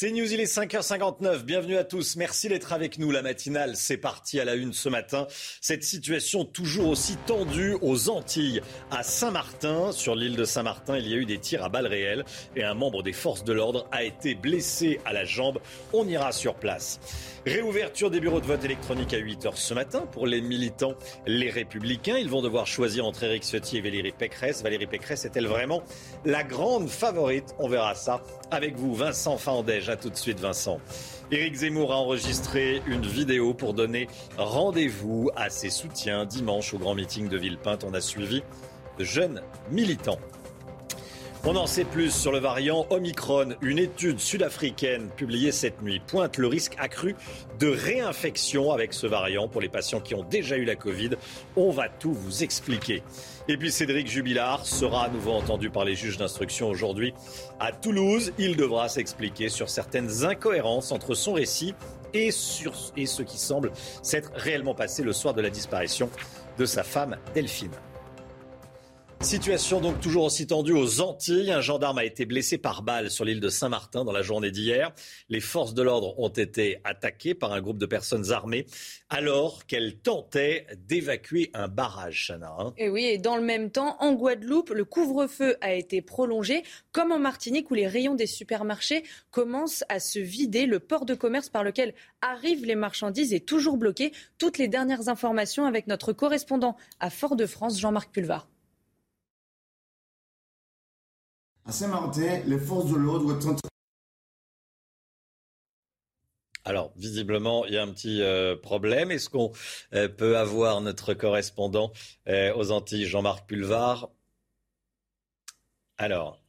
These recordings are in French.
C'est News, il est 5h59. Bienvenue à tous. Merci d'être avec nous. La matinale, c'est parti à la une ce matin. Cette situation toujours aussi tendue aux Antilles. À Saint-Martin, sur l'île de Saint-Martin, il y a eu des tirs à balles réelles et un membre des forces de l'ordre a été blessé à la jambe. On ira sur place. Réouverture des bureaux de vote électronique à 8h ce matin pour les militants, les républicains. Ils vont devoir choisir entre Éric Ciotti et Valérie Pécresse. Valérie Pécresse est-elle vraiment la grande favorite? On verra ça avec vous, Vincent Fandège. À tout de suite, Vincent. Éric Zemmour a enregistré une vidéo pour donner rendez-vous à ses soutiens dimanche au grand meeting de Villepinte. On a suivi de jeunes militants. On en sait plus sur le variant Omicron. Une étude sud-africaine publiée cette nuit pointe le risque accru de réinfection avec ce variant pour les patients qui ont déjà eu la Covid. On va tout vous expliquer. Et puis Cédric Jubilard sera à nouveau entendu par les juges d'instruction aujourd'hui à Toulouse. Il devra s'expliquer sur certaines incohérences entre son récit et, sur, et ce qui semble s'être réellement passé le soir de la disparition de sa femme Delphine. Situation donc toujours aussi tendue aux Antilles. Un gendarme a été blessé par balle sur l'île de Saint-Martin dans la journée d'hier. Les forces de l'ordre ont été attaquées par un groupe de personnes armées alors qu'elles tentaient d'évacuer un barrage, Chana. hein. Et oui, et dans le même temps, en Guadeloupe, le couvre-feu a été prolongé, comme en Martinique où les rayons des supermarchés commencent à se vider. Le port de commerce par lequel arrivent les marchandises est toujours bloqué. Toutes les dernières informations avec notre correspondant à Fort-de-France, Jean-Marc Pulvar. Alors, visiblement, il y a un petit euh, problème. Est-ce qu'on euh, peut avoir notre correspondant euh, aux Antilles, Jean-Marc Pulvar? Alors,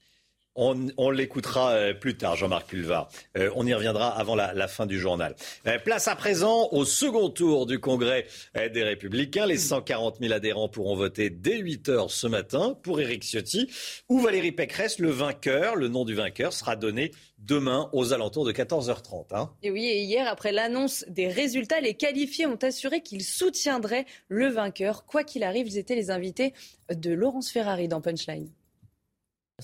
on, l'écoutera euh, plus tard, Jean-Marc Pulvar. Euh, on y reviendra avant la, fin du journal. Euh, place à présent au second tour du Congrès des Républicains. Les 140 000 adhérents pourront voter dès 8 heures ce matin pour Éric Ciotti ou Valérie Pécresse. Le vainqueur, le nom du vainqueur, sera donné demain aux alentours de 14h30. hein. Et oui, et hier, après l'annonce des résultats, les qualifiés ont assuré qu'ils soutiendraient le vainqueur. Quoi qu'il arrive, ils étaient les invités de Laurence Ferrari dans Punchline.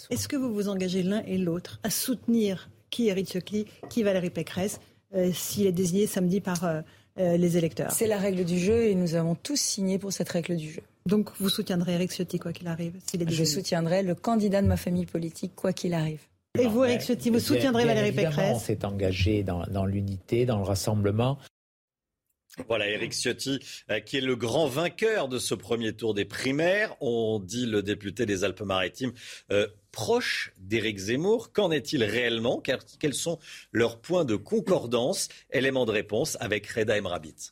Est-ce que vous vous engagez l'un et l'autre à soutenir qui Éric Ciotti, qui Valérie Pécresse, euh, s'il est désigné samedi par euh, euh, les électeurs? C'est la règle du jeu et nous avons tous signé pour cette règle du jeu. Donc vous soutiendrez Éric Ciotti, quoi qu'il arrive s'il est Je désigné? soutiendrai le candidat de ma famille politique, quoi qu'il arrive. Et vous, Éric Ciotti, vous soutiendrez bien Valérie évidemment, On Pécresse s'est engagé dans, dans l'unité, dans le rassemblement. Voilà, Éric Ciotti, euh, qui est le grand vainqueur de ce premier tour des primaires. On dit le député des Alpes-Maritimes euh, proche d'Éric Zemmour. Qu'en est-il réellement? Car- Quels sont leurs points de concordance? Élément de réponse avec Reda Emrabit.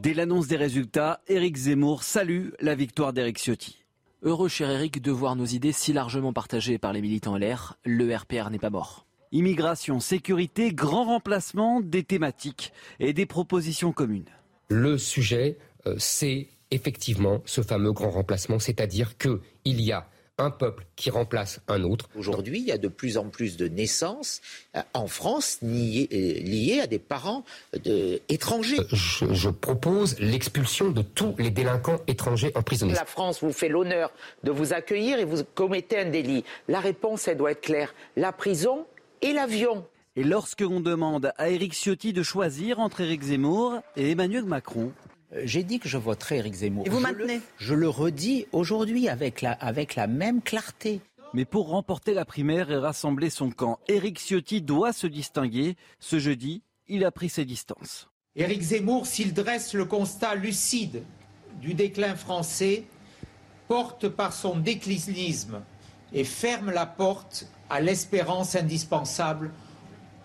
Dès l'annonce des résultats, Éric Zemmour salue la victoire d'Éric Ciotti. Heureux, cher Éric, de voir nos idées si largement partagées par les militants LR. Le RPR n'est pas mort. Immigration, sécurité, grand remplacement, des thématiques et des propositions communes. Le sujet, euh, c'est effectivement ce fameux grand remplacement, c'est-à-dire qu'il y a un peuple qui remplace un autre. Aujourd'hui, il y a de plus en plus de naissances euh, en France liées, euh, liées à des parents de, étrangers. Euh, Je, je propose l'expulsion de tous les délinquants étrangers emprisonnés. La France vous fait l'honneur de vous accueillir et vous commettez un délit. La réponse, elle doit être claire. La prison et l'avion. Et lorsque l'on demande à Éric Ciotti de choisir entre Éric Zemmour et Emmanuel Macron, Euh, J'ai dit que je voterai Éric Zemmour. Et vous Je maintenez le, Je le redis aujourd'hui avec la, avec la même clarté. mais pour remporter la primaire et rassembler son camp, Éric Ciotti doit se distinguer. Ce jeudi, il a pris ses distances. Éric Zemmour, s'il dresse le constat lucide du déclin français, porte par son déclinisme et ferme la porte à l'espérance indispensable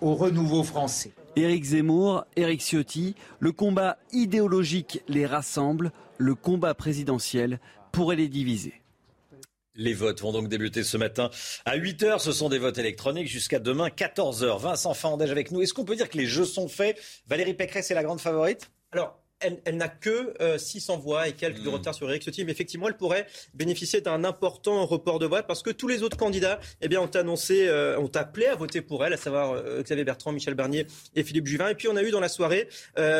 au renouveau français. Éric Zemmour, Éric Ciotti, le combat idéologique les rassemble, le combat présidentiel pourrait les diviser. Les votes vont donc débuter ce matin à 8h. Ce sont des votes électroniques jusqu'à demain 14h. Vincent Fandège avec nous. Est-ce qu'on peut dire que les jeux sont faits? Valérie Pécresse est la grande favorite? Alors, elle, n'a que 600 euh, voix et quelques de hmm. retard sur Eric Ciotti, mais effectivement, elle pourrait bénéficier d'un important report de voix parce que tous les autres candidats eh bien, ont annoncé, euh, ont appelé à voter pour elle, à savoir euh, Xavier Bertrand, Michel Barnier et Philippe Juvin. Et puis, on a eu dans la soirée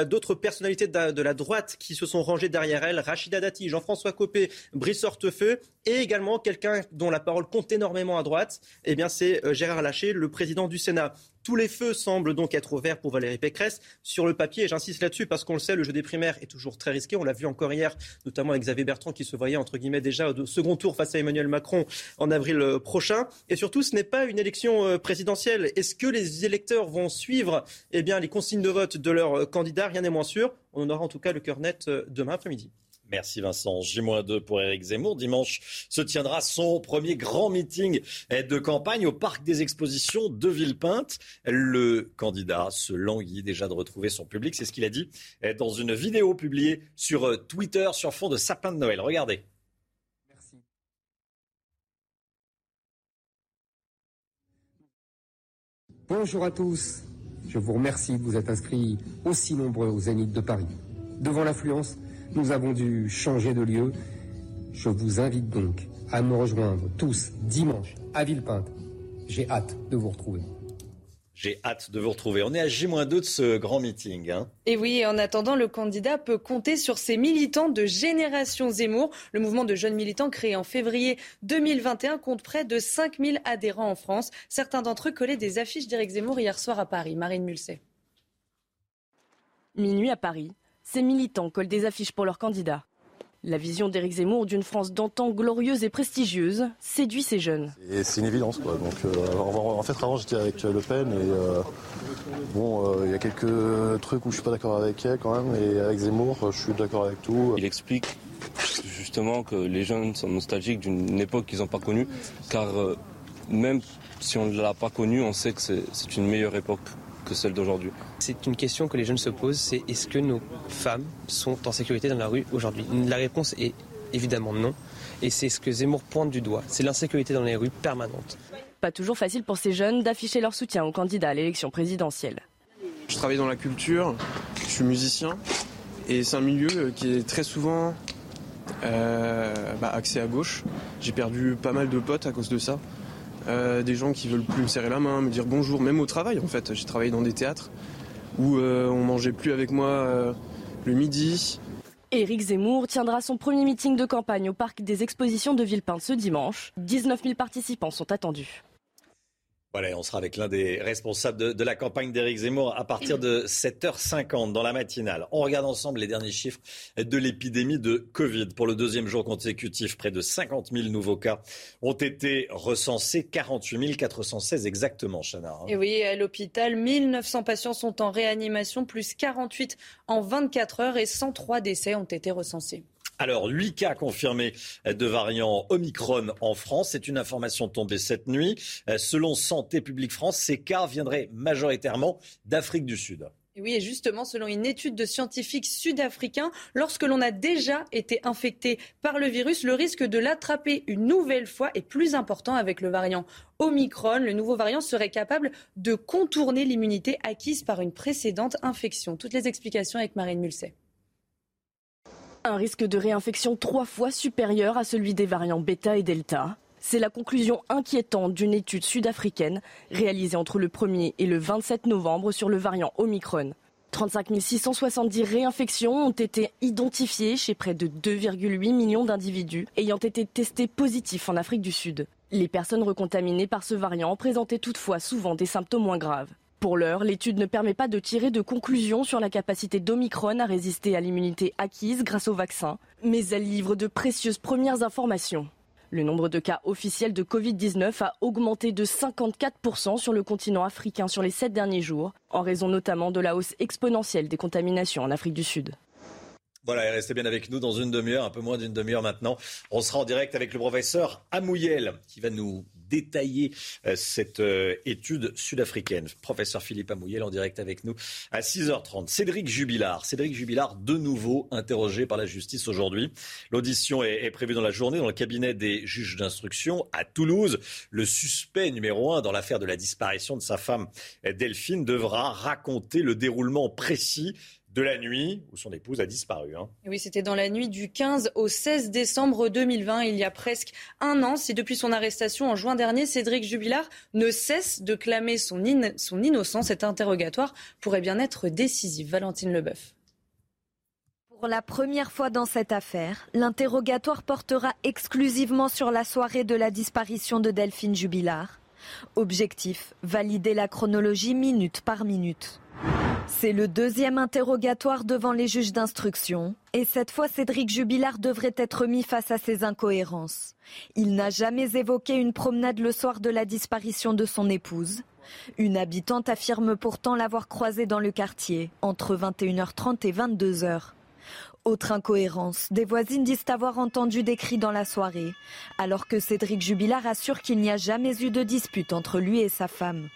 d'autres personnalités de, la droite qui se sont rangées derrière elle, Rachida Dati, Jean-François Copé, Brice Hortefeux, et également quelqu'un dont la parole compte énormément à droite, eh bien, c'est Gérard Laché, le président du Sénat. Tous les feux semblent donc être ouverts pour Valérie Pécresse. Sur le papier, et j'insiste là-dessus parce qu'on le sait, le jeu des primaires est toujours très risqué. On l'a vu encore hier, notamment avec Xavier Bertrand qui se voyait entre guillemets déjà au second tour face à Emmanuel Macron en avril euh, prochain. Et surtout, ce n'est pas une élection euh, présidentielle. Est-ce que les électeurs vont suivre eh les consignes de vote de leur euh, candidat? Rien n'est moins sûr. On en aura en tout cas le cœur net demain après-midi. Merci Vincent. J-2 pour Éric Zemmour. Dimanche se tiendra son premier grand meeting de campagne au Parc des Expositions de Villepinte. Le candidat se languit déjà de retrouver son public. C'est ce qu'il a dit dans une vidéo publiée sur Twitter sur fond de sapin de Noël. Regardez. Merci. Bonjour à tous. Je vous remercie de vous être inscrits aussi nombreux aux Zénith de Paris. Devant l'affluence, nous avons dû changer de lieu. Je vous invite donc à me rejoindre tous dimanche à Villepinte. J'ai hâte de vous retrouver. J'ai hâte de vous retrouver. On est à J-2 de ce grand meeting. Hein. Et oui, en attendant, le candidat peut compter sur ses militants de Génération Zemmour. Le mouvement de jeunes militants créé en février 2021 compte près de 5000 adhérents en France. Certains d'entre eux collaient des affiches d'Éric Zemmour hier soir à Paris. Marine Mulset. Minuit à Paris, ces militants collent des affiches pour leurs candidats. La vision d'Éric Zemmour d'une France d'antan glorieuse et prestigieuse séduit ces jeunes. C'est une évidence. Quoi. Donc, euh, en fait, avant, j'étais avec Le Pen et euh, bon, euh, il y a quelques trucs où je suis pas d'accord avec elle quand même. Et avec Zemmour, je suis d'accord avec tout. Il explique justement que les jeunes sont nostalgiques d'une époque qu'ils n'ont pas connue, car même si on ne l'a pas connue, on sait que c'est une meilleure époque celle d'aujourd'hui. C'est une question que les jeunes se posent, c'est est-ce que nos femmes sont en sécurité dans la rue aujourd'hui? La réponse est évidemment non. Et c'est ce que Zemmour pointe du doigt, c'est l'insécurité dans les rues permanente. Pas toujours facile pour ces jeunes d'afficher leur soutien au candidat à l'élection présidentielle. Je travaille dans la culture, je suis musicien, et c'est un milieu qui est très souvent euh, bah, axé à gauche. J'ai perdu pas mal de potes à cause de ça. Euh, des gens qui veulent plus me serrer la main, me dire bonjour, même au travail en fait. J'ai travaillé dans des théâtres où euh, on mangeait plus avec moi euh, le midi. Éric Zemmour tiendra son premier meeting de campagne au parc des expositions de Villepinte ce dimanche. 19 000 participants sont attendus. Voilà, on sera avec l'un des responsables de, la campagne d'Éric Zemmour à partir de 7h50 dans la matinale. On regarde ensemble les derniers chiffres de l'épidémie de Covid. Pour le deuxième jour consécutif, près de 50 000 nouveaux cas ont été recensés, 48 416 exactement, Chana. Hein. Et oui, à l'hôpital, 1900 patients sont en réanimation, plus 48 en 24 heures et 103 décès ont été recensés. Alors, 8 cas confirmés de variant Omicron en France. C'est une information tombée cette nuit. Euh, selon Santé publique France, ces cas viendraient majoritairement d'Afrique du Sud. Oui, et justement, selon une étude de scientifiques sud-africains, lorsque l'on a déjà été infecté par le virus, le risque de l'attraper une nouvelle fois est plus important avec le variant Omicron. Le nouveau variant serait capable de contourner l'immunité acquise par une précédente infection. Toutes les explications avec Marine Mulset. Un risque de réinfection trois fois supérieur à celui des variants bêta et delta. C'est la conclusion inquiétante d'une étude sud-africaine réalisée entre le 1er et le 27 novembre sur le variant Omicron. 35 670 réinfections ont été identifiées chez près de 2,8 millions d'individus ayant été testés positifs en Afrique du Sud. Les personnes recontaminées par ce variant présentaient toutefois souvent des symptômes moins graves. Pour l'heure, l'étude ne permet pas de tirer de conclusions sur la capacité d'Omicron à résister à l'immunité acquise grâce au vaccin, mais elle livre de précieuses premières informations. Le nombre de cas officiels de Covid-19 a augmenté de 54% sur le continent africain sur les sept derniers jours, en raison notamment de la hausse exponentielle des contaminations en Afrique du Sud. Voilà, restez bien avec nous dans une demi-heure, un peu moins d'une demi-heure maintenant. On sera en direct avec le professeur Amouyel qui va nous détailler euh, cette euh, étude sud-africaine. Professeur Philippe Amouyel en direct avec nous à 6h30. Cédric Jubilard. Cédric Jubilard, de nouveau interrogé par la justice aujourd'hui. L'audition est, prévue dans la journée dans le cabinet des juges d'instruction à Toulouse. Le suspect numéro un dans l'affaire de la disparition de sa femme Delphine devra raconter le déroulement précis de la nuit où son épouse a disparu. Hein. Oui, c'était dans la nuit du 15 au 16 décembre 2020, il y a presque un an. C'est depuis son arrestation en juin dernier, Cédric Jubilard ne cesse de clamer son, son innocence. Cet interrogatoire pourrait bien être décisif. Valentine Leboeuf. Pour la première fois dans cette affaire, l'interrogatoire portera exclusivement sur la soirée de la disparition de Delphine Jubilard. Objectif, valider la chronologie minute par minute. C'est le deuxième interrogatoire devant les juges d'instruction. Et cette fois, Cédric Jubilard devrait être mis face à ses incohérences. Il n'a jamais évoqué une promenade le soir de la disparition de son épouse. Une habitante affirme pourtant l'avoir croisé dans le quartier entre 21h30 et 22h. Autre incohérence, des voisines disent avoir entendu des cris dans la soirée, alors que Cédric Jubilard assure qu'il n'y a jamais eu de dispute entre lui et sa femme.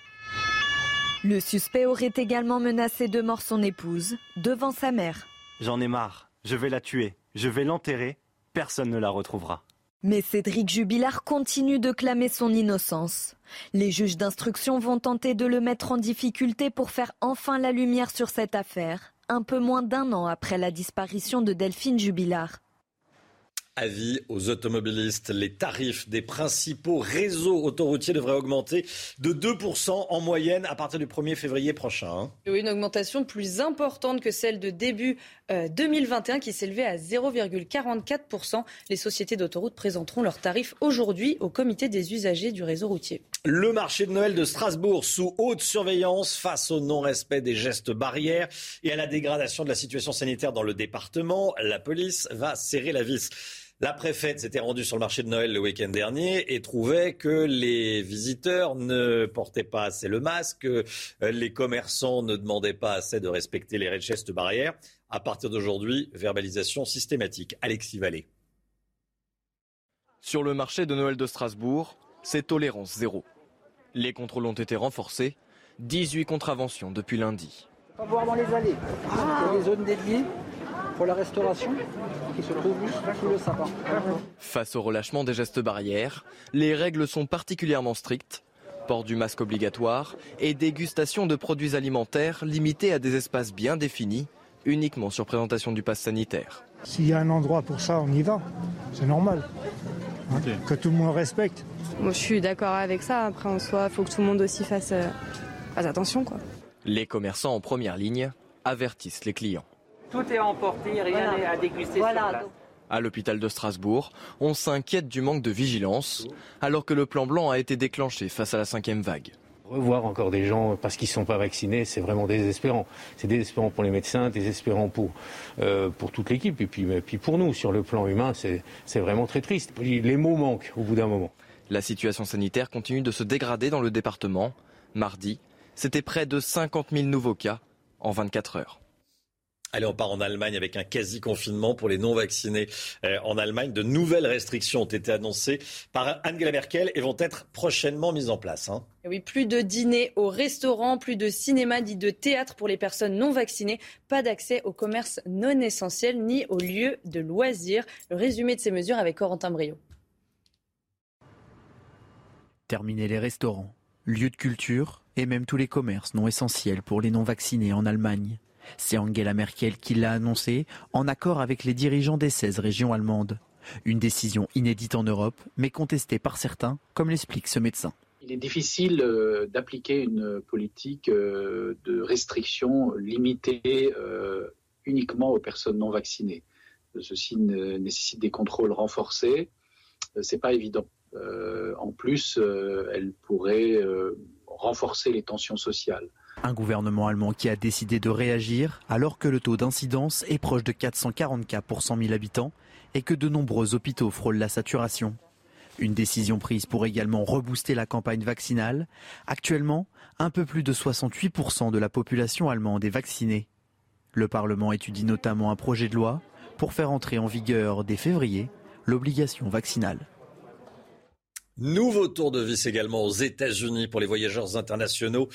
Le suspect aurait également menacé de mort son épouse devant sa mère. J'en ai marre, je vais la tuer, je vais l'enterrer, personne ne la retrouvera. Mais Cédric Jubilard continue de clamer son innocence. Les juges d'instruction vont tenter de le mettre en difficulté pour faire enfin la lumière sur cette affaire, un peu moins d'un an après la disparition de Delphine Jubilard. Avis aux automobilistes, les tarifs des principaux réseaux autoroutiers devraient augmenter de 2% en moyenne à partir du 1er février prochain. Hein. Oui, une augmentation plus importante que celle de début 2021 euh, qui s'élevait à 0,44%. Les sociétés d'autoroutes présenteront leurs tarifs aujourd'hui au comité des usagers du réseau routier. Le marché de Noël de Strasbourg sous haute surveillance face au non-respect des gestes barrières et à la dégradation de la situation sanitaire dans le département. La police va serrer la vis. La préfète s'était rendue sur le marché de Noël le week-end dernier et trouvait que les visiteurs ne portaient pas assez le masque, les commerçants ne demandaient pas assez de respecter les gestes barrières. À partir d'aujourd'hui, verbalisation systématique. Alexis Vallée. Sur le marché de Noël de Strasbourg, c'est tolérance zéro. Les contrôles ont été renforcés, 18 contraventions depuis lundi. Pas boire dans les allées, ah. les zones dédiées pour la restauration qui se trouve sous le sapin. Face au relâchement des gestes barrières, les règles sont particulièrement strictes. Port du masque obligatoire et dégustation de produits alimentaires limités à des espaces bien définis, uniquement sur présentation du pass sanitaire. S'il y a un endroit pour ça, on y va. C'est normal. Hein, que tout le monde respecte. Moi, je suis d'accord avec ça. Après, en soi, il faut que tout le monde aussi fasse, euh, fasse attention. Quoi. Les commerçants en première ligne avertissent les clients. Tout est emporté, rien n'est à déguster sur place. À l'hôpital de Strasbourg, on s'inquiète du manque de vigilance, alors que le plan blanc a été déclenché face à la cinquième vague. Revoir encore des gens parce qu'ils ne sont pas vaccinés, c'est vraiment désespérant. C'est désespérant pour les médecins, désespérant pour, euh, pour toute l'équipe et puis, puis pour nous, sur le plan humain, c'est vraiment très triste. Les mots manquent au bout d'un moment. La situation sanitaire continue de se dégrader dans le département. Mardi, c'était près de 50 000 nouveaux cas en 24 heures. Allez, on part en Allemagne avec un quasi-confinement pour les non-vaccinés. Euh, en Allemagne, de nouvelles restrictions ont été annoncées par Angela Merkel et vont être prochainement mises en place. Hein. Oui, plus de dîners au restaurant, plus de cinéma ni de théâtre pour les personnes non vaccinées, pas d'accès au commerce non essentiel ni aux lieux de loisirs. Le résumé de ces mesures avec Corentin Brio. Terminer les restaurants, lieux de culture et même tous les commerces non essentiels pour les non vaccinés en Allemagne. C'est Angela Merkel qui l'a annoncé en accord avec les dirigeants des 16 régions allemandes. Une décision inédite en Europe, mais contestée par certains, comme l'explique ce médecin. Il est difficile euh, d'appliquer une politique euh, de restriction limitée euh, uniquement aux personnes non vaccinées. Ceci nécessite des contrôles renforcés. C'est pas évident. en plus, elle pourrait renforcer les tensions sociales. Un gouvernement allemand qui a décidé de réagir alors que le taux d'incidence est proche de 440 cas pour 100 000 habitants et que de nombreux hôpitaux frôlent la saturation. Une décision prise pour également rebooster la campagne vaccinale. Actuellement, un peu plus de 68% de la population allemande est vaccinée. Le Parlement étudie notamment un projet de loi pour faire entrer en vigueur dès février l'obligation vaccinale. Nouveau tour de vis également aux États-Unis pour les voyageurs internationaux.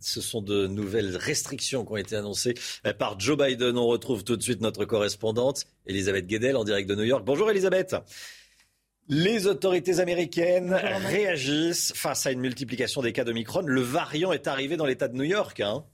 Ce sont de nouvelles restrictions qui ont été annoncées euh, par Joe Biden. On retrouve tout de suite notre correspondante, Elisabeth Guedel, en direct de New York. Bonjour Elisabeth. Les autorités américaines réagissent face à une multiplication des cas d'Omicron. Le variant est arrivé dans l'État de New York. Hein.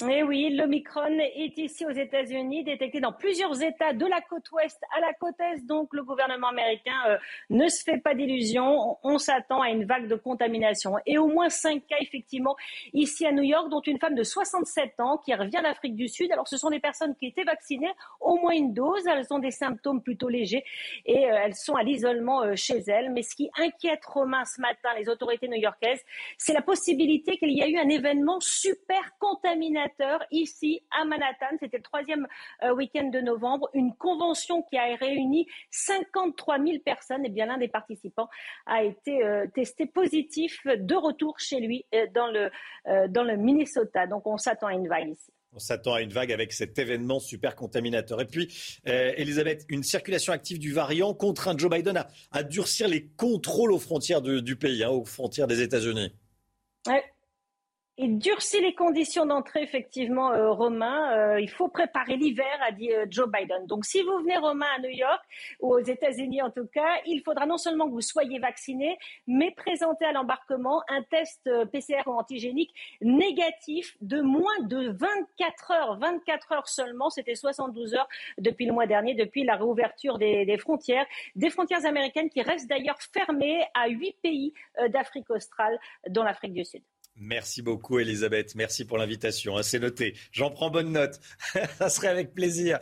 Eh oui, l'Omicron est ici aux États-Unis, détecté dans plusieurs États de la côte ouest à la côte est. Donc, le gouvernement américain euh, ne se fait pas d'illusions. On, s'attend à une vague de contamination. Et au moins cinq cas, effectivement, ici à New York, dont une femme de 67 ans qui revient d'Afrique du Sud. Alors, ce sont des personnes qui étaient vaccinées, au moins une dose. Elles ont des symptômes plutôt légers et euh, elles sont à l'isolement euh, chez elles. Mais ce qui inquiète Romain ce matin, les autorités new-yorkaises, c'est la possibilité qu'il y ait eu un événement super contaminateur ici à Manhattan. C'était le troisième euh, week-end de novembre. Une convention qui a réuni 53 000 personnes. Et bien l'un des participants a été euh, testé positif de retour chez lui euh, dans le, dans le Minnesota. Donc on s'attend à une vague ici. On s'attend à une vague avec cet événement super contaminateur. Et puis, Elisabeth, une circulation active du variant contraint Joe Biden à, durcir les contrôles aux frontières du, pays, hein, aux frontières des États-Unis. Ouais, il durcit les conditions d'entrée, effectivement, euh, Romain. Euh, il faut préparer l'hiver, a dit euh, Joe Biden. Donc, si vous venez, Romain, à New York, ou aux États-Unis en tout cas, il faudra non seulement que vous soyez vacciné, mais présenter à l'embarquement un test PCR ou antigénique négatif de moins de 24 heures. 24 heures seulement, c'était 72 heures depuis le mois dernier, depuis la réouverture des, des frontières. Des frontières américaines qui restent d'ailleurs fermées à huit pays d'Afrique australe, dont l'Afrique du Sud. Merci beaucoup, Elisabeth. Merci pour l'invitation. Hein, c'est noté. J'en prends bonne note. Ça serait avec plaisir.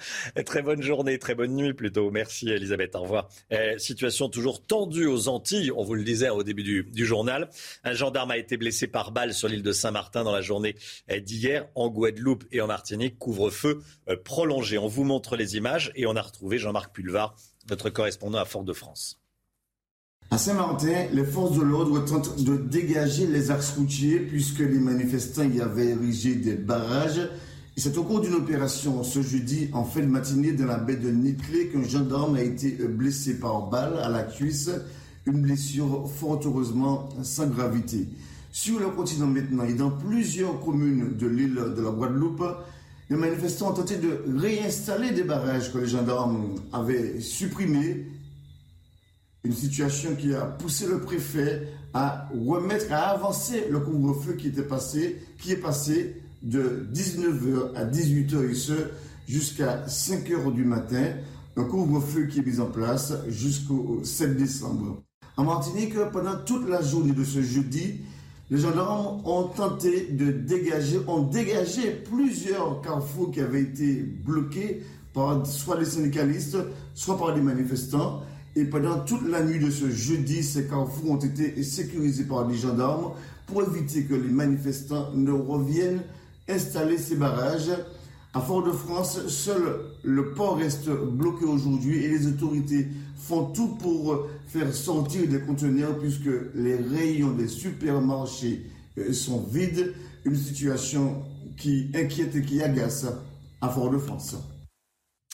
Très bonne journée, très bonne nuit plutôt. Merci, Elisabeth. Au revoir. Eh, situation toujours tendue aux Antilles. On vous le disait au début du, du journal. Un gendarme a été blessé par balle sur l'île de Saint-Martin dans la journée eh, d'hier. En Guadeloupe et en Martinique, couvre-feu euh, prolongé. On vous montre les images et on a retrouvé Jean-Marc Pulvar, notre correspondant à Fort-de-France. À Saint-Martin, les forces de l'ordre tentent de dégager les axes routiers puisque les manifestants y avaient érigé des barrages. C'est au cours d'une opération ce jeudi en fin de matinée dans la baie de Nitley qu'un gendarme a été blessé par balle à la cuisse, une blessure fort heureusement sans gravité. Sur le continent maintenant et dans plusieurs communes de l'île de la Guadeloupe, les manifestants ont tenté de réinstaller des barrages que les gendarmes avaient supprimés une situation qui a poussé le préfet à remettre, à avancer le couvre-feu qui était passé, qui est passé de 19h à 18h et ce jusqu'à 5h du matin. Un couvre-feu qui est mis en place jusqu'au 7 décembre. En Martinique, pendant toute la journée de ce jeudi, les gendarmes ont tenté de dégager, ont dégagé plusieurs carrefours qui avaient été bloqués par soit les syndicalistes, soit par les manifestants. Et pendant toute la nuit de ce jeudi, ces carrefours ont été sécurisés par les gendarmes pour éviter que les manifestants ne reviennent installer ces barrages. À Fort-de-France, seul le port reste bloqué aujourd'hui et les autorités font tout pour faire sortir des conteneurs puisque les rayons des supermarchés euh, sont vides. Une situation qui inquiète et qui agace à Fort-de-France.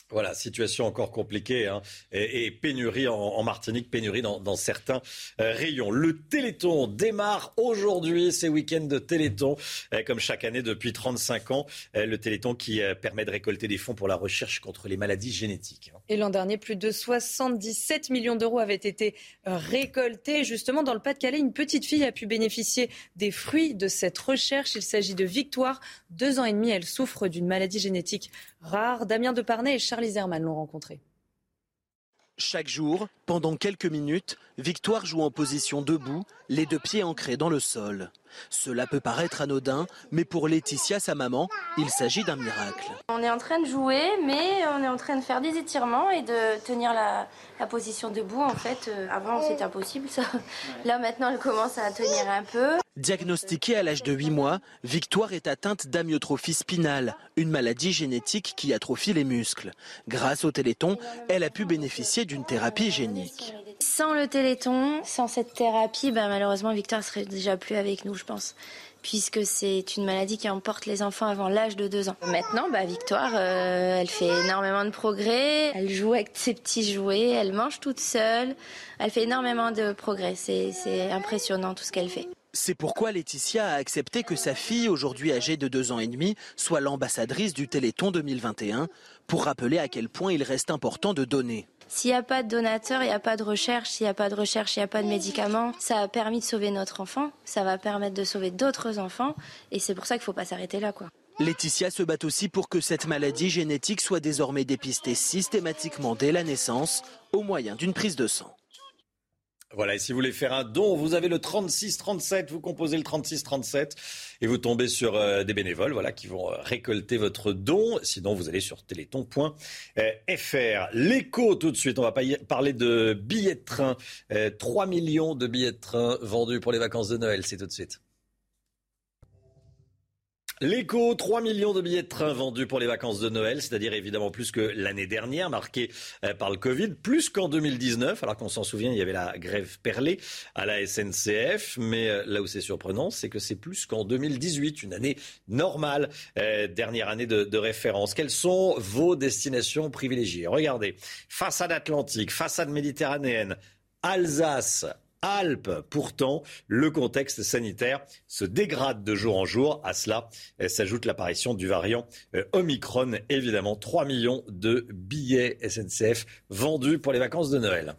Voilà, situation encore compliquée hein, et, pénurie en, Martinique, pénurie dans, certains euh, rayons. Le Téléthon démarre aujourd'hui, ces week-ends de Téléthon, euh, comme chaque année depuis 35 ans. Euh, le Téléthon qui permet de récolter des fonds pour la recherche contre les maladies génétiques. Hein. Et l'an dernier, plus de 77 millions d'euros avaient été récoltés. Justement, dans le Pas-de-Calais, une petite fille a pu bénéficier des fruits de cette recherche. Il s'agit de Victoire. Deux ans et demi, elle souffre d'une maladie génétique rare. Damien Deparnay et Charles Zerman l'ont rencontré. Chaque jour, pendant quelques minutes, Victoire joue en position debout, les deux pieds ancrés dans le sol. Cela peut paraître anodin, mais pour Laetitia, sa maman, il s'agit d'un miracle. On est en train de jouer, mais on est en train de faire des étirements et de tenir la, position debout. En fait, euh, avant c'était impossible ça. Là maintenant, elle commence à tenir un peu. Diagnostiquée à l'âge de 8 mois, Victoire est atteinte d'amyotrophie spinale, une maladie génétique qui atrophie les muscles. Grâce au Téléthon, elle a pu bénéficier d'une thérapie génique. Sans le téléthon, sans cette thérapie, bah, malheureusement Victoire serait déjà plus avec nous, je pense puisque c'est une maladie qui emporte les enfants avant l'âge de 2 ans. Maintenant, bah, Victoire, euh, elle fait énormément de progrès, elle joue avec ses petits jouets, elle mange toute seule, elle fait énormément de progrès, c'est impressionnant tout ce qu'elle fait. C'est pourquoi Laetitia a accepté que sa fille, aujourd'hui âgée de 2 ans et demi, soit l'ambassadrice du Téléthon 2021, pour rappeler à quel point il reste important de donner. S'il n'y a pas de donateur, il n'y a pas de recherche. S'il n'y a pas de recherche, il n'y a pas de médicaments. Ça a permis de sauver notre enfant. Ça va permettre de sauver d'autres enfants. Et c'est pour ça qu'il ne faut pas s'arrêter là, quoi. Laetitia se bat aussi pour que cette maladie génétique soit désormais dépistée systématiquement dès la naissance au moyen d'une prise de sang. Voilà, et si vous voulez faire un don, vous avez le 36-37, vous composez le 36-37 et vous tombez sur euh, des bénévoles voilà, qui vont euh, récolter votre don. Sinon, vous allez sur téléthon.fr. L'écho tout de suite, on va parler de billets de train. 3 euh, millions de billets de train vendus pour les vacances de Noël, c'est tout de suite. L'écho, 3 millions de billets de train vendus pour les vacances de Noël, c'est-à-dire évidemment plus que l'année dernière, marquée euh, par le Covid, plus qu'en 2019, alors qu'on s'en souvient, il y avait la grève perlée à la SNCF, mais euh, là où c'est surprenant, c'est que c'est plus qu'en 2018, une année normale, euh, dernière année de, de, référence. Quelles sont vos destinations privilégiées? Regardez, façade atlantique, façade méditerranéenne, Alsace, Alpes. Pourtant, le contexte sanitaire se dégrade de jour en jour. À cela s'ajoute l'apparition du variant euh, Omicron. Évidemment, 3 millions de billets SNCF vendus pour les vacances de Noël.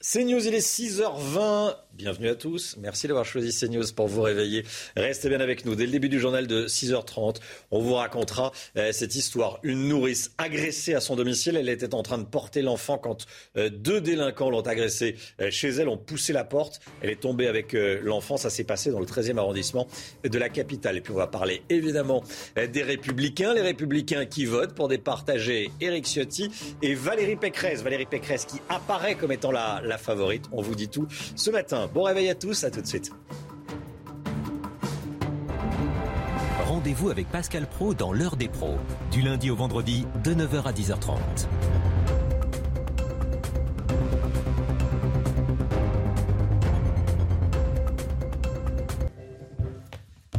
CNews, il est 6h20. Bienvenue à tous. Merci d'avoir choisi CNews pour vous réveiller. Restez bien avec nous. Dès le début du journal de 6h30, on vous racontera euh, cette histoire. Une nourrice agressée à son domicile. Elle était en train de porter l'enfant quand euh, deux délinquants l'ont agressée euh, chez elle, ont poussé la porte. Elle est tombée avec l'enfant. Ça s'est passé dans le 13e arrondissement de la capitale. Et puis on va parler évidemment des Républicains. Les Républicains qui votent pour départager Éric Ciotti et Valérie Pécresse. Valérie Pécresse qui apparaît comme étant la, la favorite. On vous dit tout ce matin. Bon réveil à tous, à tout de suite. Rendez-vous avec Pascal Pro dans l'heure des pros, du lundi au vendredi de 9h à 10h30.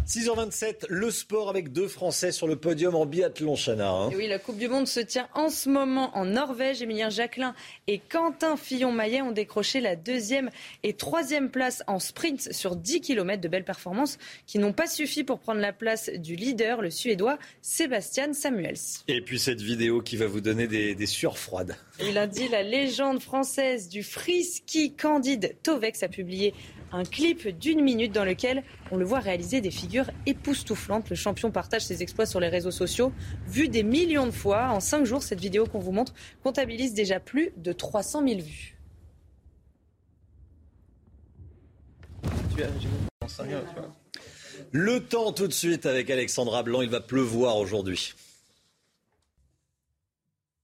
6h27, le sport avec deux Français sur le podium en biathlon, Chana. Hein. Oui, la Coupe du Monde se tient en ce moment en Norvège. Émilien Jacquelin et Quentin Fillon-Maillet ont décroché la deuxième et troisième place en sprint sur 10 km de belles performances qui n'ont pas suffi pour prendre la place du leader, le Suédois Sébastien Samuels. Et puis cette vidéo qui va vous donner des, des sueurs froides. Il a dit la légende française du free ski Candide Tovex a publié un clip d'une minute dans lequel on le voit réaliser des figures époustouflantes. Le champion partage ses exploits sur les réseaux sociaux. Vu des millions de fois, en cinq jours, cette vidéo qu'on vous montre comptabilise déjà plus de 300 000 vues. Le temps tout de suite avec Alexandra Blanc, il va pleuvoir aujourd'hui.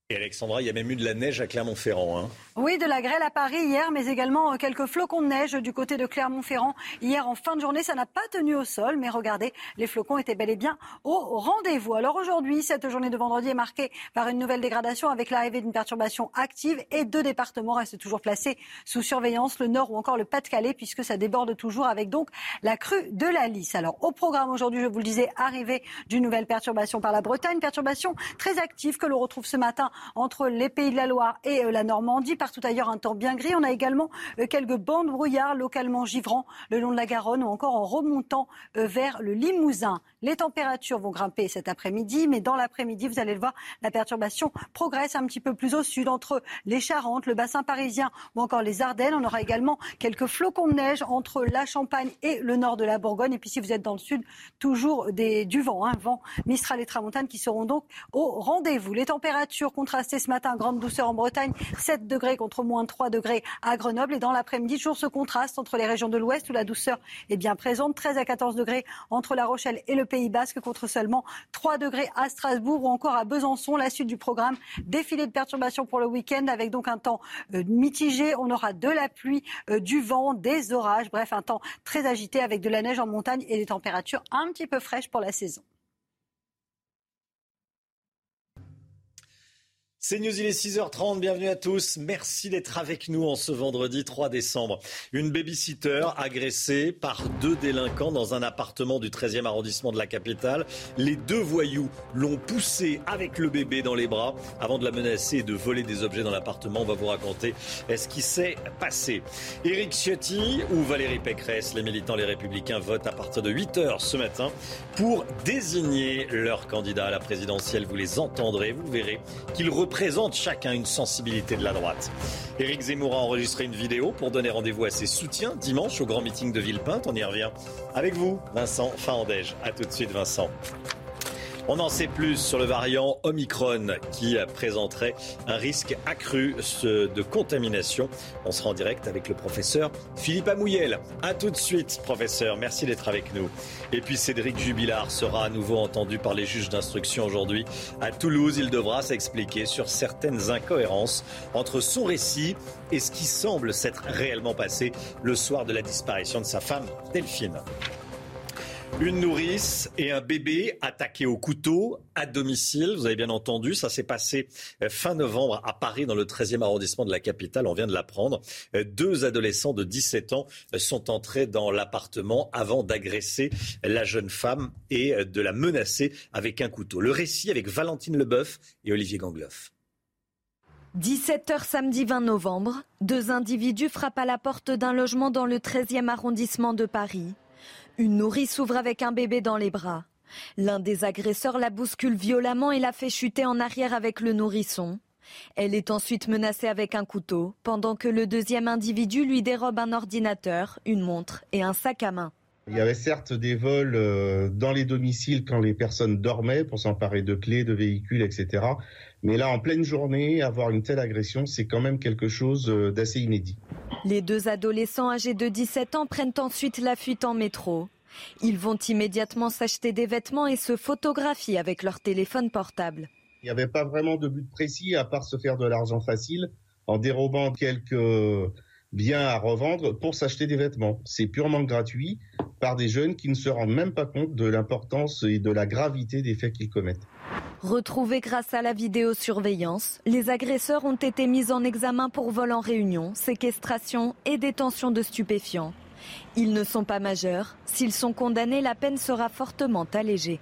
Et Alexandra, il y a même eu de la neige à Clermont-Ferrand. Hein. Oui, de la grêle à Paris hier, mais également euh, quelques flocons de neige du côté de Clermont-Ferrand. Hier, en fin de journée, ça n'a pas tenu au sol, mais regardez, les flocons étaient bel et bien au rendez-vous. Alors aujourd'hui, cette journée de vendredi est marquée par une nouvelle dégradation avec l'arrivée d'une perturbation active et deux départements restent toujours placés sous surveillance, le Nord ou encore le Pas-de-Calais, puisque ça déborde toujours avec donc la crue de la Lys. Alors au programme aujourd'hui, je vous le disais, arrivée d'une nouvelle perturbation par la Bretagne, perturbation très active que l'on retrouve ce matin entre les Pays de la Loire et euh, la Normandie. Partout ailleurs, un temps bien gris. On a également euh, quelques bandes brouillards localement givrants le long de la Garonne ou encore en remontant euh, vers le Limousin. Les températures vont grimper cet après-midi, mais dans l'après-midi, vous allez le voir, la perturbation progresse un petit peu plus au sud entre les Charentes, le bassin parisien ou encore les Ardennes. On aura également quelques flocons de neige entre la Champagne et le nord de la Bourgogne. Et puis si vous êtes dans le sud, toujours du vent, hein, vent Mistral et Tramontane qui seront donc au rendez-vous. Les températures contrastées ce matin, grande douceur en Bretagne, 7 degrés contre moins 3 degrés à Grenoble. Et dans l'après-midi, toujours ce contraste entre les régions de l'ouest où la douceur est bien présente, 13 à 14 degrés entre La Rochelle et le Pays Basque contre seulement 3 degrés à Strasbourg ou encore à Besançon. La suite du programme, défilé de perturbations pour le week-end avec donc un temps euh, mitigé. On aura de la pluie, euh, du vent, des orages, bref, un temps très agité avec de la neige en montagne et des températures un petit peu fraîches pour la saison. C'est News, il est 6h30, bienvenue à tous. Merci d'être avec nous en ce vendredi 3 décembre. Une babysitter agressée par deux délinquants dans un appartement du 13e arrondissement de la capitale. Les deux voyous l'ont poussée avec le bébé dans les bras avant de la menacer et de voler des objets dans l'appartement. On va vous raconter ce qui s'est passé. Éric Ciotti ou Valérie Pécresse, les militants les républicains votent à partir de 8h ce matin pour désigner leur candidat à la présidentielle. Vous les entendrez, vous verrez qu'ils représentent présente chacun une sensibilité de la droite. Éric Zemmour a enregistré une vidéo pour donner rendez-vous à ses soutiens dimanche au grand meeting de Villepinte. On y revient avec vous, Vincent Fahandège. A tout de suite, Vincent. On en sait plus sur le variant Omicron qui présenterait un risque accru de contamination. On sera en direct avec le professeur Philippe Amouyel. A tout de suite, professeur. Merci d'être avec nous. Et puis Cédric Jubilard sera à nouveau entendu par les juges d'instruction aujourd'hui. À Toulouse, il devra s'expliquer sur certaines incohérences entre son récit et ce qui semble s'être réellement passé le soir de la disparition de sa femme, Delphine. Une nourrice et un bébé attaqués au couteau à domicile. Vous avez bien entendu, ça s'est passé euh, fin novembre à Paris, dans le 13e arrondissement de la capitale. On vient de l'apprendre. Euh, deux adolescents de 17 ans euh, sont entrés dans l'appartement avant d'agresser la jeune femme et de la menacer avec un couteau. Le récit avec Valentine Leboeuf et Olivier Gangloff. 17h samedi 20 novembre, deux individus frappent à la porte d'un logement dans le 13e arrondissement de Paris. Une nourrice s'ouvre avec un bébé dans les bras. L'un des agresseurs la bouscule violemment et la fait chuter en arrière avec le nourrisson. Elle est ensuite menacée avec un couteau, pendant que le deuxième individu lui dérobe un ordinateur, une montre et un sac à main. Il y avait certes des vols euh, dans les domiciles quand les personnes dormaient pour s'emparer de clés, de véhicules, etc. Mais là, en pleine journée, avoir une telle agression, c'est quand même quelque chose euh, d'assez inédit. Les deux adolescents âgés de 17 ans prennent ensuite la fuite en métro. Ils vont immédiatement s'acheter des vêtements et se photographient avec leur téléphone portable. Il n'y avait pas vraiment de but précis à part se faire de l'argent facile en dérobant quelques biens à revendre pour s'acheter des vêtements. C'est purement gratuit par des jeunes qui ne se rendent même pas compte de l'importance et de la gravité des faits qu'ils commettent. Retrouvés grâce à la vidéosurveillance, les agresseurs ont été mis en examen pour vol en réunion, séquestration et détention de stupéfiants. Ils ne sont pas majeurs. S'ils sont condamnés, la peine sera fortement allégée.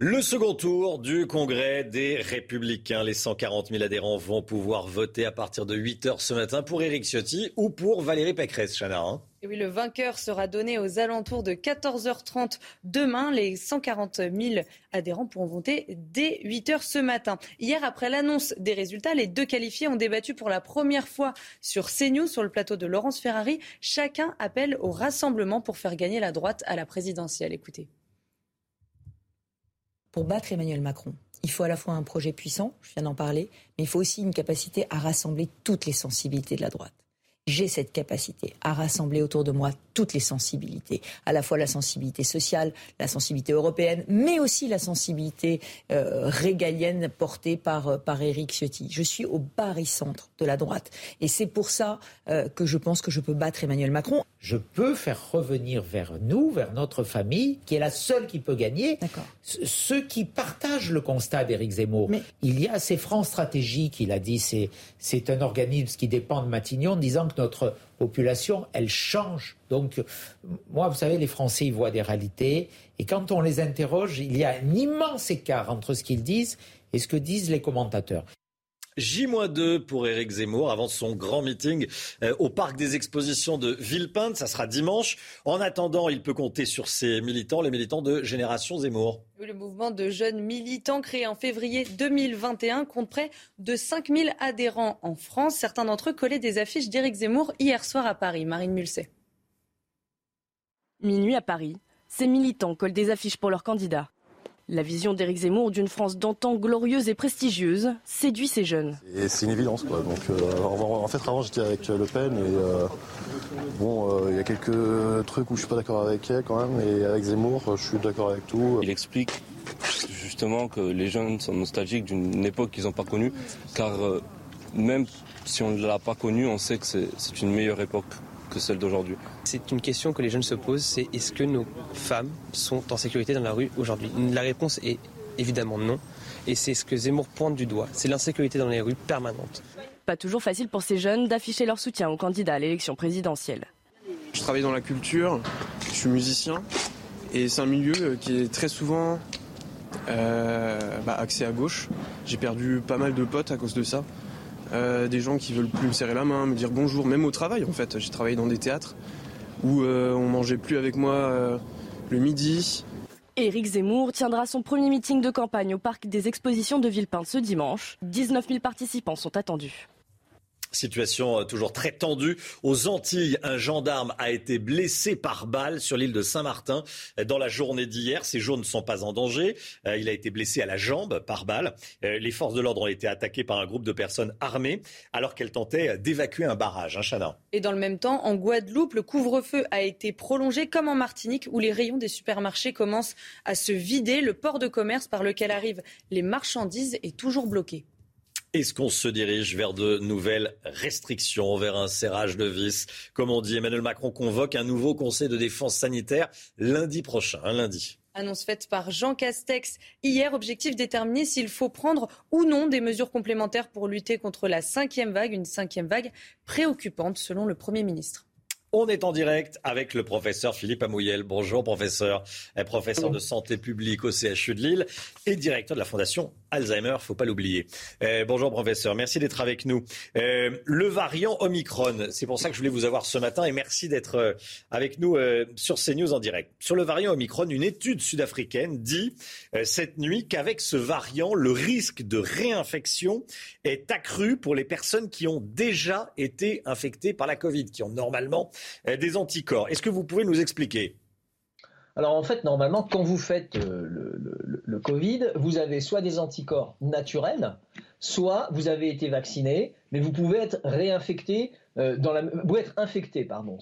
Le second tour du congrès des Républicains. Les 140 000 adhérents vont pouvoir voter à partir de 8 heures ce matin pour Éric Ciotti ou pour Valérie Pécresse, Chana. Hein. Oui, le vainqueur sera donné aux alentours de 14h30 demain. Les 140 000 adhérents pourront voter dès 8 heures ce matin. Hier, après l'annonce des résultats, les deux qualifiés ont débattu pour la première fois sur CNews, sur le plateau de Laurence Ferrari. Chacun appelle au rassemblement pour faire gagner la droite à la présidentielle. Écoutez. Pour battre Emmanuel Macron, il faut à la fois un projet puissant, je viens d'en parler, mais il faut aussi une capacité à rassembler toutes les sensibilités de la droite j'ai cette capacité à rassembler autour de moi toutes les sensibilités, à la fois la sensibilité sociale, la sensibilité européenne, mais aussi la sensibilité euh, régalienne portée par, euh, par Éric Ciotti. Je suis au barycentre de la droite. Et c'est pour ça euh, que je pense que je peux battre Emmanuel Macron. Je peux faire revenir vers nous, vers notre famille, qui est la seule qui peut gagner, ceux qui partagent le constat d'Éric Zemmour. Mais... Il y a ces francs stratégiques, il a dit, c'est, c'est un organisme qui dépend de Matignon, disant que notre population, elle change. Donc, moi, vous savez, les Français, ils voient des réalités. Et quand on les interroge, il y a un immense écart entre ce qu'ils disent et ce que disent les commentateurs. J-2 pour Éric Zemmour avant son grand meeting euh, au parc des expositions de Villepinte. Ça sera dimanche. En attendant, il peut compter sur ses militants, les militants de Génération Zemmour. Le mouvement de jeunes militants créé en février 2021 compte près de 5000 adhérents en France. Certains d'entre eux collaient des affiches d'Éric Zemmour hier soir à Paris. Marine Mulset. Minuit à Paris, ces militants collent des affiches pour leurs candidats. La vision d'Éric Zemmour d'une France d'antan glorieuse et prestigieuse séduit ces jeunes. c'est une évidence. Quoi. Donc, euh, en fait, avant, j'étais avec Le Pen et euh, bon, euh, il y a quelques trucs où je suis pas d'accord avec elle quand même. Et avec Zemmour, je suis d'accord avec tout. Il explique justement que les jeunes sont nostalgiques d'une époque qu'ils n'ont pas connue, car même si on ne l'a pas connue, on sait que c'est une meilleure époque que celle d'aujourd'hui. C'est une question que les jeunes se posent, c'est est-ce que nos femmes sont en sécurité dans la rue aujourd'hui? La réponse est Évidemment non. Et c'est ce que Zemmour pointe du doigt. C'est l'insécurité dans les rues permanente. Pas toujours facile pour ces jeunes d'afficher leur soutien au candidat à l'élection présidentielle. Je travaille dans la culture, je suis musicien, et c'est un milieu qui est très souvent euh, bah, axé à gauche. J'ai perdu pas mal de potes à cause de ça. Euh, des gens qui veulent plus me serrer la main, me dire bonjour, même au travail en fait. J'ai travaillé dans des théâtres où euh, on mangeait plus avec moi le midi. Éric Zemmour tiendra son premier meeting de campagne au parc des expositions de Villepinte ce dimanche. 19 000 participants sont attendus. Situation euh, toujours très tendue. Aux Antilles, un gendarme a été blessé par balle sur l'île de Saint-Martin euh, dans la journée d'hier. Ses jours ne sont pas en danger. Euh, il a été blessé à la jambe par balle. Les forces de l'ordre ont été attaquées par un groupe de personnes armées alors qu'elles tentaient d'évacuer un barrage. Hein. Et dans le même temps, en Guadeloupe, le couvre-feu a été prolongé comme en Martinique où les rayons des supermarchés commencent à se vider. Le port de commerce par lequel arrivent les marchandises est toujours bloqué. Est-ce qu'on se dirige vers de nouvelles restrictions, vers un serrage de vis? Comme on dit, Emmanuel Macron convoque un nouveau conseil de défense sanitaire lundi prochain, un lundi. Annonce faite par Jean Castex hier, objectif déterminer s'il faut prendre ou non des mesures complémentaires pour lutter contre la cinquième vague, une cinquième vague préoccupante selon le Premier ministre. On est en direct avec le professeur Philippe Amouyel. Bonjour professeur, professeur de santé publique au CHU de Lille et directeur de la Fondation Alzheimer, faut pas l'oublier. Euh, bonjour professeur, merci d'être avec nous. Euh, le variant Omicron, c'est pour ça que je voulais vous avoir ce matin et merci d'être euh, avec nous sur CNews en direct. Sur le variant Omicron, une étude sud-africaine dit cette nuit qu'avec ce variant, le risque de réinfection est accru pour les personnes qui ont déjà été infectées par la Covid, qui ont normalement des anticorps. Est-ce que vous pouvez nous expliquer? Alors en fait, normalement, quand vous faites euh, le, Covid, vous avez soit des anticorps naturels, soit vous avez été vacciné, mais vous pouvez être réinfecté, euh, être infecté, pardon.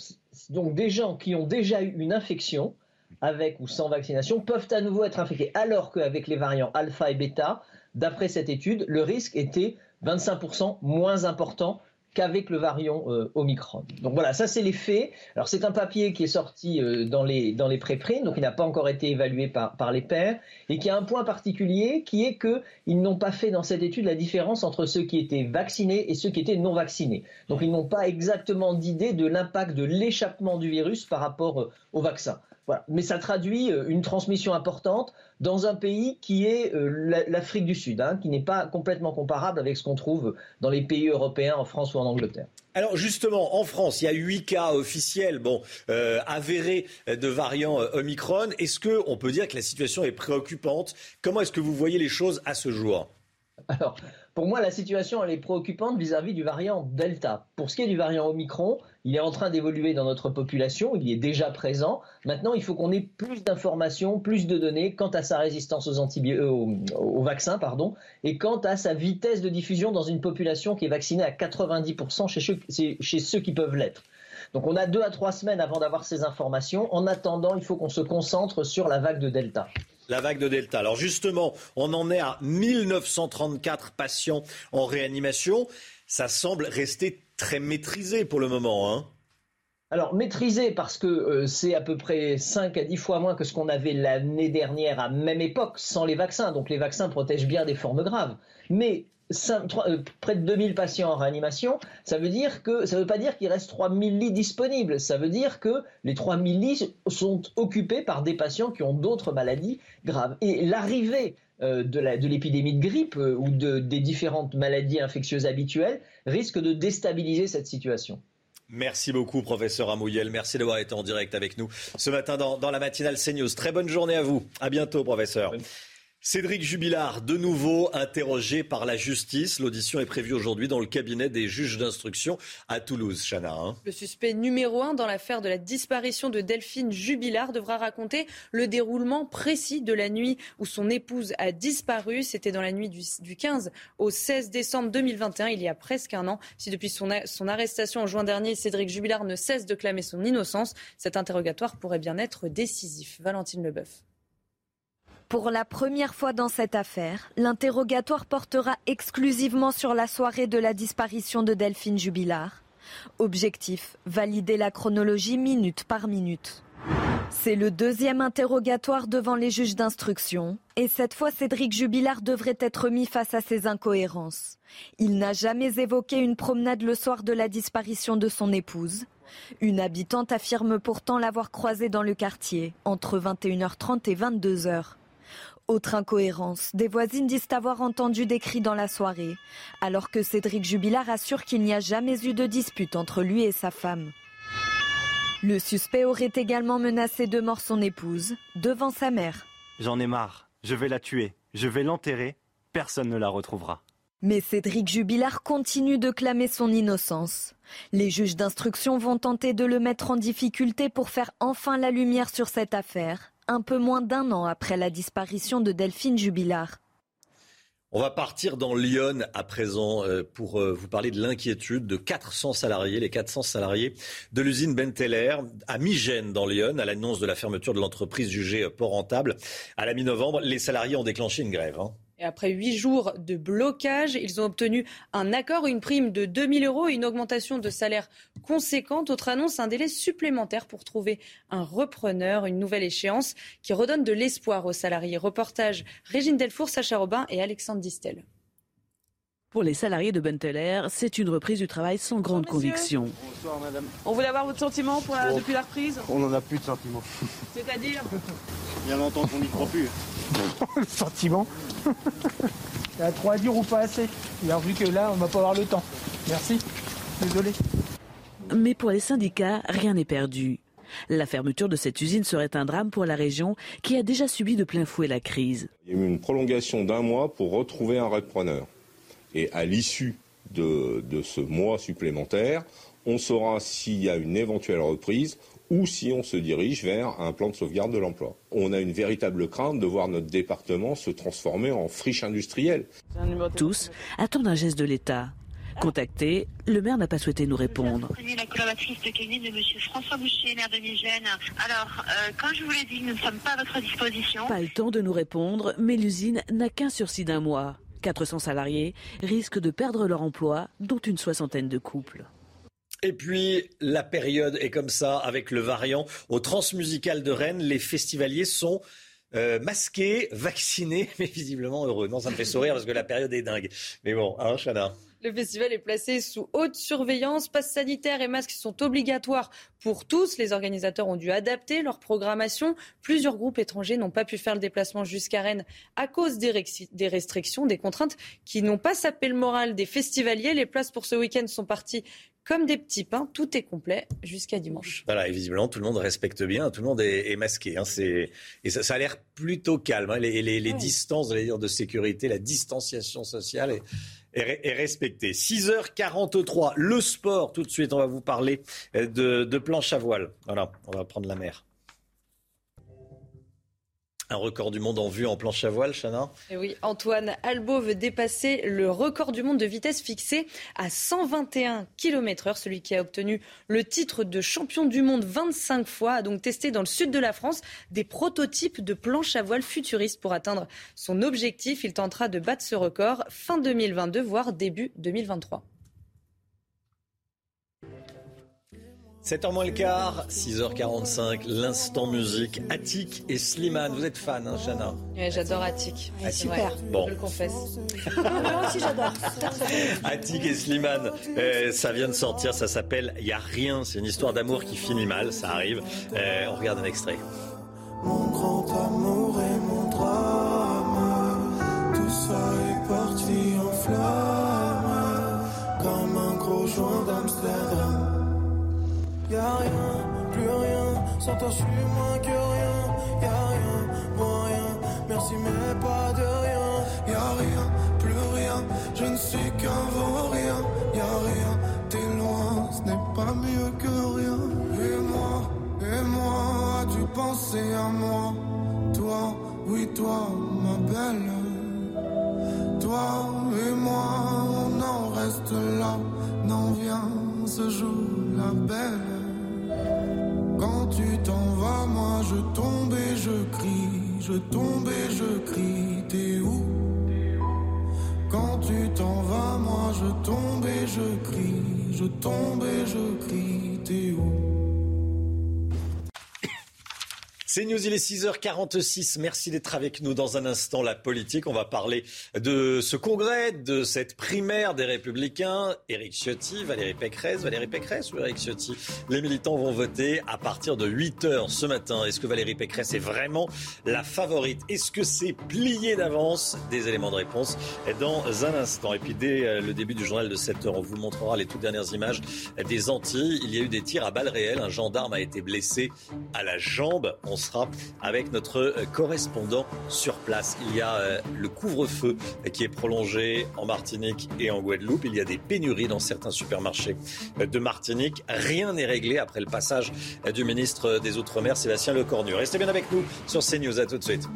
Donc des gens qui ont déjà eu une infection, avec ou sans vaccination, peuvent à nouveau être infectés, alors qu'avec les variants alpha et bêta, d'après cette étude, le risque était 25% moins important qu'avec le variant euh, Omicron. Donc voilà, ça c'est les faits. Alors c'est un papier qui est sorti euh, dans les, dans donc il n'a pas encore été évalué par, par les pairs, et qui a un point particulier qui est qu'ils n'ont pas fait dans cette étude la différence entre ceux qui étaient vaccinés et ceux qui étaient non vaccinés. Donc ils n'ont pas exactement d'idée de l'impact de l'échappement du virus par rapport euh, au vaccin. Mais ça traduit euh, une transmission importante dans un pays qui est euh, l'Afrique du Sud, hein, qui n'est pas complètement comparable avec ce qu'on trouve dans les pays européens, en France ou en Angleterre. Alors justement, en France, il y a huit cas officiels, bon, euh, avérés de variants Omicron. Est-ce qu'on peut dire que la situation est préoccupante? Comment est-ce que vous voyez les choses à ce jour? Alors, pour moi, la situation elle est préoccupante vis-à-vis du variant Delta. Pour ce qui est du variant Omicron, il est en train d'évoluer dans notre population, il est déjà présent. Maintenant, il faut qu'on ait plus d'informations, plus de données quant à sa résistance aux, aux, vaccins pardon, et quant à sa vitesse de diffusion dans une population qui est vaccinée à 90% chez, chez ceux qui peuvent l'être. Donc on a deux à trois semaines avant d'avoir ces informations. En attendant, il faut qu'on se concentre sur la vague de Delta. La vague de Delta. Alors justement, on en est à 1934 patients en réanimation. Ça semble rester très maîtrisé pour le moment. Hein alors maîtrisé parce que euh, c'est à peu près 5 à 10 fois moins que ce qu'on avait l'année dernière à même époque sans les vaccins. Donc les vaccins protègent bien des formes graves. Mais euh, près de 2000 patients en réanimation, ça veut dire que ça veut pas dire qu'il reste 3000 lits disponibles, ça veut dire que les 3000 lits sont occupés par des patients qui ont d'autres maladies graves. Et l'arrivée de l'épidémie de, grippe euh, ou de, des différentes maladies infectieuses habituelles risque de déstabiliser cette situation. Merci beaucoup, professeur Amouyel. Merci d'avoir été en direct avec nous ce matin dans, dans la matinale CNews. Très bonne journée à vous. À bientôt, professeur. Cédric Jubilard, de nouveau interrogé par la justice. L'audition est prévue aujourd'hui dans le cabinet des juges d'instruction à Toulouse, Chana. Hein. Le suspect numéro un dans l'affaire de la disparition de Delphine Jubilard devra raconter le déroulement précis de la nuit où son épouse a disparu. C'était dans la nuit du, 15 au 16 décembre 2021, il y a presque un an. Si depuis son, son arrestation en juin dernier, Cédric Jubilard ne cesse de clamer son innocence, cet interrogatoire pourrait bien être décisif. Valentine Leboeuf. Pour la première fois dans cette affaire, l'interrogatoire portera exclusivement sur la soirée de la disparition de Delphine Jubilard. Objectif, valider la chronologie minute par minute. C'est le deuxième interrogatoire devant les juges d'instruction. Et cette fois, Cédric Jubilard devrait être mis face à ses incohérences. Il n'a jamais évoqué une promenade le soir de la disparition de son épouse. Une habitante affirme pourtant l'avoir croisé dans le quartier entre 21h30 et 22h. Autre incohérence, des voisines disent avoir entendu des cris dans la soirée, alors que Cédric Jubilard assure qu'il n'y a jamais eu de dispute entre lui et sa femme. Le suspect aurait également menacé de mort son épouse devant sa mère. J'en ai marre, je vais la tuer, je vais l'enterrer, personne ne la retrouvera. Mais Cédric Jubilard continue de clamer son innocence. Les juges d'instruction vont tenter de le mettre en difficulté pour faire enfin la lumière sur cette affaire un peu moins d'un an après la disparition de Delphine Jubilard. On va partir dans Lyon à présent euh, pour euh, vous parler de l'inquiétude de 400 salariés, les 400 salariés de l'usine Benteler à Migène dans Lyon, à l'annonce de la fermeture de l'entreprise jugée pas rentable à la mi-novembre. Les salariés ont déclenché une grève. Hein. Et après huit jours de blocage, ils ont obtenu un accord, une prime de 2000 euros et une augmentation de salaire conséquente. Autre annonce, un délai supplémentaire pour trouver un repreneur, une nouvelle échéance qui redonne de l'espoir aux salariés. Reportage Régine Delfour, Sacha Robin et Alexandre Distel. Pour les salariés de Benteler, c'est une reprise du travail sans grande conviction. Bonsoir madame. On voulait avoir votre sentiment pour depuis la reprise On n'en a plus de sentiment. C'est-à-dire Bien longtemps qu'on n'y croit plus. le sentiment Il y a trop à dire ou pas assez. Alors vu que là, on va pas avoir le temps. Merci. Désolé. Mais pour les syndicats, rien n'est perdu. La fermeture de cette usine serait un drame pour la région qui a déjà subi de plein fouet la crise. Il y a eu une prolongation d'un mois pour retrouver un repreneur. Et à l'issue de, de ce mois supplémentaire, on saura s'il y a une éventuelle reprise ou si on se dirige vers un plan de sauvegarde de l'emploi. On a une véritable crainte de voir notre département se transformer en friche industrielle. Tous attendent un geste de l'État. Contacté, le maire n'a pas souhaité nous répondre. la collaboratrice de cabinet de M. François Boucher, maire de Migène. Alors, euh, quand je vous l'ai dit, nous ne sommes pas à votre disposition. Pas le temps de nous répondre, mais l'usine n'a qu'un sursis d'un mois. 400 salariés risquent de perdre leur emploi, dont une soixantaine de couples. Et puis, la période est comme ça avec le variant. Au Transmusical de Rennes, les festivaliers sont euh, masqués, vaccinés, mais visiblement heureux. Non, ça me fait sourire parce que la période est dingue. Mais bon, hein, Chana? Le festival est placé sous haute surveillance. Passes sanitaires et masques sont obligatoires pour tous. Les organisateurs ont dû adapter leur programmation. Plusieurs groupes étrangers n'ont pas pu faire le déplacement jusqu'à Rennes à cause des, restrictions, des contraintes qui n'ont pas sapé le moral des festivaliers. Les places pour ce week-end sont parties comme des petits pains. Tout est complet jusqu'à dimanche. Voilà, et visiblement, tout le monde respecte bien, tout le monde est, masqué. Hein. et ça, a l'air plutôt calme. Hein. Les, distances de sécurité, la distanciation sociale est, est, respecté. 6h43, le sport. Tout de suite, on va vous parler de, de planche à voile. Voilà, on va prendre la mer. Un record du monde en vue en planche à voile, Chana Et Oui, Antoine Albo veut dépasser le record du monde de vitesse fixé à 121 km/h. Celui qui a obtenu le titre de champion du monde 25 fois a donc testé dans le sud de la France des prototypes de planche à voile futuristes pour atteindre son objectif. Il tentera de battre ce record fin 2022, voire début 2023. 7h moins le quart, 6h45, l'instant musique. Attic et Slimane, vous êtes fan, hein, Chana Oui, j'adore Attic. super. Bon. Je le confesse. Moi aussi, j'adore. Attic et Slimane, euh, ça vient de sortir, ça s'appelle Y a rien. C'est une histoire d'amour qui finit mal, ça arrive. Euh, on regarde un extrait. Mon grand amour et mon drame, tout ça est parti en flamme, comme un gros joint d'Amsterdam. Y'a rien, plus rien, sans toi je suis moins que rien. Y'a rien, moins rien, merci mais pas de rien. Y'a rien, plus rien, je ne suis qu'un vaurien. Y'a rien, t'es loin, ce n'est pas mieux que rien. Et moi, et moi, as-tu pensé à moi? Toi, oui toi, ma belle. Toi et moi, on en reste là. Non, viens, ce jour la belle. Quand tu t'en vas, moi je tombe et je crie, je tombe et je crie, t'es où? Quand tu t'en vas, moi je tombe et je crie, je tombe et je crie, t'es où? C'est News, il est 6h46. Merci d'être avec nous dans un instant. La politique, on va parler de ce congrès, de cette primaire des Républicains. Éric Ciotti, Valérie Pécresse, Valérie Pécresse ou Éric Ciotti? Les militants vont voter à partir de 8h ce matin. Est-ce que Valérie Pécresse est vraiment la favorite? Est-ce que c'est plié d'avance? Des éléments de réponse dans un instant. Et puis dès euh, le début du journal de 7h, on vous montrera les toutes dernières images des Antilles. Il y a eu des tirs à balles réelles. Un gendarme a été blessé à la jambe sera avec notre euh, correspondant sur place. Il y a euh, le couvre-feu qui est prolongé en Martinique et en Guadeloupe. Il y a des pénuries dans certains supermarchés de Martinique. Rien n'est réglé après le passage du ministre des Outre-mer, Sébastien Lecornu. Restez bien avec nous sur CNews. À tout de suite.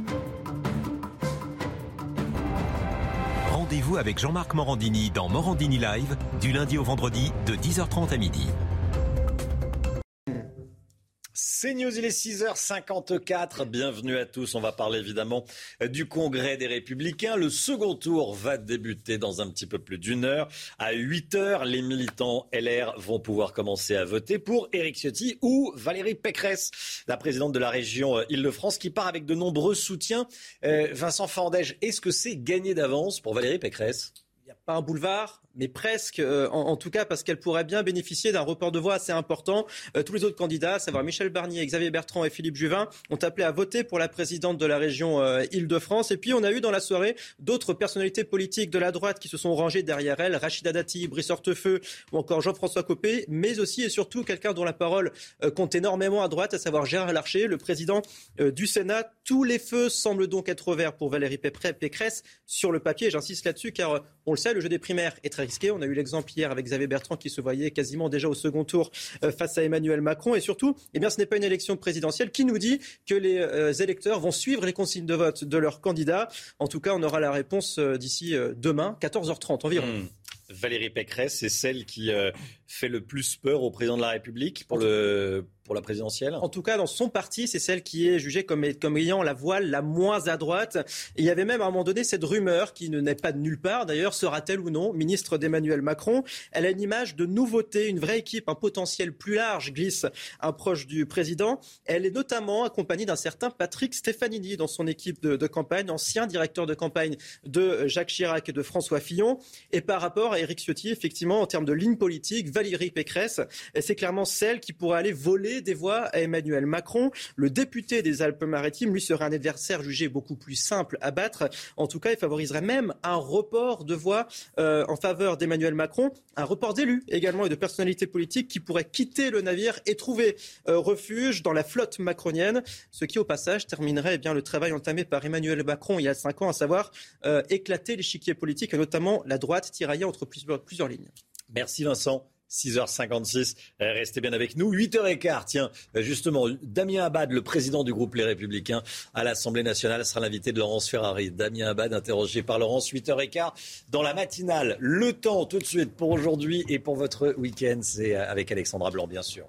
Rendez-vous avec Jean-Marc Morandini dans Morandini Live du lundi au vendredi de 10h30 à midi. C'est News, il est 6h54. Bienvenue à tous. On va parler évidemment du Congrès des Républicains. Le second tour va débuter dans un petit peu plus d'une heure. À 8 h les militants LR vont pouvoir commencer à voter pour Éric Ciotti ou Valérie Pécresse, la présidente de la région euh, Île-de-France, qui part avec de nombreux soutiens. Euh, Vincent Fandège, est-ce que c'est gagné d'avance pour Valérie Pécresse? Il n'y a pas un boulevard? Mais presque, euh, en, tout cas parce qu'elle pourrait bien bénéficier d'un report de voix assez important. Euh, tous les autres candidats, à savoir Michel Barnier, Xavier Bertrand et Philippe Juvin, ont appelé à voter pour la présidente de la région euh, Île-de-France. Et puis on a eu dans la soirée d'autres personnalités politiques de la droite qui se sont rangées derrière elle, Rachida Dati, Brice Hortefeux ou encore Jean-François Copé, mais aussi et surtout quelqu'un dont la parole compte énormément à droite, à savoir Gérard Larcher, le président du Sénat. Tous les feux semblent donc être verts pour Valérie Pécresse sur le papier. J'insiste là-dessus car on le sait, le jeu des primaires est très risqué. On a eu l'exemple hier avec Xavier Bertrand qui se voyait quasiment déjà au second tour euh, face à Emmanuel Macron. Et surtout, eh bien, ce n'est pas une élection présidentielle qui nous dit que les euh, électeurs vont suivre les consignes de vote de leurs candidats. En tout cas, on aura la réponse euh, d'ici demain, 14h30 environ. Hmm. Valérie Pécresse, c'est celle qui fait le plus peur au président de la République pour le pour la présidentielle? En tout cas, dans son parti, c'est celle qui est jugée comme, comme ayant la voile la moins à droite. Et il y avait même à un moment donné cette rumeur, qui ne naît pas de nulle part d'ailleurs, sera-t-elle ou non ministre d'Emmanuel Macron? Elle a une image de nouveauté, une vraie équipe, un potentiel plus large glisse un proche du président. Elle est notamment accompagnée d'un certain Patrick Stefanini dans son équipe de, de, campagne, ancien directeur de campagne de Jacques Chirac et de François Fillon. Et par rapport à Éric Ciotti, effectivement, en termes de ligne politique, Valérie Pécresse, c'est clairement celle qui pourrait aller voler des voix à Emmanuel Macron. Le député des Alpes-Maritimes, lui, serait un adversaire jugé beaucoup plus simple à battre. En tout cas, il favoriserait même un report de voix euh, en faveur d'Emmanuel Macron, un report d'élus également et de personnalités politiques qui pourraient quitter le navire et trouver euh, refuge dans la flotte macronienne, ce qui au passage terminerait eh bien, le travail entamé par Emmanuel Macron il y a cinq ans, à savoir euh, éclater l'échiquier politique et notamment la droite tiraillée entre plusieurs, plusieurs lignes. Merci Vincent. 6h56. Euh, restez bien avec nous. 8h15, tiens, euh, justement, Damien Abad, le président du groupe Les Républicains à l'Assemblée nationale, sera l'invité de Laurence Ferrari. Damien Abad, interrogé par Laurence, 8h15 dans la matinale. Le temps, tout de suite, pour aujourd'hui et pour votre week-end, c'est euh, avec Alexandra Blanc, bien sûr.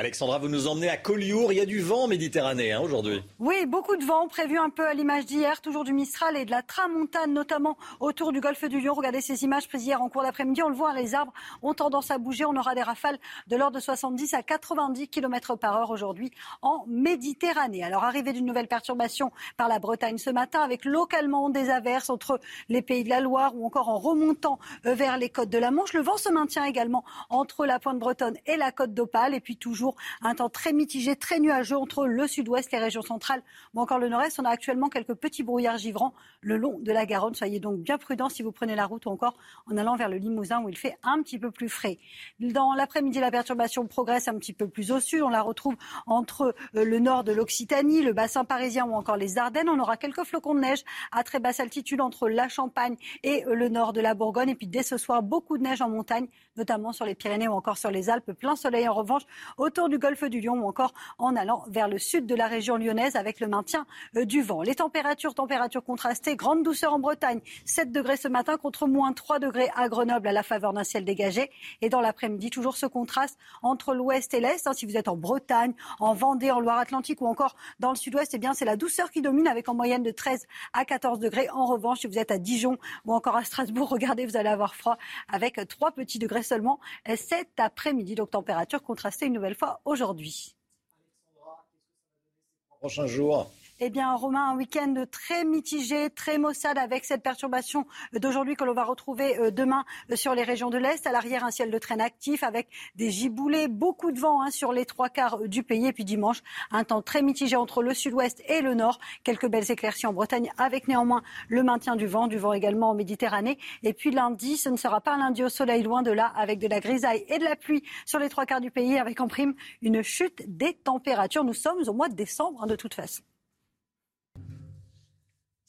Alexandra, vous nous emmenez à Collioure. Il y a du vent méditerranéen hein, aujourd'hui. Oui, beaucoup de vent prévu un peu à l'image d'hier, toujours du Mistral et de la tramontane, notamment autour du golfe du Lion. Regardez ces images prises hier en cours d'après-midi. On le voit, les arbres ont tendance à bouger. On aura des rafales de l'ordre de 70 à 90 km par heure aujourd'hui en Méditerranée. Alors, arrivée d'une nouvelle perturbation par la Bretagne ce matin, avec localement des averses entre les pays de la Loire ou encore en remontant euh, vers les côtes de la Manche. Le vent se maintient également entre la pointe bretonne et la côte d'Opale. Et puis toujours un temps très mitigé, très nuageux entre le sud-ouest, les régions centrales ou encore le nord-est. On a actuellement quelques petits brouillards givrants le long de la Garonne. Soyez donc bien prudents si vous prenez la route ou encore en allant vers le Limousin où il fait un petit peu plus frais. Dans l'après-midi, la perturbation progresse un petit peu plus au sud. On la retrouve entre euh, le nord de l'Occitanie, le bassin parisien ou encore les Ardennes. On aura quelques flocons de neige à très basse altitude entre la Champagne et euh, le nord de la Bourgogne. Et puis dès ce soir, beaucoup de neige en montagne, notamment sur les Pyrénées ou encore sur les Alpes. Plein soleil en revanche autour du golfe du Lion ou encore en allant vers le sud de la région lyonnaise avec le maintien euh, du vent. Les températures, températures contrastées, grande douceur en Bretagne, 7 degrés ce matin contre moins 3 degrés à Grenoble à la faveur d'un ciel dégagé. Et dans l'après-midi, toujours ce contraste entre l'ouest et l'est. Hein, si vous êtes en Bretagne, en Vendée, en Loire-Atlantique ou encore dans le sud-ouest, eh bien c'est la douceur qui domine avec en moyenne de 13 à 14 degrés. En revanche, si vous êtes à Dijon ou encore à Strasbourg, regardez, vous allez avoir froid avec 3 petits degrés seulement cet après-midi. Donc température contrastée une nouvelle fois fois aujourd'hui. Prochain jour eh bien, Romain, un week-end très mitigé, très maussade avec cette perturbation d'aujourd'hui que l'on va retrouver euh, demain euh, sur les régions de l'Est. À l'arrière, un ciel de traîne actif avec des giboulées, beaucoup de vent hein, sur les trois quarts euh, du pays. Et puis dimanche, un temps très mitigé entre le sud-ouest et le nord. Quelques belles éclaircies en Bretagne avec néanmoins le maintien du vent, du vent également en Méditerranée. Et puis lundi, ce ne sera pas un lundi au soleil, loin de là, avec de la grisaille et de la pluie sur les trois quarts du pays, avec en prime une chute des températures. Nous sommes au mois de décembre, hein, de toute façon.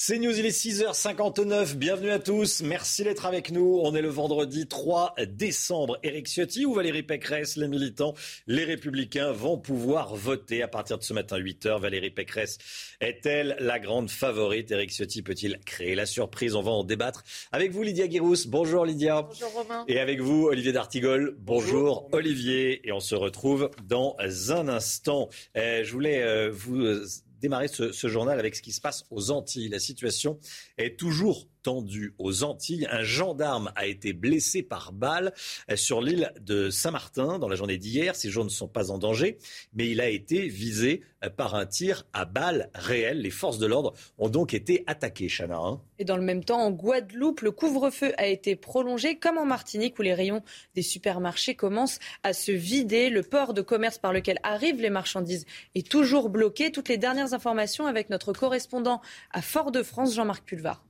C'est News, il est 6h59. Bienvenue à tous. Merci d'être avec nous. On est le vendredi 3 décembre. Éric Ciotti ou Valérie Pécresse, les militants, les républicains vont pouvoir voter à partir de ce matin 8h. Valérie Pécresse est-elle la grande favorite? Éric Ciotti peut-il créer la surprise? On va en débattre avec vous, Lydia Guirous. Bonjour Lydia. Bonjour Romain. Et avec vous, Olivier D'Artigol. Bonjour, Olivier. Et on se retrouve dans un instant. Euh, je voulais euh, vous démarrer ce, journal avec ce qui se passe aux Antilles. La situation est toujours tendue aux Antilles. Un gendarme a été blessé par balle sur l'île de Saint-Martin dans la journée d'hier. Ces jours ne sont pas en danger, mais il a été visé par un tir à balles réelles. Les forces de l'ordre ont donc été attaquées, Chana. Hein. Et dans le même temps, en Guadeloupe, le couvre-feu a été prolongé, comme en Martinique, où les rayons des supermarchés commencent à se vider. Le port de commerce par lequel arrivent les marchandises est toujours bloqué. Toutes les dernières informations avec notre correspondant à Fort-de-France, Jean-Marc Pulvar.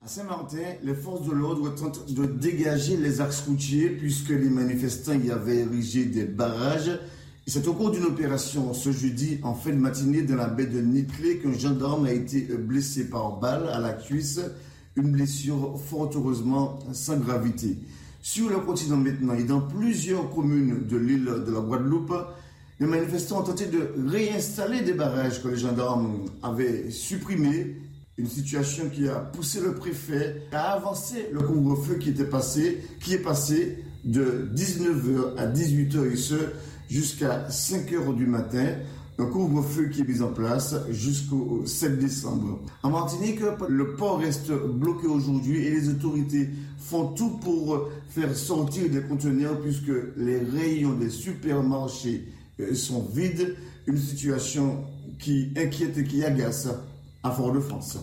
À Saint-Martin, les forces de l'ordre tentent de dégager les axes routiers puisque les manifestants y avaient érigé des barrages. C'est au cours d'une opération ce jeudi, en fin de matinée, dans la baie de Nitley, qu'un gendarme a été blessé par balle à la cuisse. Une blessure fort heureusement sans gravité. Sur le continent maintenant et dans plusieurs communes de l'île de la Guadeloupe, les manifestants ont tenté de réinstaller des barrages que les gendarmes avaient supprimés une situation qui a poussé le préfet à avancer le couvre-feu qui est passé de 19h à 18h et ce jusqu'à 5h du matin. Un couvre-feu qui est mis en place jusqu'au 7 décembre. En Martinique, le port reste bloqué aujourd'hui et les autorités font tout pour faire sortir des conteneurs puisque les rayons des supermarchés euh, sont vides. Une situation qui inquiète et qui agace à Fort-de-France.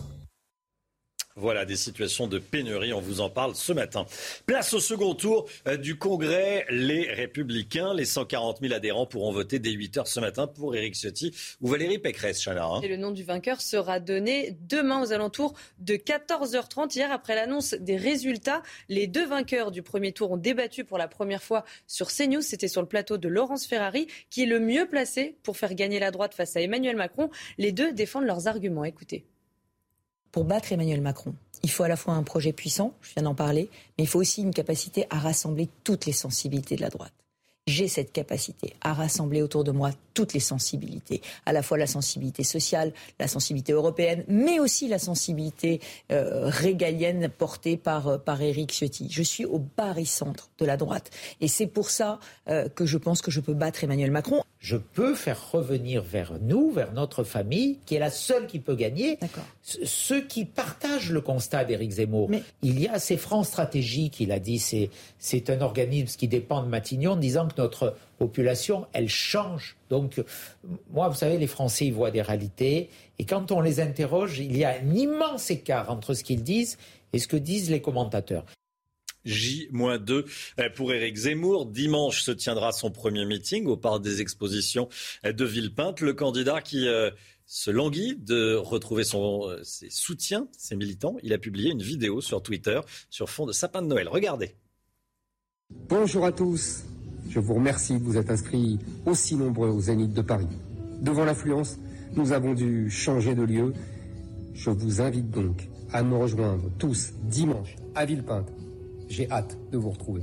Voilà des situations de pénurie, on vous en parle ce matin. Place au second tour euh, du Congrès, les Républicains, les 140 000 adhérents pourront voter dès 8 heures ce matin pour Éric Ciotti ou Valérie Pécresse, Chana. Hein. Et le nom du vainqueur sera donné demain aux alentours de 14h30. Hier, après l'annonce des résultats, les deux vainqueurs du premier tour ont débattu pour la première fois sur CNews. C'était sur le plateau de Laurence Ferrari, qui est le mieux placé pour faire gagner la droite face à Emmanuel Macron. Les deux défendent leurs arguments. Écoutez. Pour battre Emmanuel Macron, il faut à la fois un projet puissant, je viens d'en parler, mais il faut aussi une capacité à rassembler toutes les sensibilités de la droite. J'ai cette capacité à rassembler autour de moi toutes les sensibilités, à la fois la sensibilité sociale, la sensibilité européenne, mais aussi la sensibilité euh, régalienne portée par, euh, par Éric Ciotti. Je suis au barycentre de la droite. Et c'est pour ça euh, que je pense que je peux battre Emmanuel Macron. Je peux faire revenir vers nous, vers notre famille, qui est la seule qui peut gagner, ceux qui partagent le constat d'Éric Zemmour. Mais... Il y a ces francs stratégiques, il a dit, c'est, c'est un organisme qui dépend de Matignon, disant que notre population, elle change. Donc, moi, vous savez, les Français, ils voient des réalités. Et quand on les interroge, il y a un immense écart entre ce qu'ils disent et ce que disent les commentateurs. J-2 pour Éric Zemmour. Dimanche se tiendra son premier meeting au parc des expositions de Villepinte. Le candidat qui euh, se languit de retrouver son, euh, ses soutiens, ses militants. Il a publié une vidéo sur Twitter sur fond de sapin de Noël. Regardez. Bonjour à tous. Je vous remercie de vous être inscrits aussi nombreux au Zénith de Paris. Devant l'affluence, nous avons dû changer de lieu. Je vous invite donc à nous rejoindre tous dimanche à Villepinte j'ai hâte de vous retrouver.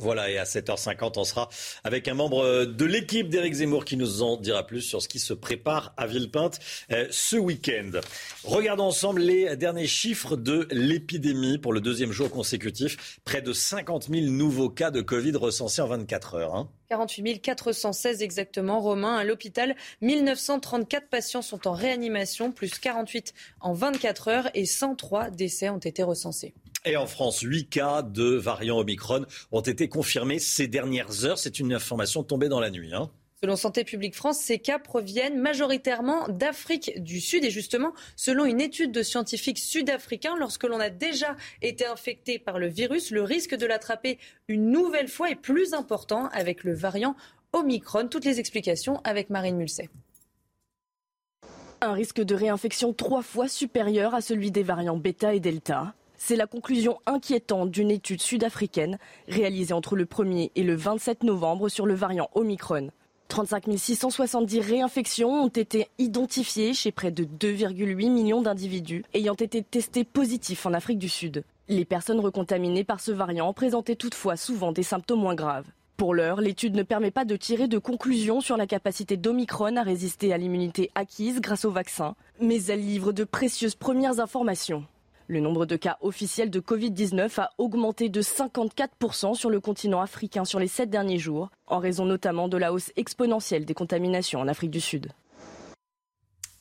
Voilà, et à 7h50, on sera avec un membre de l'équipe d'Éric Zemmour qui nous en dira plus sur ce qui se prépare à Villepinte euh, ce week-end. Regardons ensemble les derniers chiffres de l'épidémie pour le deuxième jour consécutif. Près de 50 000 nouveaux cas de Covid recensés en 24 heures. Hein. 48 416 exactement. Romain, à l'hôpital, 1934 patients sont en réanimation, plus 48 en 24 heures et 103 décès ont été recensés. Et en France, 8 cas de variant Omicron ont été confirmés ces dernières heures. C'est une information tombée dans la nuit. Hein. Selon Santé publique France, ces cas proviennent majoritairement d'Afrique du Sud. Et justement, selon une étude de scientifiques sud-africains, lorsque l'on a déjà été infecté par le virus, le risque de l'attraper une nouvelle fois est plus important avec le variant Omicron. Toutes les explications avec Marine Mulset. Un risque de réinfection trois fois supérieur à celui des variants bêta et delta. C'est la conclusion inquiétante d'une étude sud-africaine réalisée entre le 1er et le 27 novembre sur le variant Omicron. 35 670 réinfections ont été identifiées chez près de 2,8 millions d'individus ayant été testés positifs en Afrique du Sud. Les personnes recontaminées par ce variant présentaient toutefois souvent des symptômes moins graves. Pour l'heure, l'étude ne permet pas de tirer de conclusions sur la capacité d'Omicron à résister à l'immunité acquise grâce au vaccin, mais elle livre de précieuses premières informations. Le nombre de cas officiels de Covid-19 a augmenté de 54% sur le continent africain sur les sept derniers jours, en raison notamment de la hausse exponentielle des contaminations en Afrique du Sud.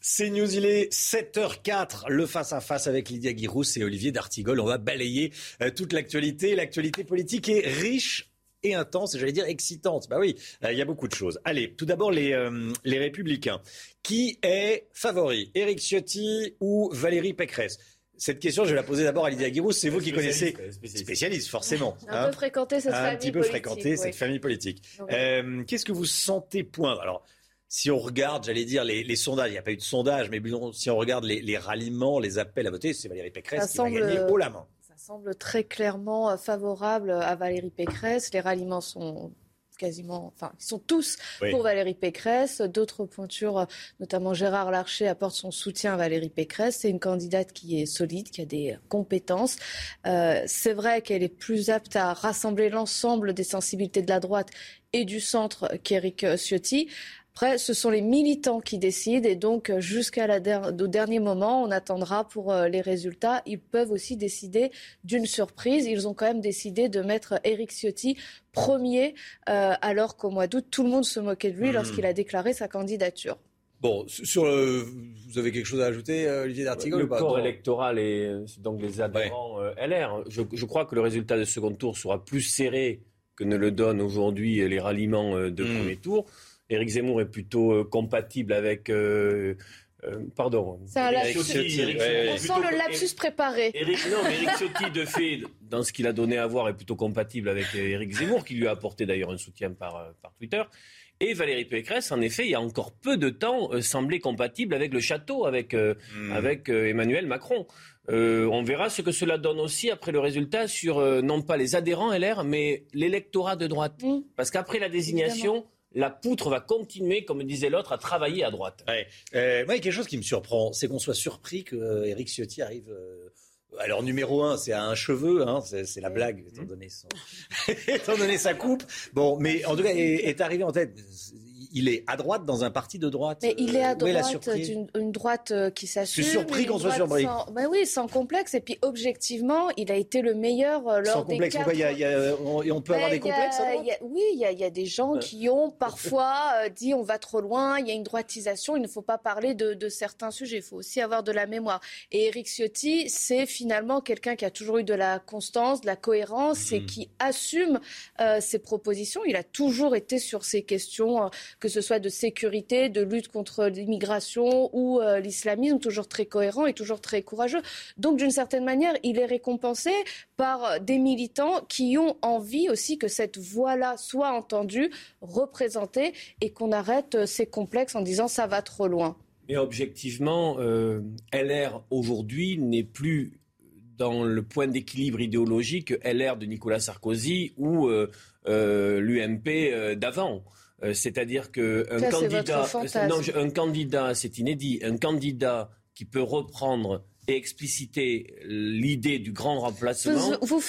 C'est News, il est 7h04, le face-à-face avec Lydia Guirousse et Olivier D'Artigol. On va balayer euh, toute l'actualité. L'actualité politique est riche et intense, j'allais dire excitante. Bah oui, euh, il y a beaucoup de choses. Allez, tout d'abord les, euh, les Républicains. Qui est favori? Éric Ciotti ou Valérie Pécresse? Cette question, je vais la poser d'abord à Lydia Guirou. C'est vous qui connaissez, spécialiste, forcément. Un peu hein. fréquenté cette famille Un petit peu fréquenté cette famille politique. Euh, qu'est-ce que vous sentez point? Alors, si on regarde, j'allais dire, les, sondages, il n'y a pas eu de sondage, mais si on regarde les, ralliements, les appels à voter, c'est Valérie Pécresse qui va gagner haut la main semble très clairement favorable à Valérie Pécresse. Les ralliements sont quasiment, enfin, ils sont tous pour Valérie Pécresse. D'autres pointures, notamment Gérard Larcher, apportent son soutien à Valérie Pécresse. C'est une candidate qui est solide, qui a des compétences. Euh, c'est vrai qu'elle est plus apte à rassembler l'ensemble des sensibilités de la droite et du centre qu'Éric Ciotti. Après, ce sont les militants qui décident et donc jusqu'à la dernier moment, on attendra pour euh, les résultats. Ils peuvent aussi décider d'une surprise. Ils ont quand même décidé de mettre Éric Ciotti premier, euh, alors qu'au mois d'août, tout le monde se moquait de lui hmm. lorsqu'il a déclaré sa candidature. Bon, sur vous avez quelque chose à ajouter, euh, Olivier D'Artigol Le corps électoral et donc les adhérents LR. Je, je, crois que le résultat du second tour sera plus serré que ne le donnent aujourd'hui les ralliements de hmm. premier tour. Éric Zemmour est plutôt euh, compatible avec. Euh, euh, pardon. C'est un lapsus. On sent le lapsus préparé. non, mais Éric Ciotti, de fait, dans ce qu'il a donné à voir, est plutôt compatible avec Éric Zemmour, qui lui a apporté d'ailleurs un soutien par, par Twitter. Et Valérie Pécresse, en effet, il y a encore peu de temps, semblait compatible avec le château, avec, hmm. avec Emmanuel Macron. on verra ce que cela donne aussi après le résultat sur non pas les adhérents LR, mais l'électorat de droite. Hmm. Parce qu'après la désignation la poutre va continuer, comme disait l'autre, à travailler à droite. Euh, moi, il y a quelque chose qui me surprend, c'est qu'on soit surpris que Eric Ciotti arrive. Euh, alors numéro un, c'est à un cheveu, hein, c'est la blague, étant donné, étant donné sa coupe. Bon, mais en tout cas, est arrivé en tête il est à droite dans un parti de droite. Mais il est à euh, droite d'une droite euh, qui s'assume. Je suis surpris qu'on soit surpris. Ben oui, sans complexe. Et puis objectivement, il a été le meilleur euh, lors sans des complexe, quatre... on, peut avoir des complexes Oui, il y, a, des gens qui ont parfois dit on va trop loin, il y a une droitisation, il ne faut pas parler de, certains sujets, il faut aussi avoir de la mémoire. Et Eric Ciotti, c'est finalement quelqu'un qui a toujours eu de la constance, de la cohérence et mhm. qui assume ses propositions. Il a toujours été sur ces questions que ce soit de sécurité, de lutte contre l'immigration ou euh, l'islamisme, toujours très cohérent et toujours très courageux. Donc, d'une certaine manière, il est récompensé par des militants qui ont envie aussi que cette voix-là soit entendue, représentée et qu'on arrête ces complexes en disant ça va trop loin. Mais objectivement, euh, LR aujourd'hui n'est plus dans le point d'équilibre idéologique LR de Nicolas Sarkozy ou euh, l'UMP d'avant. Euh, c'est-à-dire qu'un candidat, un candidat, c'est inédit, un candidat qui peut reprendre et expliciter l'idée du grand remplacement. Vous,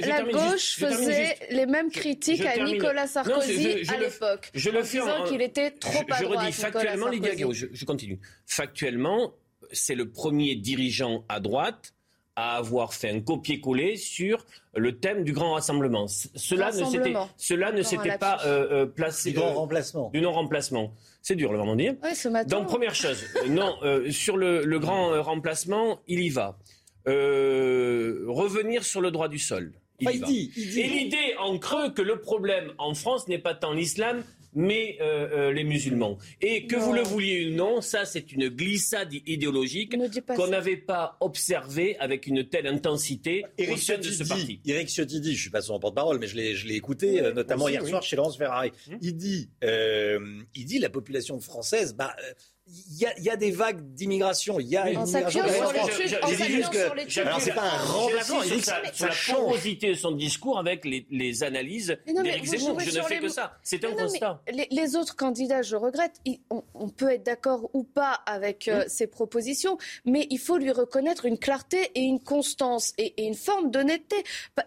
la, gauche faisait les mêmes critiques à Nicolas Sarkozy à l'époque, je le fais en disant qu'il était trop je, je redis factuellement, Lydia je, je continue. Factuellement, c'est le premier dirigeant à droite à avoir fait un copier-coller sur le thème du grand rassemblement. Cela ne s'était, cela ne s'était pas euh, euh, placé. Du grand remplacement. Du non-remplacement. C'est dur, le moment dire. Oui, ce matin. Donc, première chose, euh, non, sur le, grand remplacement, il y va. revenir sur le droit du sol. Il, dit, Et l'idée en creux que le problème en France n'est pas tant l'islam, mais les musulmans. Et que vous le vouliez ou non, ça c'est une glissade idéologique qu'on n'avait pas observée avec une telle intensité Eric au sein de ce parti. Eric Ciotti dit, je suis pas son porte-parole, mais je l'ai écouté, notamment hier soir chez Laurence Ferrari. Hum. Il dit, il dit la population française, bah, il y, a des vagues d'immigration. Il y a une immigration. Alors c'est pas un remplacement. Il sur, sur la porosité de son discours avec les, les analyses d'Éric Zemmour. Je ne fais que ça. C'est un constat. Les, autres candidats, je regrette. on, peut être d'accord ou pas avec euh, ses propositions, mais il faut lui reconnaître une clarté et une constance et, une forme d'honnêteté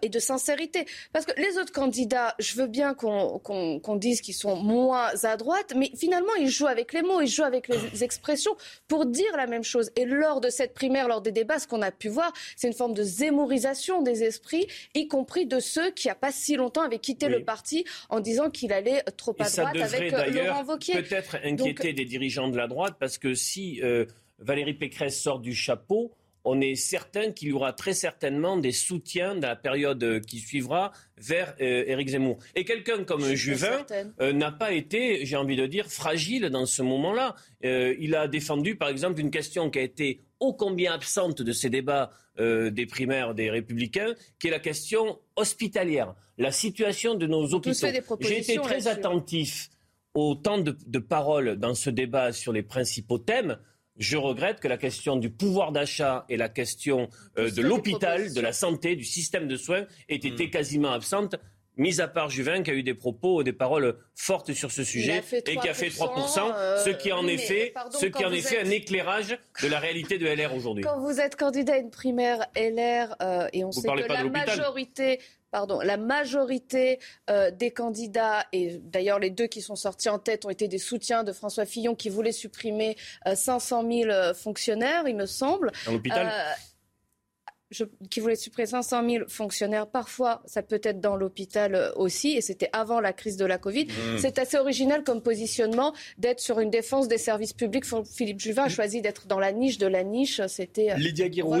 et de sincérité. Parce que les autres candidats, je veux bien qu'on dise qu'ils sont moins à droite, mais finalement ils jouent avec les mots, ils jouent avec les expressions pour dire la même chose. Et lors de cette primaire, lors des débats, ce qu'on a pu voir, c'est une forme de zémorisation des esprits, y compris de ceux qui, il n'y a pas si longtemps, avaient quitté le parti en disant qu'il allait trop à droite avec euh, Laurent Wauquiez. Peut-être inquiéter des dirigeants de la droite, parce que si euh, Valérie Pécresse sort du chapeau, on est certain qu'il y aura très certainement des soutiens dans la période euh, qui suivra vers euh, Éric Zemmour. Et quelqu'un comme Juvin euh, n'a pas été, j'ai envie de dire, fragile dans ce moment-là. il a défendu, par exemple, une question qui a été ô combien absente de ces débats des primaires des Républicains, qui est la question hospitalière, la situation de nos hôpitaux. J'ai été très attentif au temps de, de parole dans ce débat sur les principaux thèmes. Je regrette que la question du pouvoir d'achat et la question euh, de l'hôpital, de la santé, du système de soins aient été hmm. quasiment absentes mis à part Juvin qui a eu des propos, des paroles fortes sur ce sujet et qui a fait 3%, euh, ce qui en est fait, ce qui en est un éclairage de la réalité de LR aujourd'hui. Quand vous êtes candidat à une primaire LR euh, et on sait que la majorité pardon, la majorité euh, des candidats, et d'ailleurs les deux qui sont sortis en tête ont été des soutiens de François Fillon qui voulait supprimer 500 000 fonctionnaires, il me semble. Dans l'hôpital? Qui voulait supprimer 500 000 fonctionnaires. Parfois, ça peut être dans l'hôpital euh, aussi, et c'était avant la crise de la Covid. Mmh. C'est assez original comme positionnement d'être sur une défense des services publics. Philippe Juvin a choisi d'être dans la niche de la niche. C'était euh, Lydia Guirous,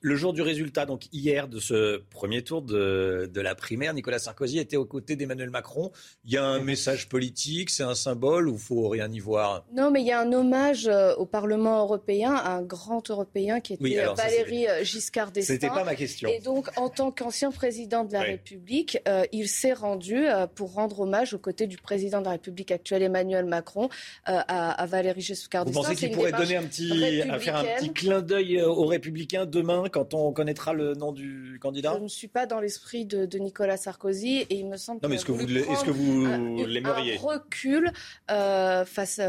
le jour du résultat, donc hier de ce premier tour de, de la primaire, Nicolas Sarkozy était aux côtés d'Emmanuel Macron. Il y a un message politique, c'est un symbole ou faut rien y voir? Non, mais il y a un hommage euh, au Parlement européen, à un grand Européen qui était Valérie Giscard c'était pas ma question. Et donc, en tant qu'ancien président de la République, euh, il s'est rendu euh, pour rendre hommage aux côtés du président de la République actuel, Emmanuel Macron, euh, à, Valéry Giscard d'Estaing. Vous pensez qu'il pourrait donner un petit, faire un petit clin d'œil aux Républicains demain, quand on connaîtra le nom du candidat? Je ne suis pas dans l'esprit de, Nicolas Sarkozy, et il me semble. Non, mais est-ce que vous, est-ce que vous l'aimeriez Un recul face,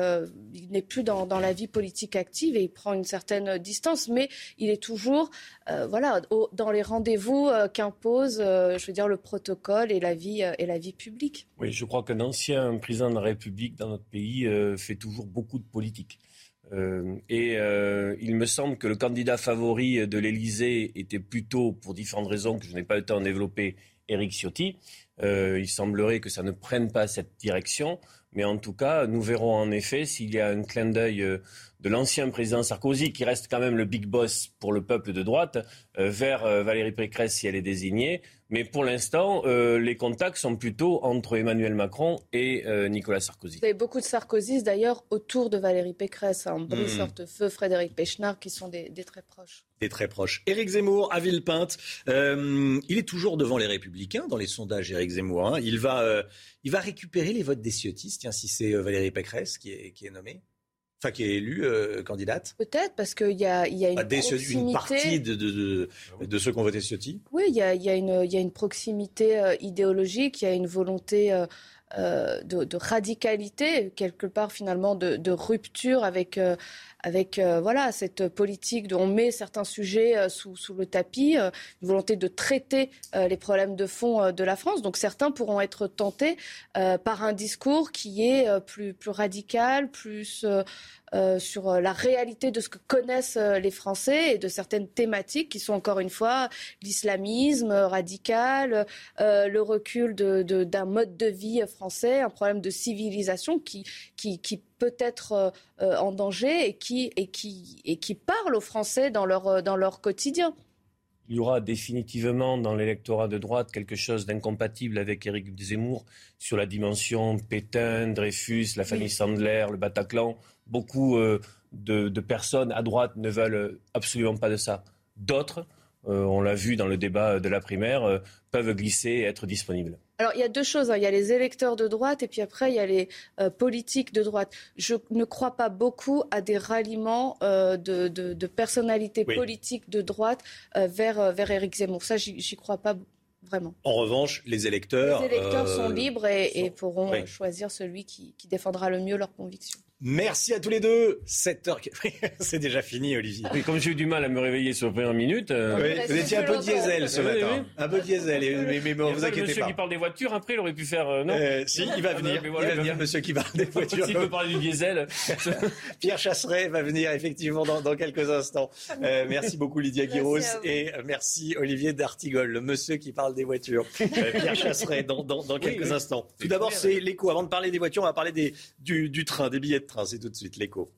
il n'est plus dans, dans, la vie politique active et il prend une certaine distance, mais il est toujours voilà, dans les rendez-vous euh, qu'impose, euh, je veux dire, le protocole et la vie, euh, et la vie publique. Oui, je crois qu'un ancien président de la République dans notre pays fait toujours beaucoup de politique. et il me semble que le candidat favori de l'Élysée était plutôt, pour différentes raisons que je n'ai pas eu le temps de développer, Éric Ciotti. il semblerait que ça ne prenne pas cette direction. Mais en tout cas, nous verrons en effet s'il y a un clin d'œil de l'ancien président Sarkozy, qui reste quand même le big boss pour le peuple de droite, euh, vers euh, Valérie Pécresse si elle est désignée. Mais pour l'instant, euh, les contacts sont plutôt entre Emmanuel Macron et Nicolas Sarkozy. Vous avez beaucoup de Sarkozys d'ailleurs autour de Valérie Pécresse, hein, Brice mmh. Frédéric Pechnard, qui sont des, très proches. Des très proches. Éric Zemmour à Villepinte, il est toujours devant les Républicains dans les sondages. Éric Zemmour, hein. il va, il va récupérer les votes des ciotistes, si c'est Valérie Pécresse qui est, qui est nommée qui est élue euh, candidate. Peut-être, parce qu'il y a, y a une bah, proximité... Une partie de, de, de, ceux qui ont voté Ciotti. Oui, il y a, y, a une, y a une proximité euh, idéologique, il y a une volonté euh, de, de, radicalité, quelque part finalement de, rupture avec avec euh, voilà cette politique dont on met certains sujets euh, sous, sous, le tapis, euh, une volonté de traiter les problèmes de fond de la France. Donc certains pourront être tentés par un discours qui est plus, plus radical, plus sur la réalité de ce que connaissent les Français et de certaines thématiques qui sont encore une fois l'islamisme radical, le recul d'un de, mode de vie français, un problème de civilisation qui, qui, qui peut être euh, euh, en danger et qui, et, qui, et qui parlent aux Français dans leur, euh, dans leur quotidien. il y aura définitivement dans l'électorat de droite quelque chose d'incompatible avec Éric Zemmour sur la dimension Pétain, Dreyfus, la famille Sandler, le Bataclan. Beaucoup euh, de, personnes à droite ne veulent absolument pas de ça. D'autres, euh, on l'a vu dans le débat de la primaire, euh, peuvent glisser et être disponibles. Alors, il y a deux choses. Hein. Il y a les électeurs de droite et puis après, il y a les politiques de droite. Je ne crois pas beaucoup à des ralliements de, personnalités politiques de droite vers, vers Éric Zemmour. Ça, j'y crois pas vraiment. En revanche, les électeurs... Les électeurs sont libres et, pourront choisir celui qui, qui défendra le mieux leurs convictions. Merci à tous les deux. 7 heures. C'est déjà fini, Olivier. Oui, comme j'ai eu du mal à me réveiller sur la première minute. Euh, vous étiez un peu diesel ce matin. Un peu diesel. Mais, mais bon, vous inquiétez monsieur pas. qui parle des voitures, après, il aurait pu faire. Euh, non euh, Si, il va venir. il va venir, monsieur qui parle des voitures. S'il peut parler du diesel. Pierre Chasseret va venir effectivement dans, dans quelques instants. merci beaucoup, Lydia Guiros. Et merci, Olivier D'Artigol, le monsieur qui parle des voitures. Pierre Chasseret dans, dans, dans quelques instants. Tout d'abord, c'est l'écho. Avant de parler des voitures, on va parler des, du, du train, des billets de train. C'est tout de suite l'écho.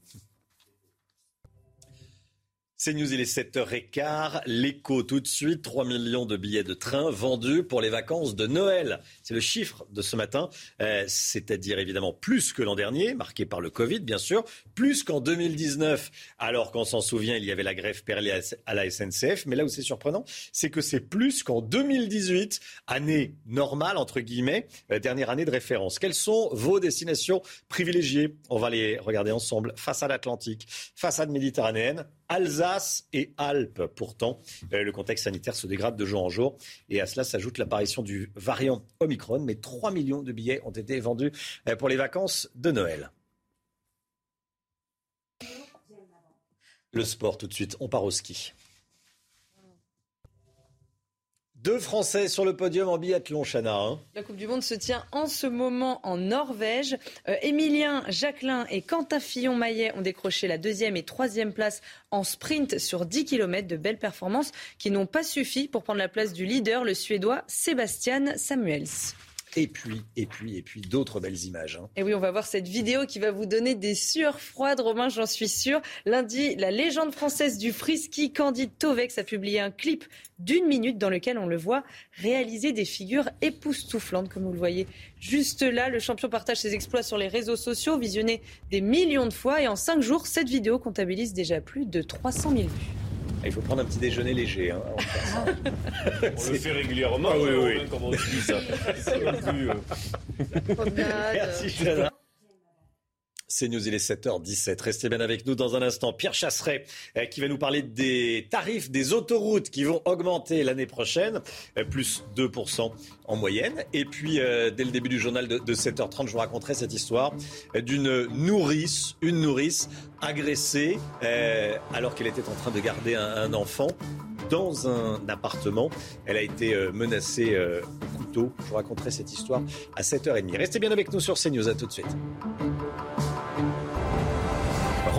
C'est News, il est 7h15. L'écho tout de suite. 3 millions de billets de train vendus pour les vacances de Noël. C'est le chiffre de ce matin. Euh, c'est-à-dire évidemment plus que l'an dernier, marqué par le Covid, bien sûr. Plus qu'en 2019, alors qu'on s'en souvient, il y avait la grève perlée à la SNCF. Mais là où c'est surprenant, c'est que c'est plus qu'en 2018, année normale, entre guillemets, euh, dernière année de référence. Quelles sont vos destinations privilégiées? On va les regarder ensemble. Façade Atlantique, façade méditerranéenne Alsace et Alpes. Pourtant, euh, le contexte sanitaire se dégrade de jour en jour. Et à cela s'ajoute l'apparition du variant Omicron. Mais 3 millions de billets ont été vendus euh, pour les vacances de Noël. Le sport tout de suite. On part au ski. Deux Français sur le podium en biathlon, Chana. Hein. La Coupe du Monde se tient en ce moment en Norvège. Euh, Émilien, Jacquelin et Quentin Fillon-Maillet ont décroché la deuxième et troisième place en sprint sur 10 km. De belles performances qui n'ont pas suffi pour prendre la place du leader, le Suédois Sébastien Samuels. Et puis, et puis, et puis d'autres belles images. Hein. Et oui, on va voir cette vidéo qui va vous donner des sueurs froides, Romain, j'en suis sûr. Lundi, la légende française du frisky, Candide Tovex, a publié un clip d'une minute dans lequel on le voit réaliser des figures époustouflantes, comme vous le voyez juste là. Le champion partage ses exploits sur les réseaux sociaux, visionné des millions de fois. Et en cinq jours, cette vidéo comptabilise déjà plus de 300 000 vues. Il faut prendre un petit déjeuner léger. Hein, on le fait régulièrement. Ah, oui, oui. Hein, comment on dit ça. Merci, Chana. C'est News, il est 7h17. Restez bien avec nous dans un instant. Pierre Chasseret euh, qui va nous parler des tarifs des autoroutes qui vont augmenter l'année prochaine, euh, plus 2% en moyenne. Et puis, euh, dès le début du journal de, 7h30, je vous raconterai cette histoire d'une nourrice, une nourrice agressée alors qu'elle était en train de garder un, enfant dans un appartement. Elle a été menacée au couteau. Je vous raconterai cette histoire à 7h30. Restez bien avec nous sur CNews. À tout de suite.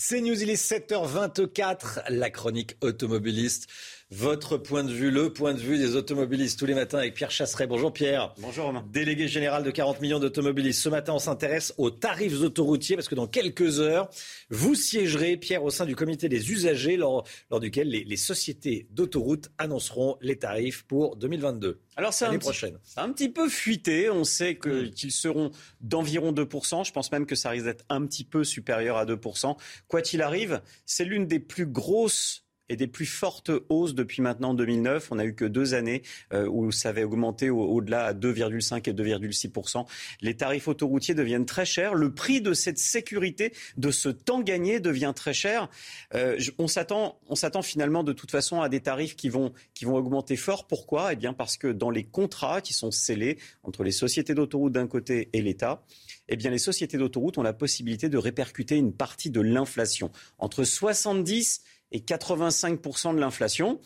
C'est News, il est 7h24, la chronique automobiliste. Votre point de vue, le point de vue des automobilistes tous les matins avec Pierre Chasseret. Bonjour Pierre. Bonjour Romain. Délégué général de 40 millions d'automobilistes. Ce matin, on s'intéresse aux tarifs autoroutiers parce que dans quelques heures, vous siégerez, Pierre, au sein du comité des usagers lors, lors duquel les, sociétés d'autoroutes annonceront les tarifs pour 2022. Alors c'est un, un petit peu fuité. On sait hmm. qu'ils seront d'environ 2%. Je pense même que ça risque d'être un petit peu supérieur à 2%. Quoi qu'il arrive, c'est l'une des plus grosses et des plus fortes hausses depuis maintenant 2009. On n'a eu que deux années euh, où ça avait augmenté au-delà à 2,5 et 2,6% Les tarifs autoroutiers deviennent très chers. Le prix de cette sécurité, de ce temps gagné, devient très cher. Euh, on s'attend, on s'attend finalement de toute façon à des tarifs qui vont qui vont augmenter fort. Pourquoi? Eh bien parce que dans les contrats qui sont scellés entre les sociétés d'autoroutes d'un côté et l'État, eh bien, les sociétés d'autoroutes ont la possibilité de répercuter une partie de l'inflation. Entre 70 et 85% de l'inflation.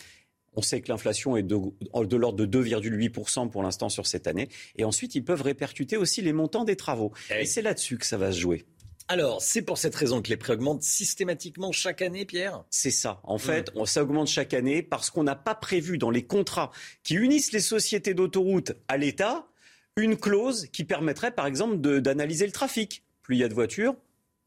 On sait que l'inflation est de, de l'ordre de 2,8% pour l'instant sur cette année. Et ensuite, ils peuvent répercuter aussi les montants des travaux. Et, c'est là-dessus que ça va se jouer. Alors, c'est pour cette raison que les prix augmentent systématiquement chaque année, Pierre? C'est ça. En fait, mmh. ça augmente chaque année parce qu'on n'a pas prévu dans les contrats qui unissent les sociétés d'autoroutes à l'État une clause qui permettrait, par exemple, d'analyser le trafic. Plus il y a de voitures,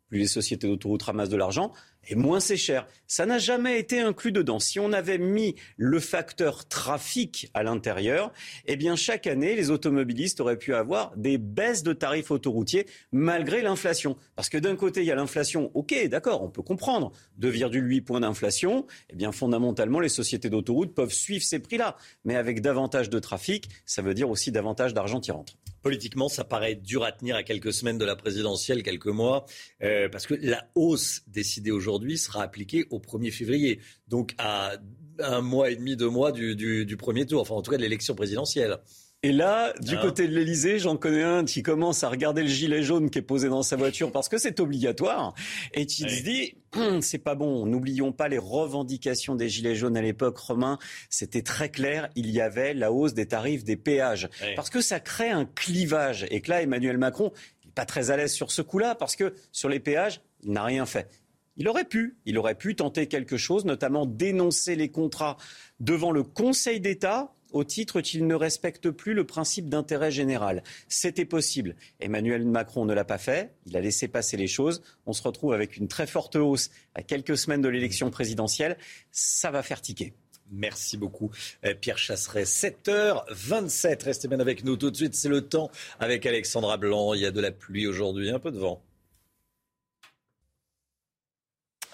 plus les sociétés d'autoroutes ramassent de l'argent, et moins c'est cher. Ça n'a jamais été inclus dedans. Si on avait mis le facteur trafic à l'intérieur, eh bien chaque année, les automobilistes auraient pu avoir des baisses de tarifs autoroutiers malgré l'inflation. Parce que d'un côté, il y a l'inflation. Ok, d'accord, on peut comprendre. 2,8 points d'inflation. Eh bien fondamentalement, les sociétés d'autoroutes peuvent suivre ces prix-là. Mais avec davantage de trafic, ça veut dire aussi davantage d'argent qui rentre. Politiquement, ça paraît dur à tenir à quelques semaines de la présidentielle, quelques mois, euh, parce que la hausse décidée aujourd'hui sera appliquée au 1er février, donc à un mois et demi, deux mois du, du premier tour, enfin en tout cas de l'élection présidentielle. Et là, du hein côté de l'Elysée, j'en connais un qui commence à regarder le gilet jaune qui est posé dans sa voiture parce que c'est obligatoire et qui se dit hum, c'est pas bon. N'oublions pas les revendications des gilets jaunes à l'époque, Romain. C'était très clair. Il y avait la hausse des tarifs des péages parce que ça crée un clivage et que là, Emmanuel Macron n'est pas très à l'aise sur ce coup-là parce que sur les péages, il n'a rien fait. Il aurait pu, il aurait pu tenter quelque chose, notamment dénoncer les contrats devant le Conseil d'État au titre qu'il ne respecte plus le principe d'intérêt général. C'était possible. Emmanuel Macron ne l'a pas fait. Il a laissé passer les choses. On se retrouve avec une très forte hausse à quelques semaines de l'élection présidentielle. Ça va faire tiquer. Merci beaucoup, euh, Pierre Chasseret. 7h27. Restez bien avec nous tout de suite. C'est le temps avec Alexandra Blanc. Il y a de la pluie aujourd'hui, un peu de vent.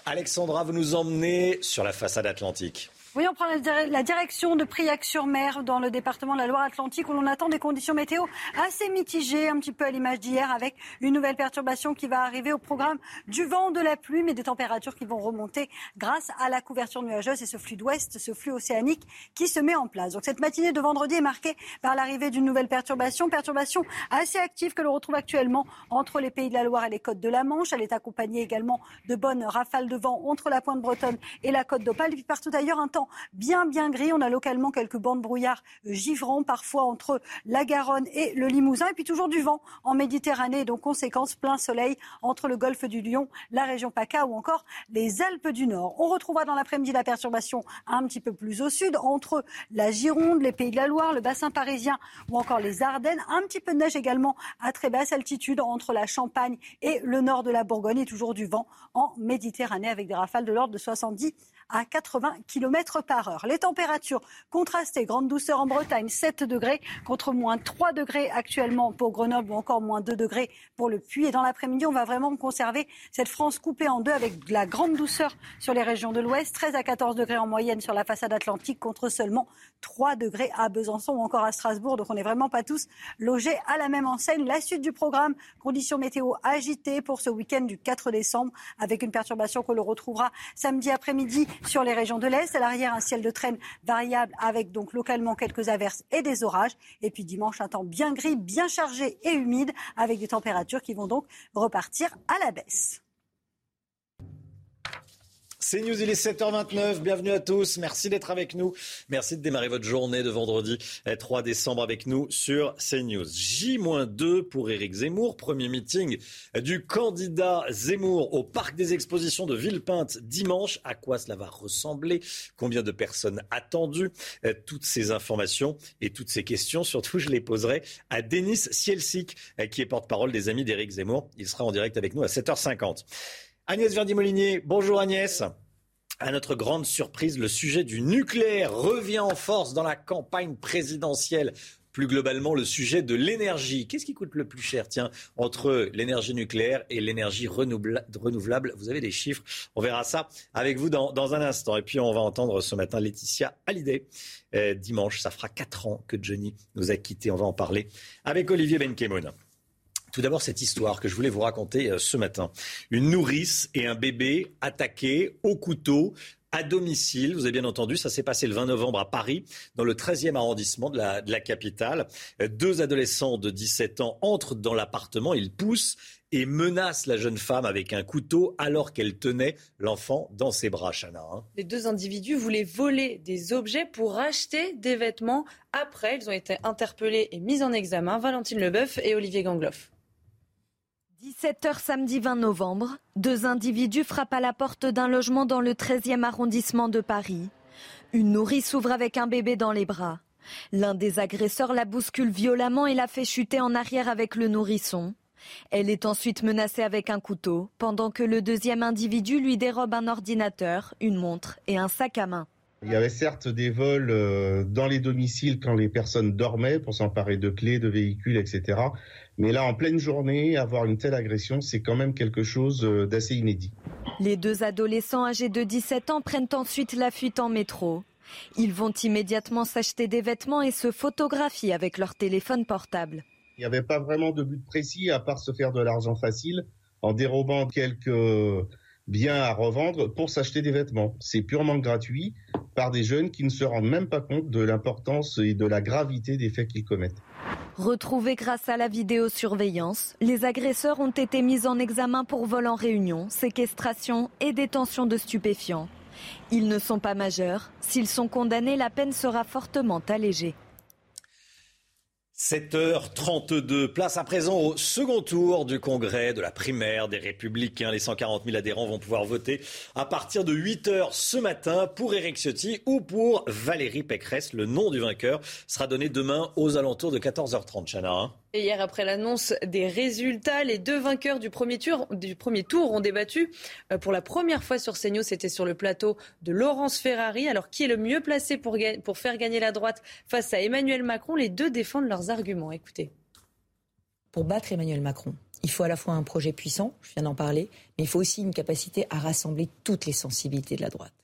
Alexandra, vous nous emmenez sur la façade atlantique. Oui, on prend la direction de Priac-sur-Mer dans le département de la Loire-Atlantique où l'on attend des conditions météo assez mitigées, un petit peu à l'image d'hier, avec une nouvelle perturbation qui va arriver au programme du vent, de la pluie, mais des températures qui vont remonter grâce à la couverture nuageuse et ce flux d'ouest, ce flux océanique qui se met en place. Donc cette matinée de vendredi est marquée par l'arrivée d'une nouvelle perturbation, perturbation assez active que l'on retrouve actuellement entre les pays de la Loire et les côtes de la Manche. Elle est accompagnée également de bonnes rafales de vent entre la pointe bretonne et la côte d'Opale. Et puis partout ailleurs, un temps bien, bien gris. On a localement quelques bancs de brouillard givrants, parfois entre la Garonne et le Limousin. Et puis toujours du vent en Méditerranée. Donc, conséquence, plein soleil entre le golfe du Lion, la région PACA ou encore les Alpes du Nord. On retrouvera dans l'après-midi la perturbation un petit peu plus au sud, entre la Gironde, les Pays de la Loire, le bassin parisien ou encore les Ardennes. Un petit peu de neige également à très basse altitude entre la Champagne et le nord de la Bourgogne. Et toujours du vent en Méditerranée avec des rafales de l'ordre de 70 à 80 km par heure. Les températures contrastées, grande douceur en Bretagne, 7 degrés contre moins 3 degrés actuellement pour Grenoble ou encore moins 2 degrés pour le Puy. Et dans l'après-midi, on va vraiment conserver cette France coupée en deux avec de la grande douceur sur les régions de l'Ouest, 13 à 14 degrés en moyenne sur la façade atlantique contre seulement 3 degrés à Besançon ou encore à Strasbourg. Donc on n'est vraiment pas tous logés à la même enseigne. La suite du programme, conditions météo agitées pour ce week-end du 4 décembre avec une perturbation que l'on retrouvera samedi après-midi sur les régions de l'Est. À l'arrière, un ciel de traîne variable avec donc localement quelques averses et des orages. Et puis dimanche, un temps bien gris, bien chargé et humide avec des températures qui vont donc repartir à la baisse. C'est News, il est 7h29. Bienvenue à tous. Merci d'être avec nous. Merci de démarrer votre journée de vendredi 3 eh, décembre avec nous sur CNews. J-2 pour Éric Zemmour. Premier meeting du candidat Zemmour au Parc des Expositions de Villepinte dimanche. À quoi cela va ressembler? Combien de personnes attendues? Eh, Toutes ces informations et toutes ces questions, surtout, je les poserai à Denis Sielsik, eh, qui est porte-parole des amis d'Éric Zemmour. Il sera en direct avec nous à 7h50. Agnès Verdi-Molinier, bonjour Agnès. À notre grande surprise, le sujet du nucléaire revient en force dans la campagne présidentielle. Plus globalement, le sujet de l'énergie. Qu'est-ce qui coûte le plus cher, tiens, entre l'énergie nucléaire et l'énergie renouvelable? Vous avez des chiffres. On verra ça avec vous dans, un instant. Et puis, on va entendre ce matin Laetitia Hallyday. Euh, dimanche, ça fera quatre ans que Johnny nous a quittés. On va en parler avec Olivier Benkemoun. Tout d'abord, cette histoire que je voulais vous raconter euh, ce matin. Une nourrice et un bébé attaqués au couteau à domicile. Vous avez bien entendu, ça s'est passé le 20 novembre à Paris, dans le 13e arrondissement de la, capitale. Euh, deux adolescents de 17 ans entrent dans l'appartement, ils poussent et menacent la jeune femme avec un couteau alors qu'elle tenait l'enfant dans ses bras, Chana. Hein. Les deux individus voulaient voler des objets pour acheter des vêtements. Après, ils ont été interpellés et mis en examen. Valentine Leboeuf et Olivier Gangloff. 17h samedi 20 novembre, deux individus frappent à la porte d'un logement dans le 13e arrondissement de Paris. Une nourrice s'ouvre avec un bébé dans les bras. L'un des agresseurs la bouscule violemment et la fait chuter en arrière avec le nourrisson. Elle est ensuite menacée avec un couteau, pendant que le deuxième individu lui dérobe un ordinateur, une montre et un sac à main. Il y avait certes des vols euh, dans les domiciles quand les personnes dormaient pour s'emparer de clés, de véhicules, etc. Mais là, en pleine journée, avoir une telle agression, c'est quand même quelque chose euh, d'assez inédit. Les deux adolescents âgés de 17 ans prennent ensuite la fuite en métro. Ils vont immédiatement s'acheter des vêtements et se photographier avec leur téléphone portable. Il n'y avait pas vraiment de but précis à part se faire de l'argent facile en dérobant quelques biens à revendre pour s'acheter des vêtements. C'est purement gratuit par des jeunes qui ne se rendent même pas compte de l'importance et de la gravité des faits qu'ils commettent. Retrouvés grâce à la vidéosurveillance, les agresseurs ont été mis en examen pour vol en réunion, séquestration et détention de stupéfiants. Ils ne sont pas majeurs. S'ils sont condamnés, la peine sera fortement allégée. 7h32, place à présent au second tour du congrès de la primaire des Républicains. Les 140 000 adhérents vont pouvoir voter à partir de 8h ce matin pour Éric Ciotti ou pour Valérie Pécresse. Le nom du vainqueur sera donné demain aux alentours de 14h30, Chana. Et hier, après l'annonce des résultats, les deux vainqueurs du premier, tour, ont débattu. Euh, pour la première fois sur CNews, c'était sur le plateau de Laurence Ferrari. Alors, qui est le mieux placé pour faire gagner la droite face à Emmanuel Macron? Les deux défendent leurs arguments. Écoutez. Pour battre Emmanuel Macron, il faut à la fois un projet puissant, je viens d'en parler, mais il faut aussi une capacité à rassembler toutes les sensibilités de la droite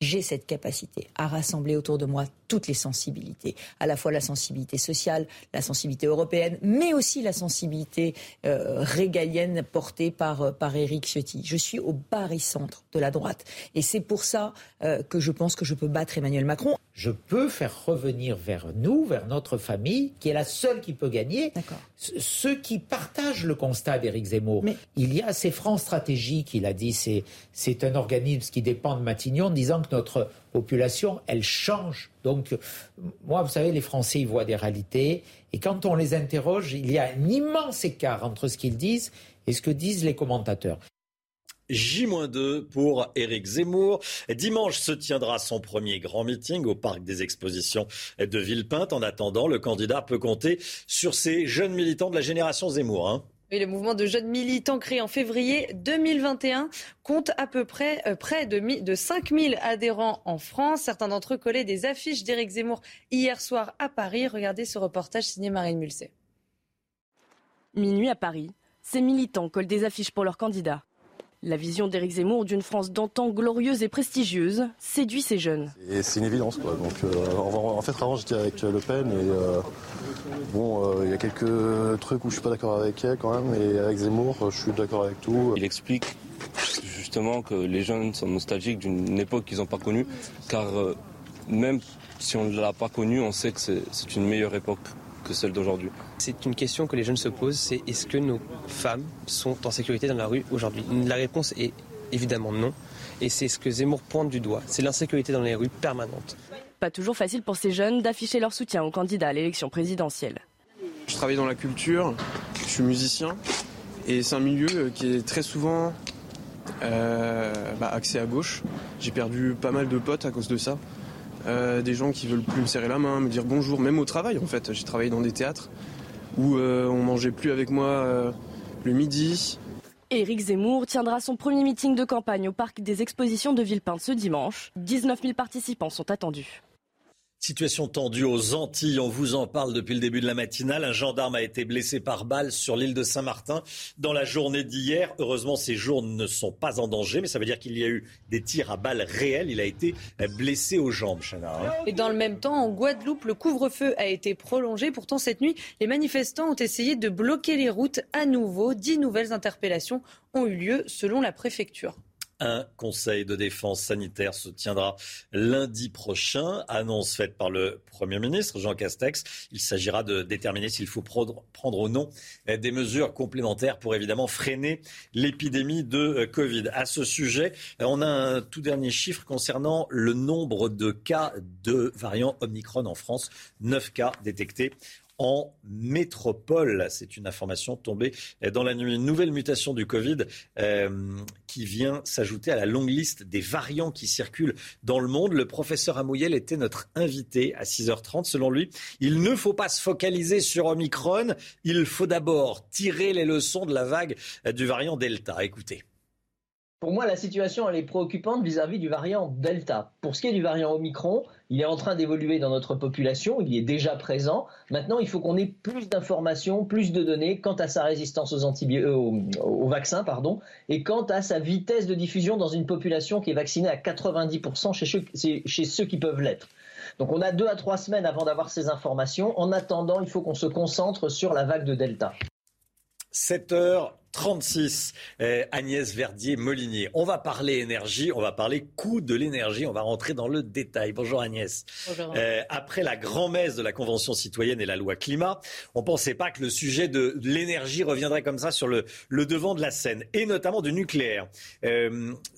j'ai cette capacité à rassembler autour de moi toutes les sensibilités, à la fois la sensibilité sociale, la sensibilité européenne, mais aussi la sensibilité euh, régalienne portée par, euh, par Éric Ciotti. Je suis au barycentre de la droite. Et c'est pour ça euh, que je pense que je peux battre Emmanuel Macron. Je peux faire revenir vers nous, vers notre famille, qui est la seule qui peut gagner, ceux qui partagent le constat d'Éric Zemmour. Mais... Il y a ces francs stratégiques, il a dit, c'est, c'est un organisme qui dépend de Matignon, disant que notre population, elle change. Donc, moi, vous savez, les Français, ils voient des réalités. Et quand on les interroge, il y a un immense écart entre ce qu'ils disent et ce que disent les commentateurs. J-2 pour Éric Zemmour. Dimanche se tiendra son premier grand meeting au parc des expositions de Villepinte. En attendant, le candidat peut compter sur ces jeunes militants de la génération Zemmour. Hein le mouvement de jeunes militants créé en février 2021 compte à peu près euh, près de, de 5000 adhérents en France. Certains d'entre eux collaient des affiches d'Éric Zemmour hier soir à Paris. Regardez ce reportage signé Marine Mulset. Minuit à Paris, ces militants collent des affiches pour leurs candidats. La vision d'Éric Zemmour d'une France d'antan glorieuse et prestigieuse séduit ces jeunes. c'est une évidence. Quoi. Donc, euh, en fait, avant, j'étais avec Le Pen et euh, bon, euh, il y a quelques trucs où je suis pas d'accord avec elle quand même. Et avec Zemmour, je suis d'accord avec tout. Il explique justement que les jeunes sont nostalgiques d'une époque qu'ils n'ont pas connue, car même si on ne l'a pas connue, on sait que c'est une meilleure époque que celle d'aujourd'hui. C'est une question que les jeunes se posent, c'est est-ce que nos femmes sont en sécurité dans la rue aujourd'hui? La réponse est évidemment non. Et c'est ce que Zemmour pointe du doigt, c'est l'insécurité dans les rues permanente. Pas toujours facile pour ces jeunes d'afficher leur soutien au candidat à l'élection présidentielle. Je travaille dans la culture, je suis musicien, et c'est un milieu qui est très souvent euh, bah, axé à gauche. J'ai perdu pas mal de potes à cause de ça. Euh, des gens qui veulent plus me serrer la main, me dire bonjour, même au travail en fait. J'ai travaillé dans des théâtres où euh, on mangeait plus avec moi euh, le midi. Éric Zemmour tiendra son premier meeting de campagne au parc des expositions de Villepinte ce dimanche. 19 000 participants sont attendus. Situation tendue aux Antilles, on vous en parle depuis le début de la matinale. Un gendarme a été blessé par balle sur l'île de Saint-Martin dans la journée d'hier. Heureusement, ces jours ne sont pas en danger, mais ça veut dire qu'il y a eu des tirs à balles réels. Il a été blessé aux jambes, Chana. Hein. Et dans le même temps, en Guadeloupe, le couvre-feu a été prolongé. Pourtant, cette nuit, les manifestants ont essayé de bloquer les routes à nouveau. Dix nouvelles interpellations ont eu lieu selon la préfecture. Un conseil de défense sanitaire se tiendra lundi prochain, annonce faite par le Premier ministre Jean Castex. Il s'agira de déterminer s'il faut prendre, ou non des mesures complémentaires pour évidemment freiner l'épidémie de euh, Covid. À ce sujet, on a un tout dernier chiffre concernant le nombre de cas de variant Omicron en France. Neuf cas détectés en métropole. C'est une information tombée dans la nuit. Une nouvelle mutation du Covid euh, qui vient s'ajouter à la longue liste des variants qui circulent dans le monde. Le professeur Amouyel était notre invité à 6h30. Selon lui, il ne faut pas se focaliser sur Omicron. Il faut d'abord tirer les leçons de la vague du variant Delta. Écoutez. Pour moi, la situation elle est préoccupante vis-à-vis du variant Delta. Pour ce qui est du variant Omicron, il est en train d'évoluer dans notre population, il est déjà présent. Maintenant, il faut qu'on ait plus d'informations, plus de données quant à sa résistance aux, euh, vaccins pardon, et quant à sa vitesse de diffusion dans une population qui est vaccinée à 90% chez chez ceux qui peuvent l'être. Donc on a deux à trois semaines avant d'avoir ces informations. En attendant, il faut qu'on se concentre sur la vague de Delta. 7h 36, eh, Agnès Verdier-Molinier. On va parler énergie, on va parler coût de l'énergie, on va rentrer dans le détail. Bonjour Agnès. Bonjour. Eh, après la grand-messe de la Convention citoyenne et la loi climat, on ne pensait pas que le sujet de l'énergie reviendrait comme ça sur le, devant de la scène, et notamment du nucléaire. Eh,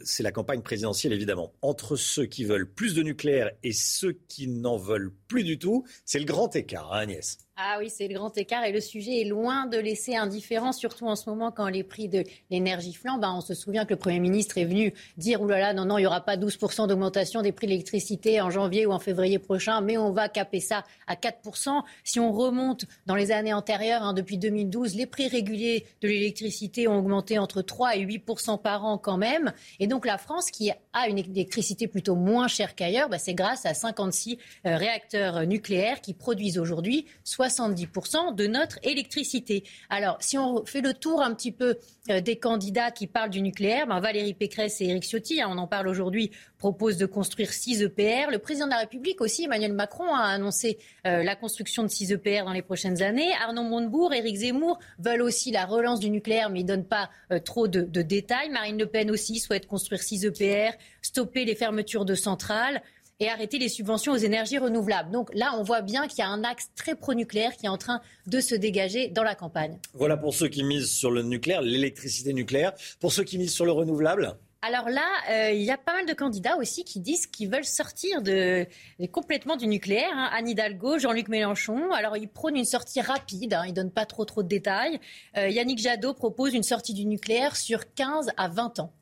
c'est la campagne présidentielle évidemment. Entre ceux qui veulent plus de nucléaire et ceux qui n'en veulent plus du tout, c'est le grand écart, hein, Agnès. Ah oui, c'est le grand écart et le sujet est loin de laisser indifférent, surtout en ce moment quand les prix de l'énergie flambent. Ben, on se souvient que le Premier ministre est venu dire, oulala, non, non, il n'y aura pas 12% d'augmentation des prix de l'électricité en janvier ou en février prochain, mais on va caper ça à 4%. Si on remonte dans les années antérieures, hein, depuis 2012, les prix réguliers de l'électricité ont augmenté entre 3 et 8% par an quand même. Et donc la France, qui a une électricité plutôt moins chère qu'ailleurs, ben, c'est grâce à 56 euh, réacteurs nucléaires qui produisent aujourd'hui 70% de notre électricité. Alors, si on fait le tour un petit peu euh, des candidats qui parlent du nucléaire, ben Valérie Pécresse et Éric Ciotti, hein, on en parle aujourd'hui, proposent de construire 6 EPR. Le président de la République aussi, Emmanuel Macron, a annoncé euh, la construction de 6 EPR dans les prochaines années. Arnaud Montebourg, Éric Zemmour veulent aussi la relance du nucléaire, mais ils ne donnent pas euh, trop de, de détails. Marine Le Pen aussi souhaite construire 6 EPR, stopper les fermetures de centrales et arrêter les subventions aux énergies renouvelables. Donc là, on voit bien qu'il y a un axe très pro-nucléaire qui est en train de se dégager dans la campagne. Voilà pour ceux qui misent sur le nucléaire, l'électricité nucléaire. Pour ceux qui misent sur le renouvelable alors là, euh, il y a pas mal de candidats aussi qui disent qu'ils veulent sortir de, complètement du nucléaire. Hein. Anne Hidalgo, Jean-Luc Mélenchon. Alors ils prônent une sortie rapide, hein, ils donnent pas trop trop de détails. Euh, Yannick Jadot propose une sortie du nucléaire sur 15 à 20 ans.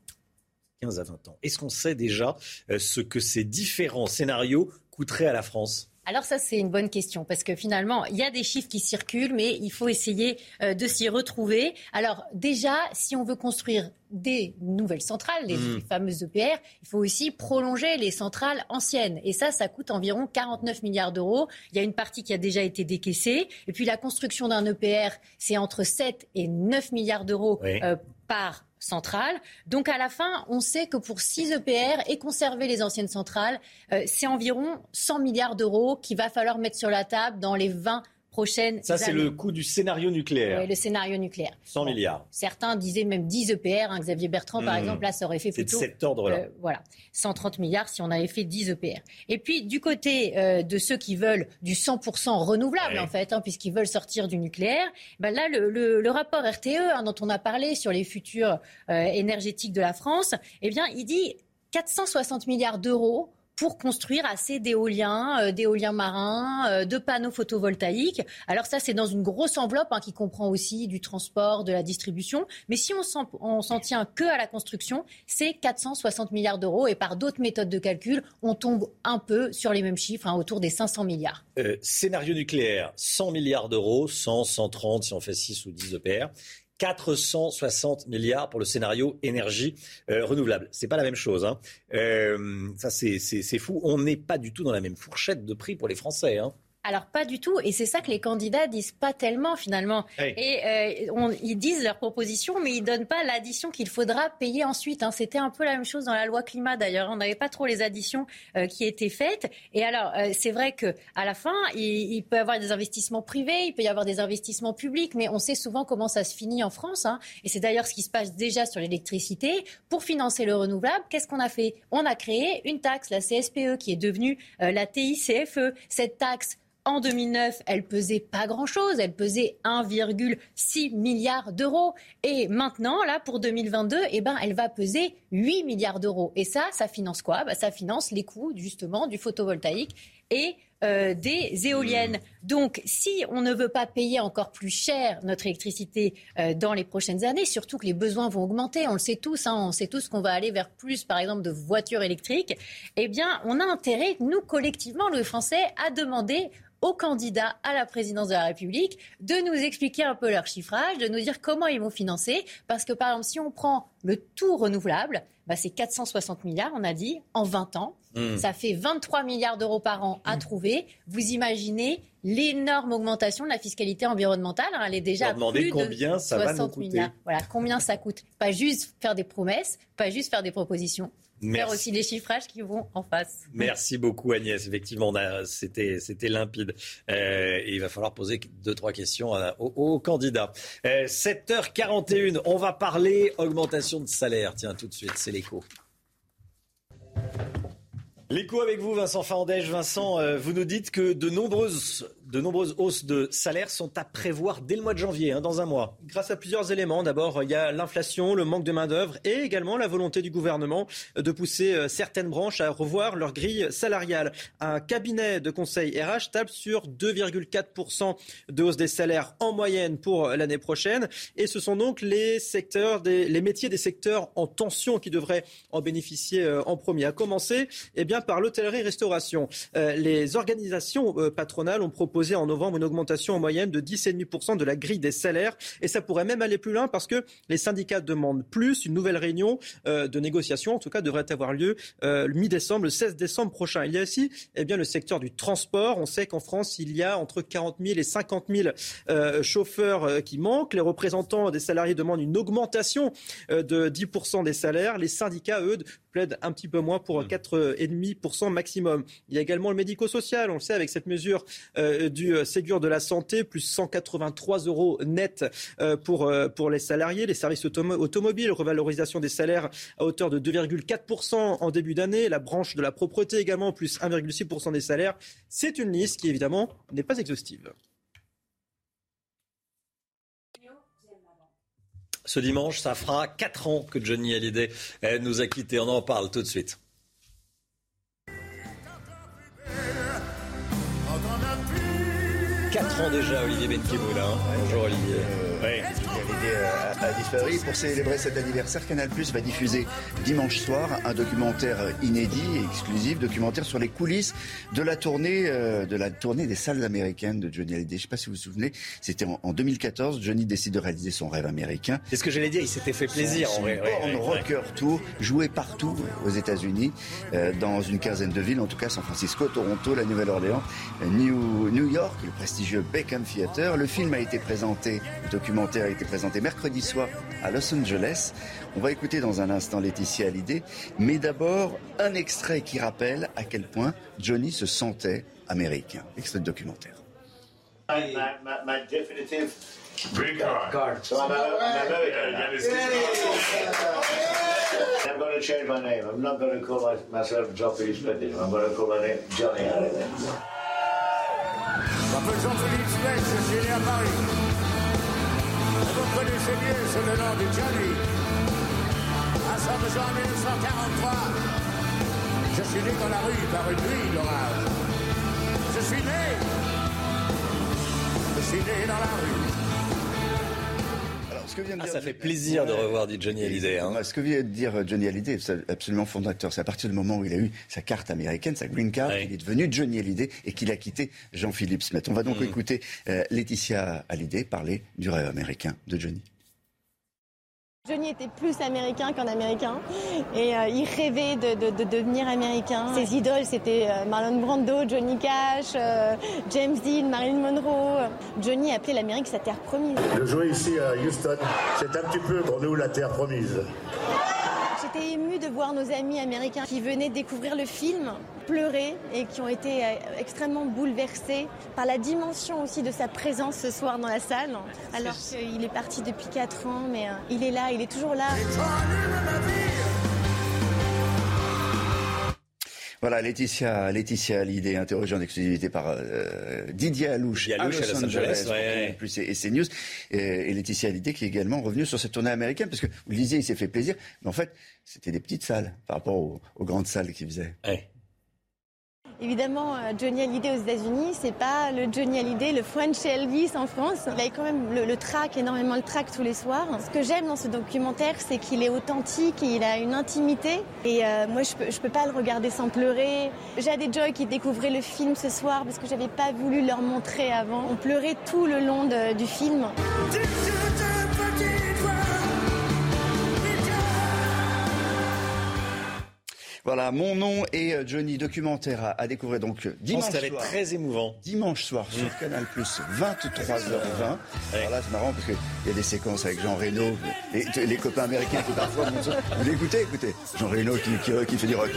15 à 20 ans. Est-ce qu'on sait déjà euh, ce que ces différents scénarios coûteraient à la France? Alors ça, c'est une bonne question, parce que finalement, il y a des chiffres qui circulent, mais il faut essayer euh, de s'y retrouver. Alors déjà, si on veut construire des nouvelles centrales, les mmh. fameuses EPR, il faut aussi prolonger les centrales anciennes. Et ça, ça coûte environ 49 milliards d'euros. Il y a une partie qui a déjà été décaissée. Et puis la construction d'un EPR, c'est entre 7 et 9 milliards d'euros euh, par centrale. Donc à la fin, on sait que pour 6 EPR et conserver les anciennes centrales, euh, c'est environ 100 milliards d'euros qu'il va falloir mettre sur la table dans les 20 ça, c'est le coût du scénario nucléaire. Oui, le scénario nucléaire. 100 milliards. Certains disaient même 10 EPR. Hein, Xavier Bertrand, par hmm. exemple, là, ça aurait fait plutôt. C'est de cet ordre-là. Euh, voilà. 130 milliards si on avait fait 10 EPR. Et puis, du côté euh, de ceux qui veulent du 100% renouvelable, en fait, hein, puisqu'ils veulent sortir du nucléaire, ben là, le, rapport RTE, hein, dont on a parlé sur les futurs euh, énergétiques de la France, eh bien, il dit 460 milliards d'euros pour construire assez d'éoliens, euh, d'éoliens marins, euh, de panneaux photovoltaïques. Alors ça, c'est dans une grosse enveloppe hein, qui comprend aussi du transport, de la distribution. Mais si on s'en tient que à la construction, c'est 460 milliards d'euros. Et par d'autres méthodes de calcul, on tombe un peu sur les mêmes chiffres, hein, autour des 500 milliards. Euh, scénario nucléaire, 100 milliards d'euros, 100, 130 si on fait 6 ou 10 EPR. 460 milliards pour le scénario énergie euh, renouvelable. C'est pas la même chose. Hein. Euh, ça, c'est fou. On n'est pas du tout dans la même fourchette de prix pour les Français. Hein. Alors pas du tout, et c'est ça que les candidats disent pas tellement finalement. Et euh, ils disent leur proposition, mais ils donnent pas l'addition qu'il faudra payer ensuite. Hein. C'était un peu la même chose dans la loi climat d'ailleurs. On n'avait pas trop les additions euh, qui étaient faites. Et alors euh, c'est vrai que à la fin, il, peut y avoir des investissements privés, il peut y avoir des investissements publics, mais on sait souvent comment ça se finit en France. Hein. Et c'est d'ailleurs ce qui se passe déjà sur l'électricité. Pour financer le renouvelable, qu'est-ce qu'on a fait? On a créé une taxe, la CSPE, qui est devenue la TICFE. Cette taxe en 2009, elle pesait pas grand-chose, elle pesait 1,6 milliard d'euros. Et maintenant, là, pour 2022, eh ben, elle va peser 8 milliards d'euros. Et ça, ça finance quoi? Bah, Ça finance les coûts, justement, du photovoltaïque et euh, des éoliennes. Donc, si on ne veut pas payer encore plus cher notre électricité euh, dans les prochaines années, surtout que les besoins vont augmenter, on le sait tous, hein, on sait tous qu'on va aller vers plus, par exemple, de voitures électriques, eh bien, on a intérêt, nous, collectivement, les Français, à demander aux candidats à la présidence de la République de nous expliquer un peu leur chiffrage, de nous dire comment ils vont financer. Parce que, par exemple, si on prend le tout renouvelable, bah, c'est 460 milliards, on a dit, en 20 ans. Hmm. Ça fait 23 milliards d'euros par an à hmm. trouver. Vous imaginez l'énorme augmentation de la fiscalité environnementale. Hein, elle est déjà à plus combien de ça 60 milliards. Voilà, combien ça coûte. Pas juste faire des promesses, pas juste faire des propositions, Faire aussi les chiffrages qui vont en face. Merci beaucoup Agnès. Effectivement, c'était c'était limpide. Euh, il va falloir poser deux trois questions aux, candidats. 7h41, euh, on va parler augmentation de salaire. Tiens, tout de suite, c'est l'écho. L'écho avec vous, Vincent Fandège. Vincent, euh, vous nous dites que de nombreuses de nombreuses hausses de salaire sont à prévoir dès le mois de janvier, hein, dans un mois. Grâce à plusieurs éléments. D'abord, il y a l'inflation, le manque de main-d'œuvre et également la volonté du gouvernement de pousser euh, certaines branches à revoir leur grille salariale. Un cabinet de conseil RH tape sur 2,4% de hausse des salaires en moyenne pour l'année prochaine. Et ce sont donc les secteurs, les métiers des secteurs en tension qui devraient en bénéficier euh, en premier. À commencer eh bien, par l'hôtellerie-restauration. Euh, les organisations patronales ont proposé en novembre une augmentation en moyenne de 10,5% de la grille des salaires. Et ça pourrait même aller plus loin parce que les syndicats demandent plus. Une nouvelle réunion euh, de négociation, en tout cas, devrait avoir lieu euh, le mi-décembre, le 16 décembre prochain. Il y a aussi eh bien, le secteur du transport. On sait qu'en France, il y a entre 40 000 et 50 000 euh, chauffeurs qui manquent. Les représentants des salariés demandent une augmentation de 10% des salaires. Les syndicats, eux, plaident un petit peu moins pour 4,5% maximum. Il y a également le médico-social. On le sait avec cette mesure du euh, Ségur de la santé, plus 183 euros net euh, pour, euh, pour les salariés, les services automobiles, revalorisation des salaires à hauteur de 2,4% en début d'année, la branche de la propreté également, plus 1,6% des salaires. C'est une liste qui évidemment n'est pas exhaustive. Ce dimanche, ça fera 4 ans que Johnny Hallyday nous a quittés. On en parle tout de suite. 4 ans déjà, Olivier Benkemoula. Hein. Bonjour Olivier. Euh, a, disparu. Pour célébrer cet anniversaire, Canal Plus va diffuser dimanche soir un documentaire inédit et exclusif, documentaire sur les coulisses de la tournée, euh, de la tournée des salles américaines de Johnny Hallyday. Je ne sais pas si vous vous souvenez, c'était en, 2014. Johnny décide de réaliser son rêve américain. C'est ce que j'allais dire, il s'était fait plaisir. en vrai, rocker tour, joué partout aux États-Unis, euh, dans une quinzaine de villes, en tout cas San Francisco, Toronto, la Nouvelle-Orléans, New, New York, le prestigieux Beckham Theater. Le film a été présenté, le documentaire a été présenté mercredi soir à Los Angeles. On va écouter dans un instant Laetitia Hallyday, mais d'abord un extrait qui rappelle à quel point Johnny se sentait américain. Extrait de documentaire. My, my, my definitive green card. card. So I'm, I'm American. I'm going to change my name. I'm not going to call myself Joffrey Splendid. I'm going to call my name Johnny Halliday. Je m'appelle Jean-Philippe Smith, je suis né à Paris. Connaissez mieux sous le nom de Johnny. À Saint-Jean en 1943, je suis né dans la rue par une nuit d'orage. Je suis né. Je suis né dans la rue. Ah, ça fait plaisir de revoir dit Johnny Hallyday. Hein. Ce que vient de dire euh, Johnny Hallyday, c'est absolument fondateur. C'est à partir du moment où il a eu sa carte américaine, sa green card, qu'il est devenu Johnny Hallyday et qu'il a quitté Jean-Philippe Smet. On va donc mm. écouter euh, Laetitia Hallyday parler du rêve américain de Johnny. Johnny était plus américain qu'un américain et euh, il rêvait de, devenir américain. Ses idoles c'était euh, Marlon Brando, Johnny Cash, euh, James Dean, Marilyn Monroe. Johnny appelait l'Amérique sa terre promise. De jouer ici à Houston, c'est un petit peu pour nous la terre promise. J'étais émue de voir nos amis américains qui venaient découvrir le film, pleurer et qui ont été euh, extrêmement bouleversés par la dimension aussi de sa présence ce soir dans la salle. Alors qu'il est parti depuis 4 ans, mais euh, il est là, il est toujours là. Voilà, Laetitia, Laetitia Hallyday, interrogée en exclusivité par euh, Didier Alouche, à, Los Angeles, plus et, CNews, et, et Laetitia Hallyday qui est également revenue sur cette tournée américaine, parce que vous le disiez, il s'est fait plaisir, mais en fait, c'était des petites salles par rapport aux, grandes salles qu'il faisait. Évidemment, euh, Johnny Hallyday aux États-Unis, c'est pas le Johnny Hallyday, le French Elvis en France. Il a quand même le, track, énormément le track tous les soirs. Ce que j'aime dans ce documentaire, c'est qu'il est authentique, il a une intimité. Et euh, moi, je peux, peux pas le regarder sans pleurer. J'ai des Joy qui découvraient le film ce soir parce que j'avais pas voulu leur montrer avant. On pleurait tout le long du film. Voilà, mon nom et euh, Johnny documentaire à, découvrir donc euh, dimanche soir. Ça va être très émouvant. Dimanche soir sur mm. Canal Plus, 23h20. Alors là, c'est marrant parce qu'il y a des séquences avec Jean Reno, les, les copains américains qui parfois. Vous l'écoutez, écoutez. Jean Reno qui, qui, fait du rock.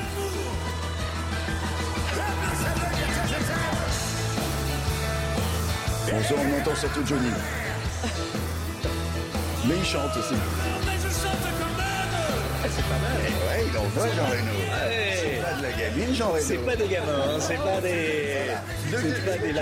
on entend surtout Johnny. Mais il chante aussi. C'est pas mal. Ouais, il envoie Jean Reno. C'est pas de la gamine, Jean Reno. C'est pas des gamins, hein. c'est pas des. C'est pas des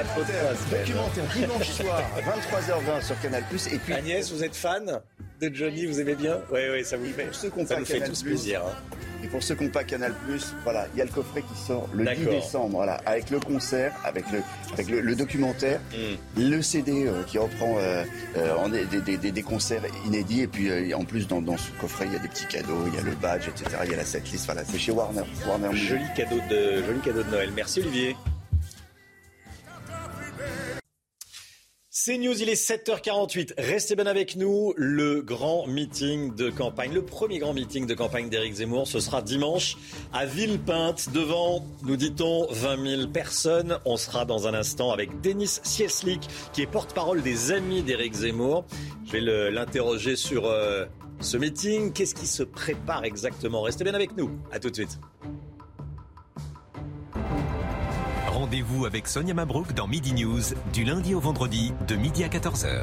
Documentaire dimanche soir, 23h20 sur Canal. Et puis. Agnès, vous êtes fan? De Johnny, vous aimez bien? Oui, oui, ça vous fait. ça nous fait tous plaisir. Hein. Et pour ceux qui n'ont pas Canal+, voilà, il y a le coffret qui sort le 10 décembre, voilà, avec le concert, avec le, avec le, documentaire, mm. le CD euh, qui reprend euh, euh des, des, des, concerts inédits, et puis euh, en plus dans, dans, ce coffret, il y a des petits cadeaux, il y a le badge, etc. Il y a la setlist, voilà, c'est chez Warner. Warner joli cadeau de joli cadeau de Noël. Merci Olivier. C'est News, il est 7h48. Restez bien avec nous. Le grand meeting de campagne, le premier grand meeting de campagne d'Éric Zemmour, ce sera dimanche à Villepinte, devant, nous dit-on, 20 000 personnes. On sera dans un instant avec Denis Sieslik, qui est porte-parole des amis d'Éric Zemmour. Je vais l'interroger sur euh, ce meeting. Qu'est-ce qui se prépare exactement? Restez bien avec nous. À tout de suite. Rendez-vous avec Sonia Mabrouk dans Midi News du lundi au vendredi de midi à 14h.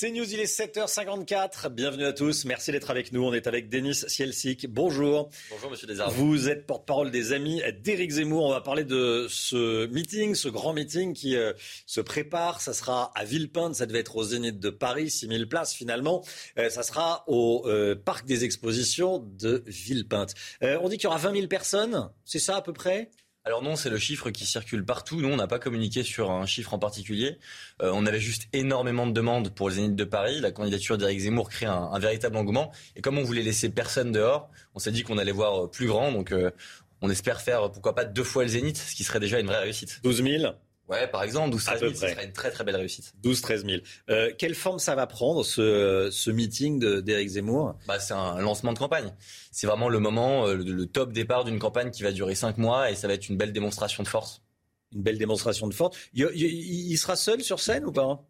C'est News, il est 7h54. Bienvenue à tous. Merci d'être avec nous. On est avec Denis Sielsik. Bonjour. Bonjour, monsieur Desarmes. Vous êtes porte-parole des amis d'Éric Zemmour. On va parler de ce meeting, ce grand meeting qui euh, se prépare. Ça sera à Villepinte. Ça devait être au Zénith de Paris, 6000 places finalement. Euh, ça sera au euh, Parc des Expositions de Villepinte. on dit qu'il y aura 20 000 personnes. C'est ça à peu près? Alors non, c'est le chiffre qui circule partout. Nous, on n'a pas communiqué sur un chiffre en particulier. Euh, on avait juste énormément de demandes pour le Zénith de Paris. La candidature d'Éric Zemmour crée un, véritable engouement. Et comme on voulait laisser personne dehors, on s'est dit qu'on allait voir euh, plus grand. Donc euh, on espère faire, pourquoi pas, deux fois le Zénith, ce qui serait déjà une vraie réussite. 12 000 Ouais, par exemple, 12-13 000, ce serait une très très belle réussite. 12-13 000. Euh, quelle forme ça va prendre, ce, ce meeting d'Éric Zemmour? Bah, C'est un lancement de campagne. C'est vraiment le moment, euh, le, top départ d'une campagne qui va durer 5 mois et ça va être une belle démonstration de force. Une belle démonstration de force. Il, il, sera seul sur scène ou pas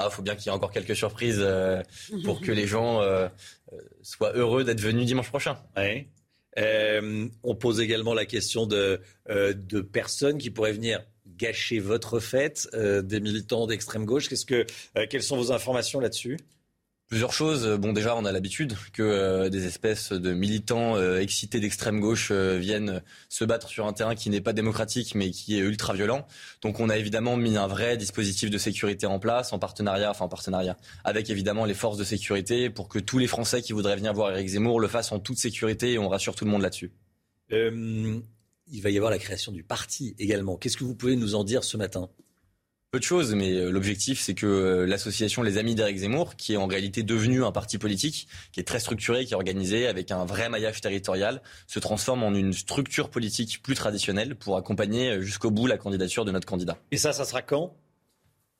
ah, faut bien qu'il y ait encore quelques surprises euh, pour que les gens euh, soient heureux d'être venus dimanche prochain. Ouais. on pose également la question de, de personnes qui pourraient venir gâcher votre fête euh, des militants d'extrême gauche. Qu'est-ce que, euh, quelles sont vos informations là-dessus? Plusieurs choses. Bon, déjà, on a l'habitude que euh, des espèces de militants excités d'extrême gauche viennent se battre sur un terrain qui n'est pas démocratique, mais qui est ultra violent. Donc, on a évidemment mis un vrai dispositif de sécurité en place, en partenariat, enfin en partenariat, avec évidemment les forces de sécurité, pour que tous les Français qui voudraient venir voir Éric Zemmour le fassent en toute sécurité, et on rassure tout le monde là-dessus il va y avoir la création du parti également. Qu'est-ce que vous pouvez nous en dire ce matin? Peu de choses, mais euh, l'objectif, c'est que euh, l'association Les Amis d'Éric Zemmour, qui est en réalité devenu un parti politique, qui est très structuré, qui est organisé avec un vrai maillage territorial, se transforme en une structure politique plus traditionnelle pour accompagner euh, jusqu'au bout la candidature de notre candidat. Et ça, ça sera quand?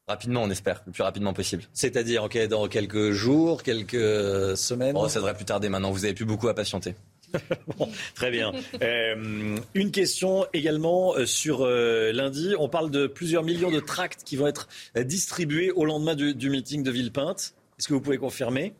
Rapidement, on espère, le plus rapidement possible. C'est-à-dire, dans quelques jours, quelques semaines? Oh, Ça devrait plus tarder maintenant, vous avez plus beaucoup à patienter. très bien. Euh, une question également euh, sur euh, lundi. On parle de plusieurs millions de tracts qui vont être distribués au lendemain du, du meeting de Villepinte. Est-ce que vous pouvez confirmer?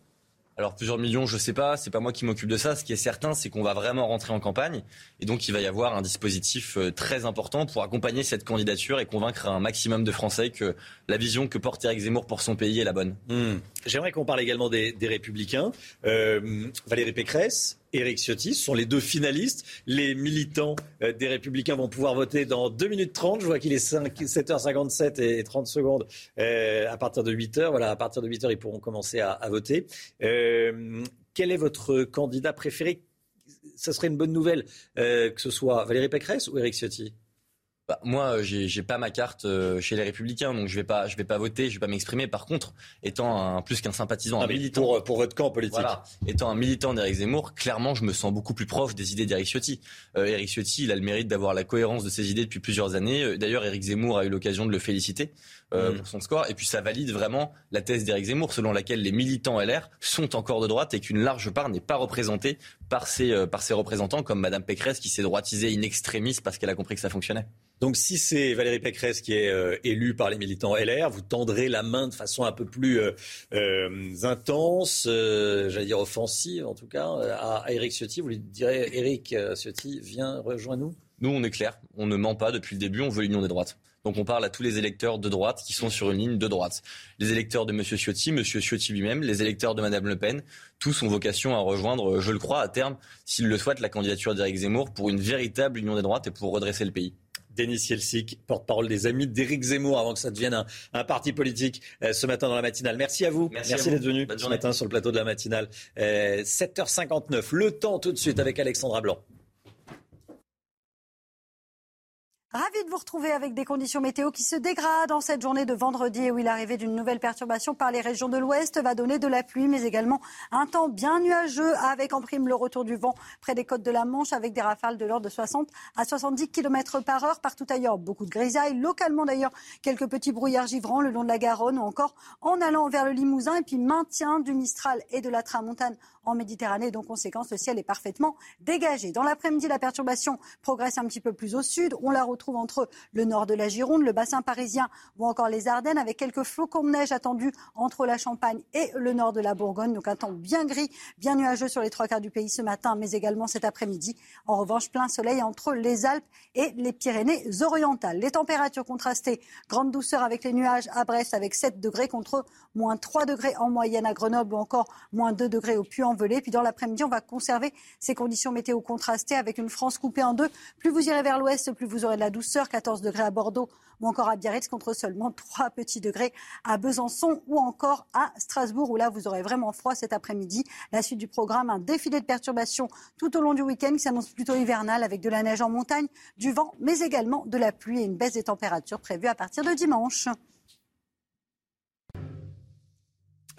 Alors plusieurs millions, je sais pas, c'est pas moi qui m'occupe de ça. Ce qui est certain, c'est qu'on va vraiment rentrer en campagne et donc il va y avoir un dispositif très important pour accompagner cette candidature et convaincre un maximum de Français que la vision que porte Eric Zemmour pour son pays est la bonne. Hmm. J'aimerais qu'on parle également des, Républicains. Euh, Valérie Pécresse, Éric Ciotti sont les deux finalistes. Les militants euh, des Républicains vont pouvoir voter dans 2 minutes 30. Je vois qu'il est 7h57 et 30 secondes euh, à partir de 8h. Voilà, à partir de 8h, ils pourront commencer à, voter. Quel est votre candidat préféré? Ça serait une bonne nouvelle que ce soit Valérie Pécresse ou Éric Ciotti bah, moi, j'ai, j'ai pas ma carte euh, chez les Républicains, donc je vais pas, je vais pas voter, je vais pas m'exprimer. Par contre, étant un, plus qu'un sympathisant, un militant pour, pour, votre camp politique, voilà, étant un militant d'Éric Zemmour, clairement, je me sens beaucoup plus proche des idées d'Éric Ciotti. Euh, Éric Ciotti, il a le mérite d'avoir la cohérence de ses idées depuis plusieurs années. Euh, d'ailleurs, Éric Zemmour a eu l'occasion de le féliciter euh, mm. pour son score, et puis ça valide vraiment la thèse d'Éric Zemmour, selon laquelle les militants LR sont encore de droite et qu'une large part n'est pas représentée par ses, par ses représentants, comme Madame Pécresse, qui s'est droitisée in extremis parce qu'elle a compris que ça fonctionnait. Donc si c'est Valérie Pécresse qui est euh, élue par les militants LR, vous tendrez la main de façon un peu plus euh, euh, intense, j'allais dire offensive en tout cas, à, à Éric Ciotti. Vous lui direz, Éric Ciotti, viens, rejoins-nous Nous, on est clair, on ne ment pas depuis le début, on veut l'union des droites. Donc on parle à tous les électeurs de droite qui sont sur une ligne de droite. Les électeurs de M. Ciotti, M. Ciotti lui-même, les électeurs de Mme Le Pen, tous ont vocation à rejoindre, je le crois, à terme, s'ils le souhaitent, la candidature d'Éric Zemmour pour une véritable union des droites et pour redresser le pays. Denis Yeltsik, porte-parole des amis d'Éric Zemmour, avant que ça devienne un, parti politique euh, ce matin dans la matinale. Merci à vous. Merci, d'être venu ce matin sur le plateau de la matinale. 7h59, euh, le temps tout de suite avec Alexandra Blanc. Ravi de vous retrouver avec des conditions météo qui se dégradent en cette journée de vendredi où l'arrivée d'une nouvelle perturbation par les régions de l'ouest va donner de la pluie, mais également un temps bien nuageux avec en prime le retour du vent près des côtes de la Manche avec des rafales de l'ordre de 60 à 70 km par heure partout ailleurs. Beaucoup de grisailles, localement d'ailleurs quelques petits brouillards givrants le long de la Garonne ou encore en allant vers le Limousin et puis maintien du Mistral et de la Tramontane en Méditerranée. Donc, conséquence, le ciel est parfaitement dégagé. Dans l'après-midi, la perturbation progresse un petit peu plus au sud. On la retrouve entre le nord de la Gironde, le bassin parisien ou encore les Ardennes, avec quelques flocons de neige attendus entre la Champagne et le nord de la Bourgogne. Donc, un temps bien gris, bien nuageux sur les trois quarts du pays ce matin, mais également cet après-midi. En revanche, plein soleil entre les Alpes et les Pyrénées-Orientales. Les températures contrastées, grande douceur avec les nuages à Brest avec 7 degrés contre moins 3 degrés en moyenne à Grenoble ou encore moins 2 degrés au Puis dans l'après-midi, on va conserver ces conditions météo contrastées avec une France coupée en deux. Plus vous irez vers l'ouest, plus vous aurez de la douceur. 14 degrés à Bordeaux ou encore à Biarritz contre seulement 3 petits degrés à Besançon ou encore à Strasbourg où là vous aurez vraiment froid cet après-midi. La suite du programme, un défilé de perturbations tout au long du week-end qui s'annonce plutôt hivernal avec de la neige en montagne, du vent mais également de la pluie et une baisse des températures prévue à partir de dimanche.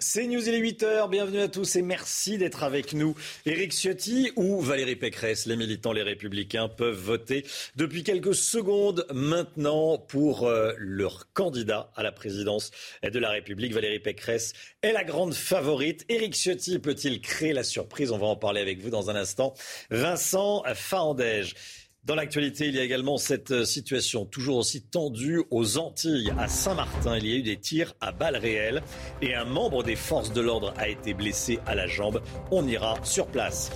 C'est News, il est 8h, bienvenue à tous et merci d'être avec nous. Éric Ciotti ou Valérie Pécresse, les militants, les républicains peuvent voter depuis quelques secondes maintenant pour euh, leur candidat à la présidence de la République. Valérie Pécresse est la grande favorite. Éric Ciotti peut-il créer la surprise? On va en parler avec vous dans un instant. Vincent Faandège. Dans l'actualité, il y a également cette euh, situation toujours aussi tendue aux Antilles. À Saint-Martin, il y a eu des tirs à balles réelles et un membre des forces de l'ordre a été blessé à la jambe. On ira sur place.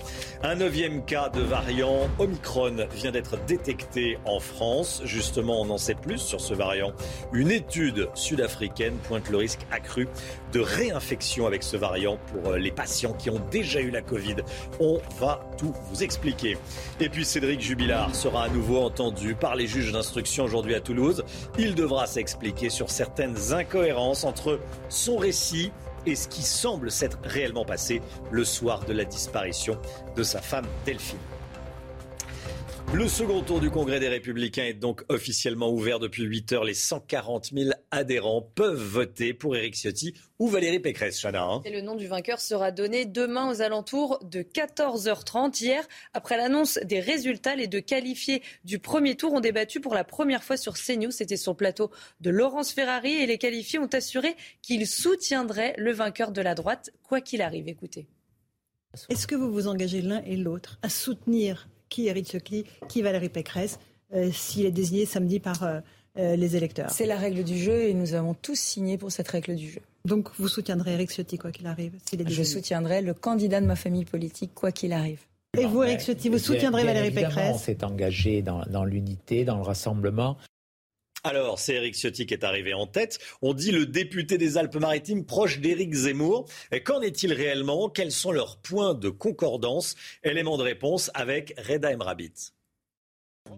Un neuvième cas de variant Omicron vient d'être détecté en France. Justement, on en sait plus sur ce variant. Une étude sud-africaine pointe le risque accru de réinfection avec ce variant pour euh, les patients qui ont déjà eu la Covid. On va tout vous expliquer. Et puis Cédric Jubilard sera à nouveau entendu par les juges d'instruction aujourd'hui à Toulouse. Il devra s'expliquer sur certaines incohérences entre son récit et ce qui semble s'être réellement passé le soir de la disparition de sa femme Delphine. Le second tour du Congrès des Républicains est donc officiellement ouvert depuis 8 heures. Les 140 000 adhérents peuvent voter pour Éric Ciotti ou Valérie Pécresse, Chana. Hein. Et le nom du vainqueur sera donné demain aux alentours de 14h30. Hier, après l'annonce des résultats, les deux qualifiés du premier tour ont débattu pour la première fois sur CNews. C'était sur le plateau de Laurence Ferrari et les qualifiés ont assuré qu'ils soutiendraient le vainqueur de la droite, quoi qu'il arrive. Écoutez. Est-ce que vous vous engagez l'un et l'autre à soutenir qui Eric Ciotti, qui Valérie Pécresse, euh, s'il est désigné samedi par euh, euh, les électeurs. C'est la règle du jeu et nous avons tous signé pour cette règle du jeu. Donc vous soutiendrez Eric Ciotti quoi qu'il arrive Je soutiendrai le candidat de ma famille politique quoi qu'il arrive. Et vous, Eric Ciotti, vous soutiendrez Valérie Pécresse On s'est engagé dans l'unité, dans le rassemblement. Alors, c'est Éric Ciotti qui est arrivé en tête. On dit le député des Alpes-Maritimes proche d'Éric Zemmour. Qu'en est-il réellement? Quels sont leurs points de concordance? Élément de réponse avec Reda Emrabit.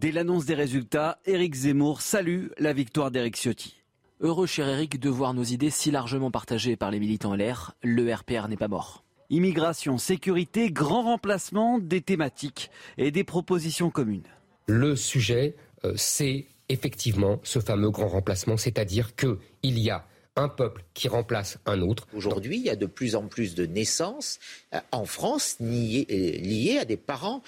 Dès l'annonce des résultats, Éric Zemmour salue la victoire d'Éric Ciotti. Heureux, cher Éric, de voir nos idées si largement partagées par les militants LR. Le RPR n'est pas mort. Immigration, sécurité, grand remplacement, des thématiques et des propositions communes. Le sujet, euh, c'est effectivement ce fameux grand remplacement, c'est-à-dire qu'il y a un peuple qui remplace un autre. Aujourd'hui, il y a de plus en plus de naissances euh, en France liées, à des parents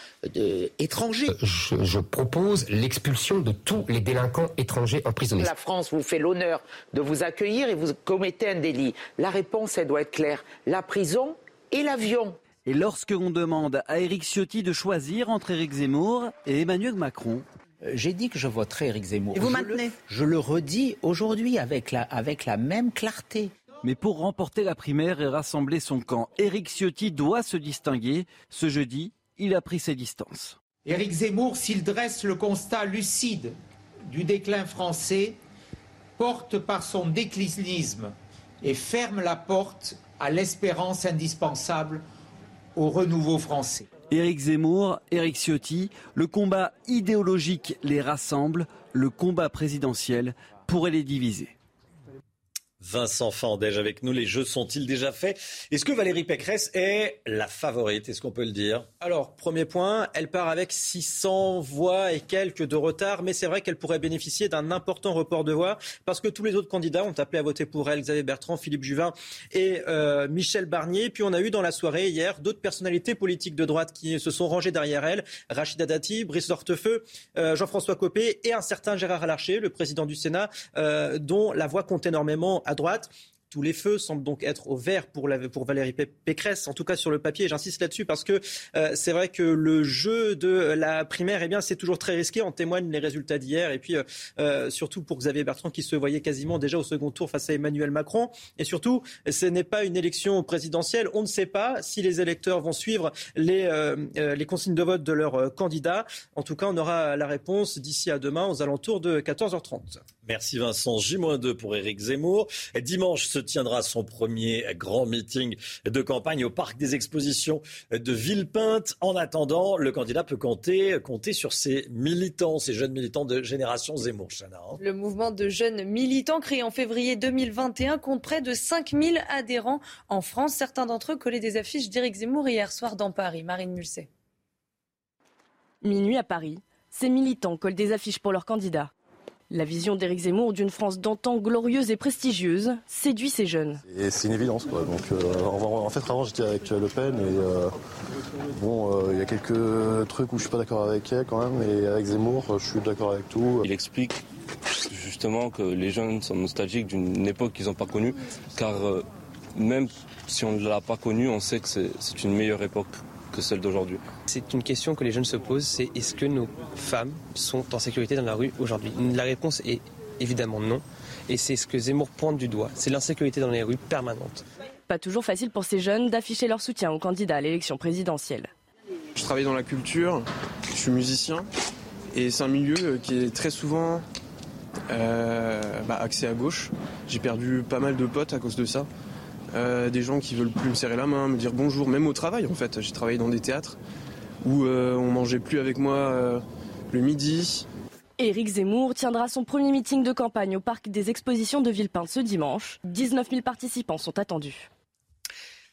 étrangers. Je, je propose l'expulsion de tous les délinquants étrangers emprisonnés. La France vous fait l'honneur de vous accueillir et vous commettez un délit. La réponse, elle doit être claire. La prison et l'avion. Et lorsque l'on demande à Éric Ciotti de choisir entre Éric Zemmour et Emmanuel Macron, euh, j'ai dit que je voterais Éric Zemmour. Et vous je maintenez le, Je le redis aujourd'hui avec la, avec la même clarté. Mais pour remporter la primaire et rassembler son camp, Éric Ciotti doit se distinguer. Ce jeudi, il a pris ses distances. Éric Zemmour, s'il dresse le constat lucide du déclin français, porte par son déclinisme et ferme la porte à l'espérance indispensable au renouveau français. Éric Zemmour, Éric Ciotti, le combat idéologique les rassemble, le combat présidentiel pourrait les diviser. Vincent Fandège avec nous. Les jeux sont-ils déjà faits? Est-ce que Valérie Pécresse est la favorite? Est-ce qu'on peut le dire? Alors, premier point, elle part avec 600 voix et quelques de retard, mais c'est vrai qu'elle pourrait bénéficier d'un important report de voix parce que tous les autres candidats ont appelé à voter pour elle. Xavier Bertrand, Philippe Juvin et euh, Michel Barnier. Puis on a eu dans la soirée hier d'autres personnalités politiques de droite qui se sont rangées derrière elle. Rachida Dati, Brice Hortefeux, euh, Jean-François Copé et un certain Gérard Larcher, le président du Sénat, euh, dont la voix compte énormément à droite. Tous les feux semblent donc être au vert pour, Valérie Pécresse, en tout cas sur le papier. J'insiste là-dessus parce que euh, c'est vrai que le jeu de la primaire, eh bien, c'est toujours très risqué. En témoignent les résultats d'hier. Et puis, euh, euh, surtout pour Xavier Bertrand qui se voyait quasiment déjà au second tour face à Emmanuel Macron. Et surtout, ce n'est pas une élection présidentielle. On ne sait pas si les électeurs vont suivre les, consignes de vote de leurs candidats. En tout cas, on aura la réponse d'ici à demain aux alentours de 14h30. Merci Vincent. J-2 pour Éric Zemmour. Dimanche se tiendra son premier grand meeting de campagne au Parc des Expositions de Villepinte. En attendant, le candidat peut compter, compter sur ses militants, ses jeunes militants de génération Zemmour. Chana, hein. Le mouvement de jeunes militants créé en février 2021 compte près de 5000 adhérents en France. Certains d'entre eux collaient des affiches d'Éric Zemmour hier soir dans Paris. Marine Mulset. Minuit à Paris, ces militants collent des affiches pour leurs candidats. La vision d'Éric Zemmour d'une France d'antan glorieuse et prestigieuse séduit ces jeunes. Et c'est une évidence. Quoi. Donc, euh, en fait, avant, j'étais avec Le Pen et euh, bon, euh, il y a quelques trucs où je suis pas d'accord avec elle quand même. Et avec Zemmour, je suis d'accord avec tout. Il explique justement que les jeunes sont nostalgiques d'une époque qu'ils n'ont pas connue, car même si on ne l'a pas connue, on sait que c'est une meilleure époque que celle d'aujourd'hui. C'est une question que les jeunes se posent, c'est est-ce que nos femmes sont en sécurité dans la rue aujourd'hui? La réponse est évidemment non. Et c'est ce que Zemmour pointe du doigt, c'est l'insécurité dans les rues permanente. Pas toujours facile pour ces jeunes d'afficher leur soutien aux candidats à l'élection présidentielle. Je travaille dans la culture, je suis musicien, et c'est un milieu qui est très souvent euh, bah, axé à gauche. J'ai perdu pas mal de potes à cause de ça. Euh, des gens qui veulent plus me serrer la main, me dire bonjour, même au travail en fait. J'ai travaillé dans des théâtres où euh, on mangeait plus avec moi euh, le midi. Éric Zemmour tiendra son premier meeting de campagne au parc des expositions de Villepinte ce dimanche. 19 000 participants sont attendus.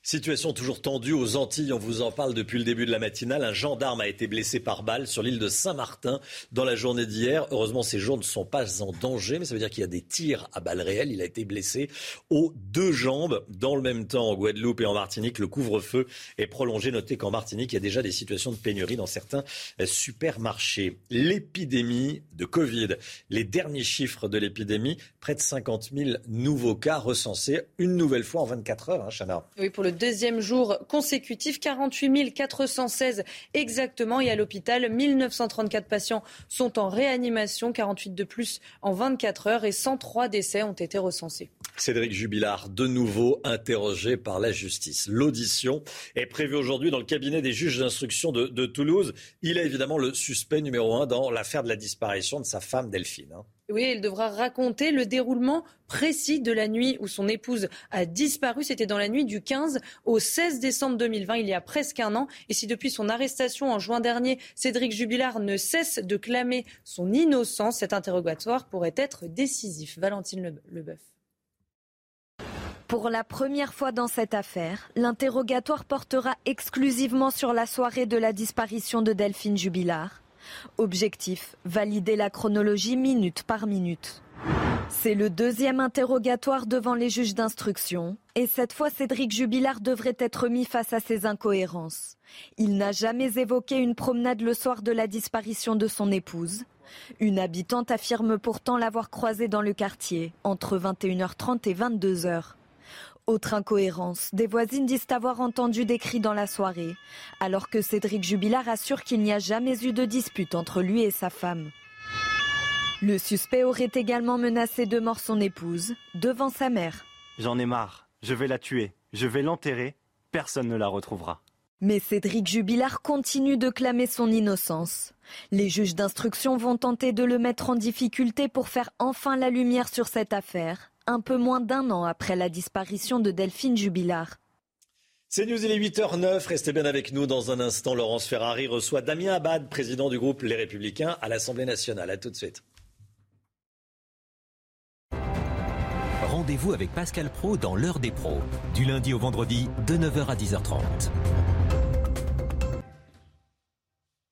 Situation toujours tendue aux Antilles, on vous en parle depuis le début de la matinale. Un gendarme a été blessé par balle sur l'île de Saint-Martin dans la journée d'hier. Heureusement, ces jours ne sont pas en danger, mais ça veut dire qu'il y a des tirs à balles réelles. Il a été blessé aux deux jambes. Dans le même temps, en Guadeloupe et en Martinique, le couvre-feu est prolongé. Notez qu'en Martinique, il y a déjà des situations de pénurie dans certains supermarchés. L'épidémie de Covid, les derniers chiffres de l'épidémie, près de 50 000 nouveaux cas recensés une nouvelle fois en 24 heures, hein, Chana. Deuxième jour consécutif, 48 416 exactement. Et à l'hôpital, 1934 patients sont en réanimation, 48 de plus en 24 heures et 103 décès ont été recensés. Cédric Jubilard, de nouveau interrogé par la justice. L'audition est prévue aujourd'hui dans le cabinet des juges d'instruction de, Toulouse. Il est évidemment le suspect numéro un dans l'affaire de la disparition de sa femme Delphine. Hein. Oui, il devra raconter le déroulement précis de la nuit où son épouse a disparu. C'était dans la nuit du 15 au 16 décembre 2020, il y a presque un an. Et si depuis son arrestation en juin dernier, Cédric Jubilard ne cesse de clamer son innocence, cet interrogatoire pourrait être décisif. Valentine Leboeuf. Pour la première fois dans cette affaire, l'interrogatoire portera exclusivement sur la soirée de la disparition de Delphine Jubilard. Objectif, valider la chronologie minute par minute. C'est le deuxième interrogatoire devant les juges d'instruction. Et cette fois, Cédric Jubilard devrait être mis face à ses incohérences. Il n'a jamais évoqué une promenade le soir de la disparition de son épouse. Une habitante affirme pourtant l'avoir croisé dans le quartier, entre 21h30 et 22h. Autre incohérence, des voisines disent avoir entendu des cris dans la soirée, alors que Cédric Jubilard assure qu'il n'y a jamais eu de dispute entre lui et sa femme. Le suspect aurait également menacé de mort son épouse devant sa mère. J'en ai marre, je vais la tuer, je vais l'enterrer, personne ne la retrouvera. Mais Cédric Jubilard continue de clamer son innocence. Les juges d'instruction vont tenter de le mettre en difficulté pour faire enfin la lumière sur cette affaire, un peu moins d'un an après la disparition de Delphine Jubilard. C'est News, il est 8h09. Restez bien avec nous. Dans un instant, Laurence Ferrari reçoit Damien Abad, président du groupe Les Républicains, à l'Assemblée nationale. A tout de suite. Rendez-vous avec Pascal Pro dans l'heure des pros, du lundi au vendredi de 9h à 10h30.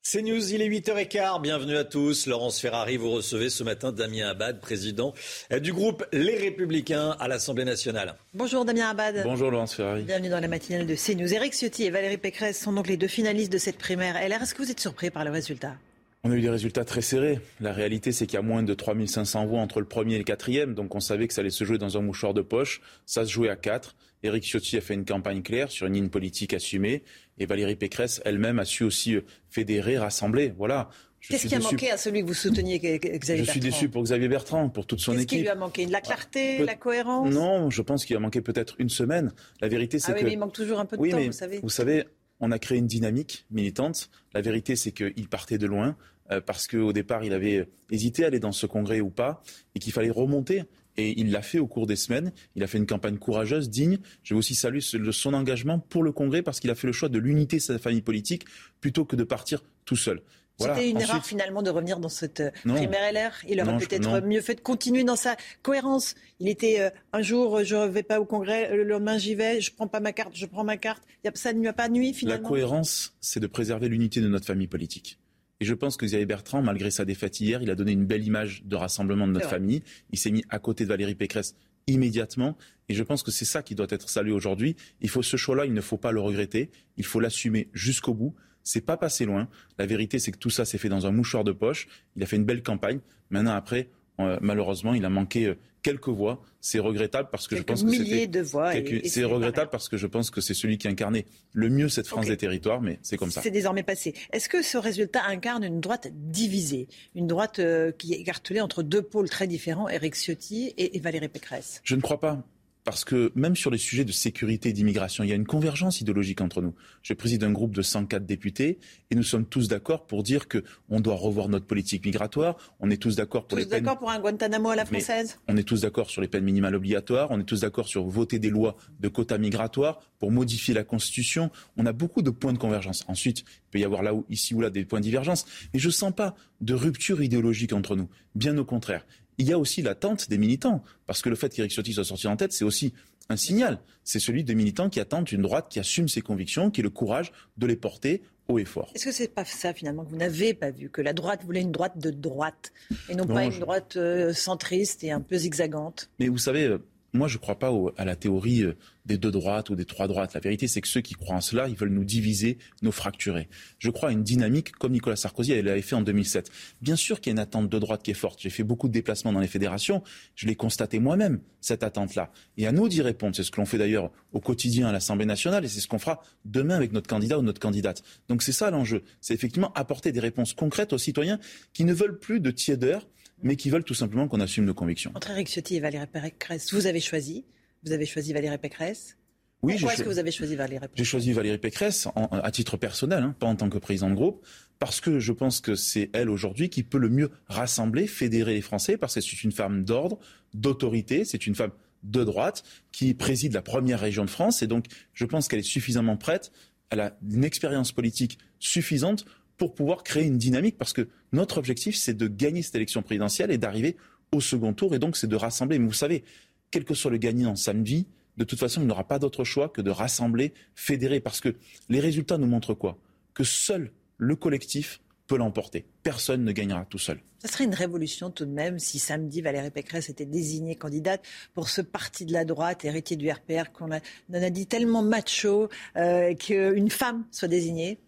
C'est News, il est 8h15. Bienvenue à tous. Laurence Ferrari, vous recevez ce matin Damien Abad, président du groupe Les Républicains à l'Assemblée nationale. Bonjour Damien Abad. Bonjour Laurence Ferrari. Bienvenue dans la matinale de CNews. Éric Ciotti et Valérie Pécresse sont donc les deux finalistes de cette primaire LR. Est-ce que vous êtes surpris par le résultat? On a eu des résultats très serrés. La réalité, c'est qu'il y a moins de 3500 voix entre le premier et le quatrième. Donc on savait que ça allait se jouer dans un mouchoir de poche. Ça se jouait à quatre. Éric Ciotti a fait une campagne claire sur une ligne politique assumée. Et Valérie Pécresse elle-même a su aussi euh, fédérer, rassembler. Voilà. Qu'est-ce qui a manqué à celui que vous souteniez, Xavier Bertrand Je suis déçu pour Xavier Bertrand, pour toute son équipe. Qu'est-ce qui lui a manqué? La clarté, la cohérence? Non, je pense qu'il a manqué peut-être une semaine. La vérité, c'est ah oui, que. Mais il manque toujours un peu de oui, temps, mais vous savez. Vous savez, on a créé une dynamique militante. La vérité, c'est qu'il partait de loin. Euh, parce qu'au départ, il avait hésité à aller dans ce congrès ou pas, et qu'il fallait remonter. Et il l'a fait au cours des semaines. Il a fait une campagne courageuse, digne. Je veux aussi saluer son engagement pour le congrès parce qu'il a fait le choix de l'unité de sa famille politique plutôt que de partir tout seul. C'était une erreur finalement de revenir dans cette euh, primaire LR. Il aurait peut-être mieux fait de continuer dans sa cohérence. Il était euh, un jour, je ne vais pas au congrès, le lendemain j'y vais, je prends pas ma carte, je prends ma carte. Ça ne lui a pas nuit finalement. La cohérence, c'est de préserver l'unité de notre famille politique. Et je pense que Xavier Bertrand, malgré sa défaite hier, il a donné une belle image de rassemblement de notre famille. Il s'est mis à côté de Valérie Pécresse immédiatement. Et je pense que c'est ça qui doit être salué aujourd'hui. Il faut ce choix-là, il ne faut pas le regretter. Il faut l'assumer jusqu'au bout. C'est pas passé loin. La vérité, c'est que tout ça s'est fait dans un mouchoir de poche. Il a fait une belle campagne. Maintenant, après, euh, malheureusement, il a manqué euh, quelques voix. C'est regrettable parce que je pense que de voix. C'est regrettable parce que je pense que c'est celui qui incarnait le mieux cette France des territoires, mais c'est comme ça. C'est désormais passé. Est-ce que ce résultat incarne une droite divisée, une droite euh, qui est écartelée entre deux pôles très différents, Éric Ciotti et, et Valérie Pécresse? Je ne crois pas parce que même sur les sujets de sécurité et d'immigration, il y a une convergence idéologique entre nous. Je préside un groupe de 104 députés et nous sommes tous d'accord pour dire qu'on doit revoir notre politique migratoire. On est tous d'accord pour tous les peines... d'accord pour un Guantanamo à la française? On est tous d'accord sur les peines minimales obligatoires. On est tous d'accord sur voter des lois de quotas migratoires pour modifier la Constitution. On a beaucoup de points de convergence. Ensuite, il peut y avoir là ou ici ou là des points de divergence. Mais je ne sens pas de rupture idéologique entre nous. Bien au contraire il y a aussi l'attente des militants. Parce que le fait qu'Éric Ciotti soit sorti en tête, c'est aussi un signal. C'est celui des militants qui attendent une droite qui assume ses convictions, qui a le courage de les porter haut et fort. Est-ce que c'est pas ça finalement que vous n'avez pas vu Que la droite voulait une droite de droite et non, pas une droite euh, centriste et un peu zigzagante? Mais vous savez, euh, moi, je ne crois pas à la théorie euh, des deux droites ou des trois droites. La vérité, c'est que ceux qui croient en cela, ils veulent nous diviser, nous fracturer. Je crois à une dynamique comme Nicolas Sarkozy l'avait fait en 2007. Bien sûr qu'il y a une attente de droite qui est forte. J'ai fait beaucoup de déplacements dans les fédérations. Je l'ai constaté moi-même, cette attente-là. Et à nous d'y répondre. C'est ce que l'on fait d'ailleurs au quotidien à l'Assemblée nationale et c'est ce qu'on fera demain avec notre candidat ou notre candidate. Donc c'est ça l'enjeu. C'est effectivement apporter des réponses concrètes aux citoyens qui ne veulent plus de tiédeur mais qui veulent tout simplement qu'on assume nos convictions. Entre Eric Ciotti et Valérie Pécresse, vous avez choisi. Vous avez choisi Valérie Pécresse. Oui, Pourquoi est-ce que vous avez choisi Valérie Pécresse? J'ai choisi Valérie Pécresse à titre personnel, hein, pas en tant que président de groupe, parce que je pense que c'est elle aujourd'hui qui peut le mieux rassembler, fédérer les Français, parce que c'est une femme d'ordre, d'autorité, c'est une femme de droite qui préside la première région de France, et donc je pense qu'elle est suffisamment prête, elle a une expérience politique suffisante pour pouvoir créer une dynamique, parce que notre objectif, c'est de gagner cette élection présidentielle et d'arriver au second tour, et donc c'est de rassembler. Mais vous savez, quel que soit le gagnant samedi, de toute façon, il n'aura pas d'autre choix que de rassembler, fédérer, parce que les résultats nous montrent quoi? Que seul le collectif peut l'emporter. Personne ne gagnera tout seul. Ça serait une révolution tout de même si samedi Valérie Pécresse était désignée candidate pour ce parti de la droite, héritier du RPR, qu'on a, a dit tellement macho, euh, qu'une femme soit désignée.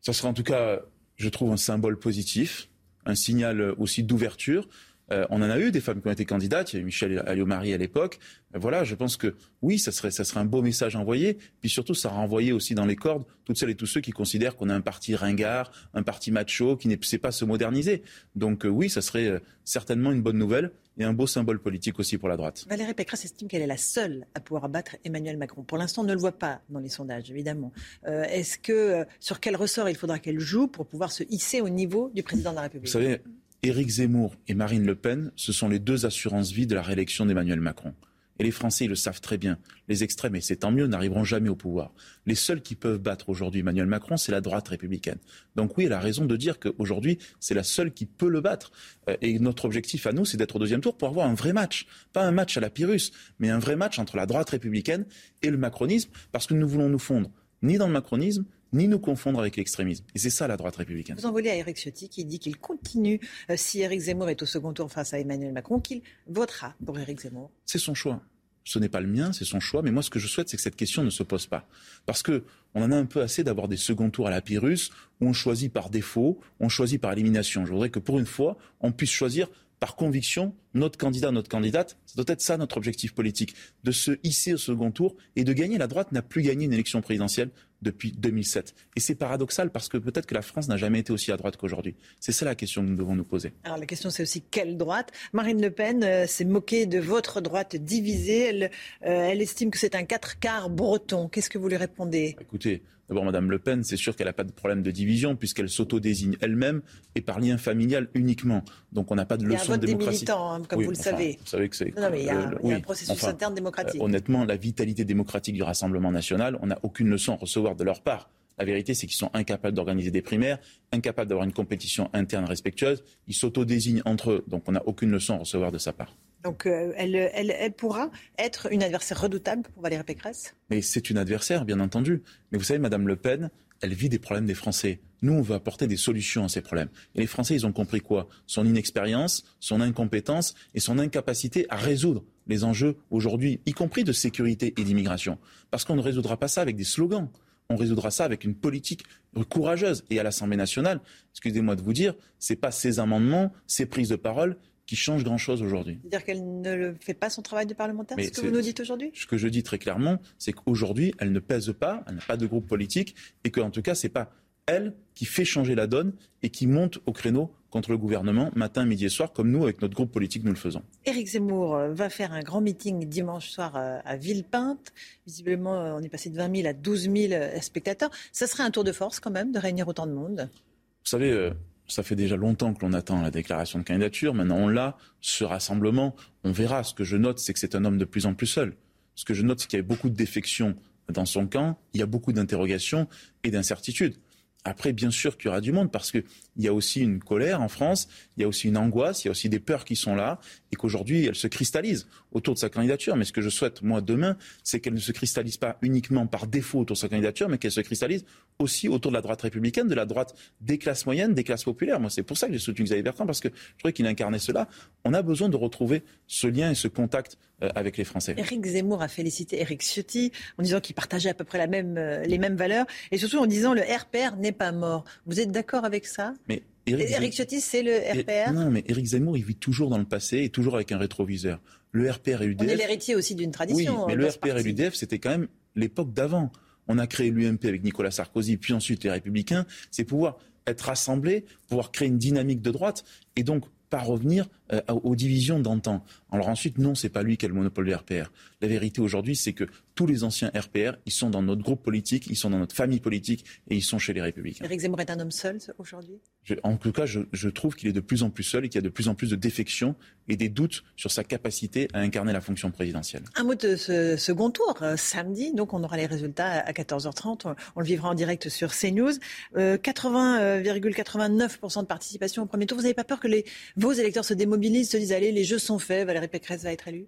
Ça serait en tout cas, je trouve, un symbole positif, un signal aussi d'ouverture. Euh, on en a eu des femmes qui ont été candidates. Il y a eu Michel Alliot-Marie à l'époque. Euh, voilà, je pense que oui, ça serait, ça serait un beau message envoyé. Puis surtout, ça renvoyait aussi dans les cordes toutes celles et tous ceux qui considèrent qu'on a un parti ringard, un parti macho, qui ne sait pas se moderniser. Donc euh, oui, ça serait certainement une bonne nouvelle et un beau symbole politique aussi pour la droite. Valérie Pécresse estime qu'elle est la seule à pouvoir battre Emmanuel Macron. Pour l'instant, on ne le voit pas dans les sondages, évidemment. Est-ce que sur quel ressort il faudra qu'elle joue pour pouvoir se hisser au niveau du président de la République? Vous savez, Éric Zemmour et Marine Le Pen, ce sont les deux assurances-vie de la réélection d'Emmanuel Macron. Et les Français le savent très bien. Les extrêmes, et c'est tant mieux, n'arriveront jamais au pouvoir. Les seuls qui peuvent battre aujourd'hui Emmanuel Macron, c'est la droite républicaine. Donc oui, elle a raison de dire qu'aujourd'hui, c'est la seule qui peut le battre. Euh, et notre objectif à nous, c'est d'être au deuxième tour pour avoir un vrai match. Pas un match à la Pyrrhus, mais un vrai match entre la droite républicaine et le macronisme, parce que nous voulons nous fondre ni dans le macronisme, ni nous confondre avec l'extrémisme. Et c'est ça la droite républicaine. Vous envoyez à Eric Ciotti qui dit qu'il continue, euh, si Eric Zemmour est au second tour face à Emmanuel Macron, qu'il votera pour Eric Zemmour. C'est son choix. Ce n'est pas le mien, c'est son choix. Mais moi, ce que je souhaite, c'est que cette question ne se pose pas. Parce que on en a un peu assez d'avoir des seconds tours à la Pyrrhus où on choisit par défaut, on choisit par élimination. Je voudrais que pour une fois, on puisse choisir par conviction notre candidat, notre candidate. Ça doit être ça notre objectif politique, de se hisser au second tour et de gagner. La droite n'a plus gagné une élection présidentielle depuis 2007. Et c'est paradoxal parce que peut-être que la France n'a jamais été aussi à droite qu'aujourd'hui. C'est ça la question que nous devons nous poser. Alors la question c'est aussi quelle droite? Marine Le Pen euh, s'est moquée de votre droite divisée. Elle, euh, elle estime que c'est un quatre quarts breton. Qu'est-ce que vous lui répondez? Écoutez, D'abord, Madame Le Pen, c'est sûr qu'elle n'a pas de problème de division puisqu'elle s'auto-désigne elle-même et par lien familial uniquement. Donc on n'a pas de leçon de démocratie. Il y a un vote des militants, hein, comme vous le savez. Vous savez que c'est. Non, mais il y a, un processus interne démocratique. Euh, honnêtement, la vitalité démocratique du Rassemblement national, on n'a aucune leçon à recevoir de leur part. La vérité, c'est qu'ils sont incapables d'organiser des primaires, incapables d'avoir une compétition interne respectueuse. Ils s'auto-désignent entre eux. Donc on n'a aucune leçon à recevoir de sa part. Donc euh, elle, elle, pourra être une adversaire redoutable pour Valérie Pécresse Mais c'est une adversaire, bien entendu. Mais vous savez, Madame Le Pen, elle vit des problèmes des Français. Nous, on veut apporter des solutions à ces problèmes. Et les Français, ils ont compris quoi? Son inexpérience, son incompétence et son incapacité à résoudre les enjeux aujourd'hui, y compris de sécurité et d'immigration. Parce qu'on ne résoudra pas ça avec des slogans. On résoudra ça avec une politique courageuse. Et à l'Assemblée nationale, excusez-moi de vous dire, c'est pas ces amendements, ces prises de parole qui change grand-chose aujourd'hui. C'est-à-dire qu'elle ne fait pas son travail de parlementaire, c'est ce que vous nous dites aujourd'hui? Ce que je dis très clairement, c'est qu'aujourd'hui, elle ne pèse pas, elle n'a pas de groupe politique, et qu'en tout cas, ce n'est pas elle qui fait changer la donne et qui monte au créneau contre le gouvernement matin, midi et soir, comme nous, avec notre groupe politique, nous le faisons. Éric Zemmour euh, va faire un grand meeting dimanche soir euh, à Villepinte. Visiblement, euh, on est passé de 20 000 à 12 000 spectateurs. Ça serait un tour de force quand même de réunir autant de monde? Vous savez, ça fait déjà longtemps que l'on attend la déclaration de candidature. Maintenant, on l'a. Ce rassemblement, on verra. Ce que je note, c'est que c'est un homme de plus en plus seul. Ce que je note, c'est qu'il y a beaucoup de défections dans son camp. Il y a beaucoup d'interrogations et d'incertitudes. Après, bien sûr qu'il y aura du monde parce qu'il y a aussi une colère en France, il y a aussi une angoisse, il y a aussi des peurs qui sont là et qu'aujourd'hui, elles se cristallisent autour de sa candidature. Mais ce que je souhaite, moi, demain, c'est qu'elle ne se cristallise pas uniquement par défaut autour de sa candidature, mais qu'elle se cristallise aussi autour de la droite républicaine, de la droite des classes moyennes, des classes populaires. Moi, c'est pour ça que j'ai soutenu Xavier Bertrand parce que je trouvais qu'il incarnait cela. On a besoin de retrouver ce lien et ce contact euh, avec les Français. Éric Zemmour a félicité Éric Ciotti en disant qu'il partageait à peu près la même, euh, les mêmes valeurs et surtout en disant le RPR n'est pas mort. Vous êtes d'accord avec ça? Mais Éric Ciotti, c'est le RPR Non, mais Éric Zemmour, il vit toujours dans le passé et toujours avec un rétroviseur. Le RPR et l'UDF... On est l'héritier aussi d'une tradition. Oui, mais le RPR et l'UDF, c'était quand même l'époque d'avant. On a créé l'UMP avec Nicolas Sarkozy, puis ensuite les Républicains. C'est pouvoir être rassemblés, pouvoir créer une dynamique de droite et donc pas revenir euh, aux divisions d'antan. Alors ensuite, non, c'est pas lui qui a le monopole du RPR. La vérité aujourd'hui, c'est que tous les anciens RPR, ils sont dans notre groupe politique, ils sont dans notre famille politique et ils sont chez les Républicains. Éric Zemmour est un homme seul aujourd'hui? En tout cas, je, trouve qu'il est de plus en plus seul et qu'il y a de plus en plus de défections et des doutes sur sa capacité à incarner la fonction présidentielle. Un mot de ce second tour, euh, samedi, donc on aura les résultats à 14h30, on, le vivra en direct sur CNews. 80,89% euh, de participation au premier tour. Vous n'avez pas peur que les, vos électeurs se démobilisent, se disent allez, les jeux sont faits, Valérie Pécresse va être élue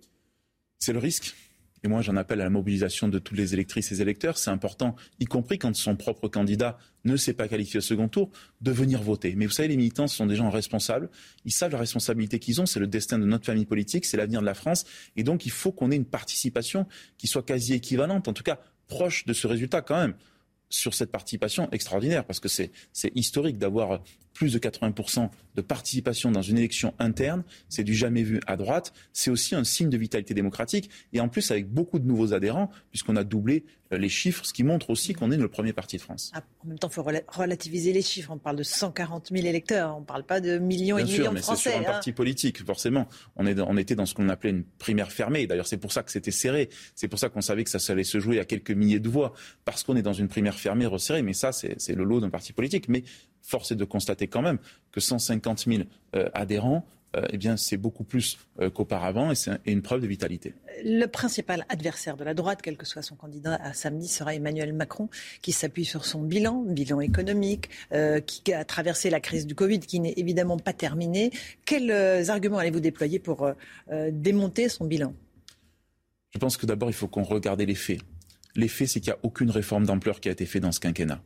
C'est le risque. Et moi, j'en appelle à la mobilisation de toutes les électrices et électeurs. C'est important, y compris quand son propre candidat ne s'est pas qualifié au second tour, de venir voter. Mais vous savez, les militants sont des gens responsables. Ils savent la responsabilité qu'ils ont. C'est le destin de notre famille politique, c'est l'avenir de la France. Et donc, il faut qu'on ait une participation qui soit quasi équivalente, en tout cas proche de ce résultat quand même sur cette participation extraordinaire, parce que c'est historique d'avoir plus de 80% de participation dans une élection interne, c'est du jamais vu à droite. C'est aussi un signe de vitalité démocratique. Et en plus, avec beaucoup de nouveaux adhérents, puisqu'on a doublé euh, les chiffres, ce qui montre aussi qu'on est le premier parti de France. Ah, en même temps, il faut relativiser les chiffres. On parle de 140 000 électeurs, on ne parle pas de millions et sûr, millions de Français. C'est sur un hein. parti politique, forcément. On, est, on était dans ce qu'on appelait une primaire fermée. D'ailleurs, c'est pour ça que c'était serré. C'est pour ça qu'on savait que ça allait se jouer à quelques milliers de voix, parce qu'on est dans une primaire fermée, resserrée. Mais ça, c'est le lot d'un parti politique. Mais force est de constater quand même que 150 000 euh, adhérents, euh, eh bien, c'est beaucoup plus euh, qu'auparavant et c'est une preuve de vitalité. Le principal adversaire de la droite, quel que soit son candidat à samedi, sera Emmanuel Macron, qui s'appuie sur son bilan, bilan économique, qui a traversé la crise du Covid, qui n'est évidemment pas terminée. Quels arguments allez-vous déployer pour démonter son bilan? Je pense que d'abord, il faut qu'on regarde les faits. Les faits, c'est qu'il n'y a aucune réforme d'ampleur qui a été faite dans ce quinquennat.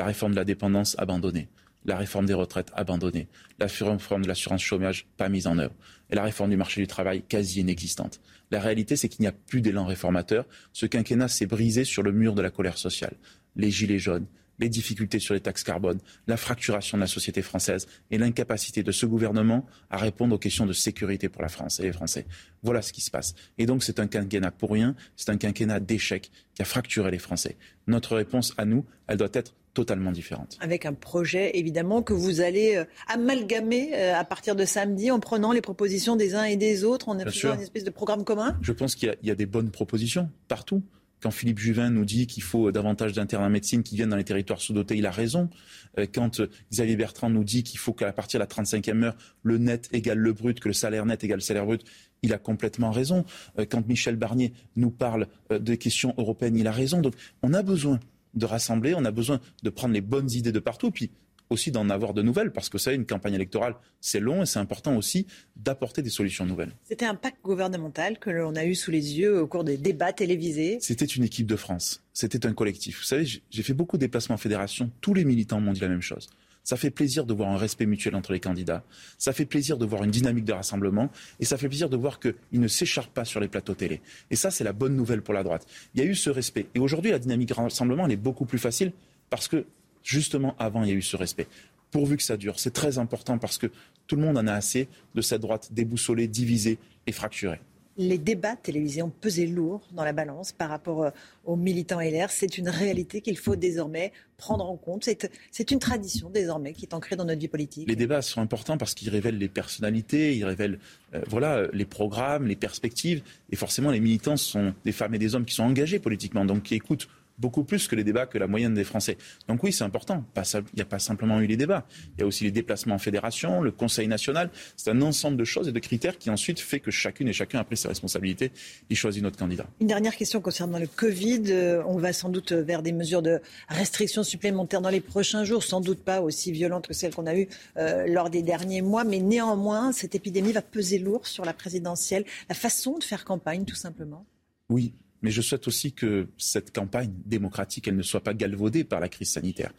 La réforme de la dépendance abandonnée. La réforme des retraites abandonnée. La réforme de l'assurance chômage pas mise en œuvre. Et la réforme du marché du travail quasi inexistante. La réalité, c'est qu'il n'y a plus d'élan réformateur. Ce quinquennat s'est brisé sur le mur de la colère sociale. Les gilets jaunes, les difficultés sur les taxes carbone, la fracturation de la société française et l'incapacité de ce gouvernement à répondre aux questions de sécurité pour la France et les Français. Voilà ce qui se passe. Et donc c'est un quinquennat pour rien, c'est un quinquennat d'échec qui a fracturé les Français. Notre réponse à nous, elle doit être totalement différente. Avec un projet, évidemment, que vous allez euh, amalgamer euh, à partir de samedi en prenant les propositions des uns et des autres, en faisant une espèce de programme commun? Je pense qu'il y, y, a des bonnes propositions partout. Quand Philippe Juvin nous dit qu'il faut davantage d'internes en médecine qui viennent dans les territoires sous-dotés, il a raison. Euh, quand Xavier Bertrand nous dit qu'il faut qu'à partir de la 35e heure, le net égale le brut, que le salaire net égale le salaire brut, il a complètement raison. Quand Michel Barnier nous parle des questions européennes, il a raison. Donc on a besoin de rassembler, on a besoin de prendre les bonnes idées de partout. Puis aussi d'en avoir de nouvelles, parce que ça, une campagne électorale, c'est long et c'est important aussi d'apporter des solutions nouvelles. C'était un pacte gouvernemental que l'on a eu sous les yeux au cours des débats télévisés. C'était une équipe de France, c'était un collectif. Vous savez, j'ai fait beaucoup de déplacements en fédération, tous les militants m'ont dit la même chose. Ça fait plaisir de voir un respect mutuel entre les candidats. Ça fait plaisir de voir une dynamique de rassemblement. Et ça fait plaisir de voir qu'ils ne s'écharpent pas sur les plateaux télé. Et ça, c'est la bonne nouvelle pour la droite. Il y a eu ce respect. Et aujourd'hui, la dynamique de rassemblement, elle est beaucoup plus facile parce que justement, avant, il y a eu ce respect. Pourvu que ça dure. C'est très important parce que tout le monde en a assez de cette droite déboussolée, divisée et fracturée. Les débats télévisés ont pesé lourd dans la balance par rapport euh, aux militants LR. C'est une réalité qu'il faut désormais prendre en compte. C'est une tradition désormais qui est ancrée dans notre vie politique. Les débats sont importants parce qu'ils révèlent les personnalités, ils révèlent euh, voilà, les programmes, les perspectives. Et forcément, les militants sont des femmes et des hommes qui sont engagés politiquement, donc qui écoutent beaucoup plus que les débats que la moyenne des Français. Donc oui, c'est important. Il n'y a pas simplement eu les débats. Il y a aussi les déplacements en fédération, le Conseil national. C'est un ensemble de choses et de critères qui ensuite fait que chacune et chacun a pris ses responsabilités et choisit notre candidat. Une dernière question concernant le Covid. Euh, on va sans doute vers des mesures de restriction supplémentaires dans les prochains jours, sans doute pas aussi violentes que celles qu'on a eues euh, lors des derniers mois, mais néanmoins, cette épidémie va peser lourd sur la présidentielle, la façon de faire campagne, tout simplement. Oui, mais je souhaite aussi que cette campagne démocratique, elle ne soit pas galvaudée par la crise sanitaire.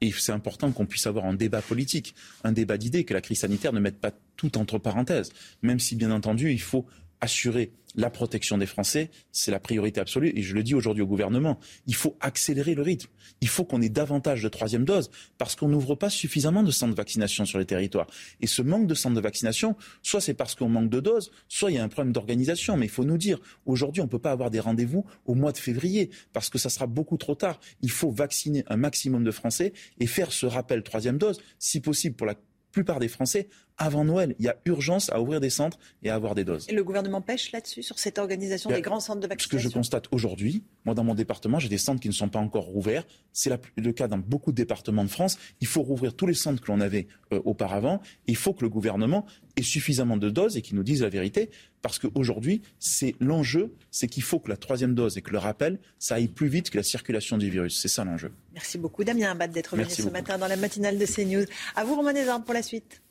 Et c'est important qu'on puisse avoir un débat politique, un débat d'idées, que la crise sanitaire ne mette pas tout entre parenthèses. Même si, bien entendu, il faut assurer la protection des Français, c'est la priorité absolue. Et je le dis aujourd'hui au gouvernement, il faut accélérer le rythme. Il faut qu'on ait davantage de troisième dose parce qu'on n'ouvre pas suffisamment de centres de vaccination sur les territoires. Et ce manque de centres de vaccination, soit c'est parce qu'on manque de doses, soit il y a un problème d'organisation. Mais il faut nous dire, aujourd'hui, on ne peut pas avoir des rendez-vous au mois de février parce que ça sera beaucoup trop tard. Il faut vacciner un maximum de Français et faire ce rappel troisième dose, si possible pour la plupart des Français avant Noël. Il y a urgence à ouvrir des centres et à avoir des doses. Et le gouvernement pêche là-dessus, sur cette organisation des grands centres de vaccination Ce que je constate aujourd'hui, moi dans mon département, j'ai des centres qui ne sont pas encore ouverts. C'est le cas dans beaucoup de départements de France. Il faut rouvrir tous les centres que l'on avait euh, auparavant. Il faut que le gouvernement ait suffisamment de doses et qu'il nous dise la vérité. Parce qu'aujourd'hui, c'est l'enjeu, c'est qu'il faut que la troisième dose et que le rappel, ça aille plus vite que la circulation du virus. C'est ça l'enjeu. Merci beaucoup Damien Abad d'être venu ce matin dans la matinale de CNews. À vous Romain Desarmes pour la suite.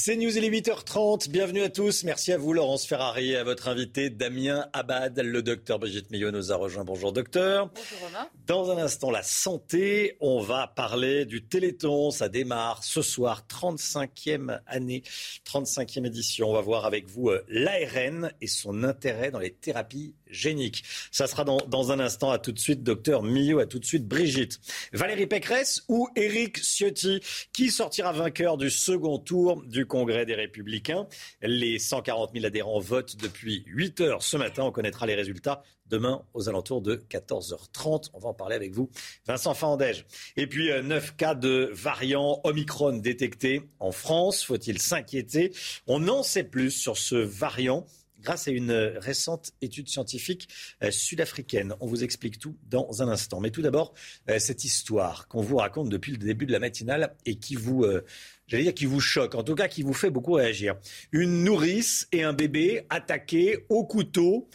C'est News, il est 8h30. Bienvenue à tous. Merci à vous, Laurence Ferrari, et à votre invité, Damien Abad. Le docteur Brigitte Millot nous a rejoint. Bonjour, docteur. Bonjour, Romain. Dans un instant, la santé. On va parler du Téléthon. Ça démarre ce soir, 35e année, 35e édition. On va voir avec vous euh, l'ARN et son intérêt dans les thérapies géniques. Ça sera dans, dans un instant. À tout de suite, docteur Millot. À tout de suite, Brigitte. Valérie Pécresse ou Éric Ciotti Qui sortira vainqueur du second tour du Congrès des Républicains? Les 140 000 adhérents votent depuis 8 heures ce matin. On connaîtra les résultats demain aux alentours de 14h30. On va en parler avec vous, Vincent Fandège. Et puis, 9 cas de variant Omicron détectés en France. Faut-il s'inquiéter? On en sait plus sur ce variant grâce à une récente étude scientifique euh, sud-africaine. On vous explique tout dans un instant. Mais tout d'abord, euh, cette histoire qu'on vous raconte depuis le début de la matinale et qui vous, euh, j'allais dire, qui vous choque, en tout cas qui vous fait beaucoup réagir. Une nourrice et un bébé attaqués au couteau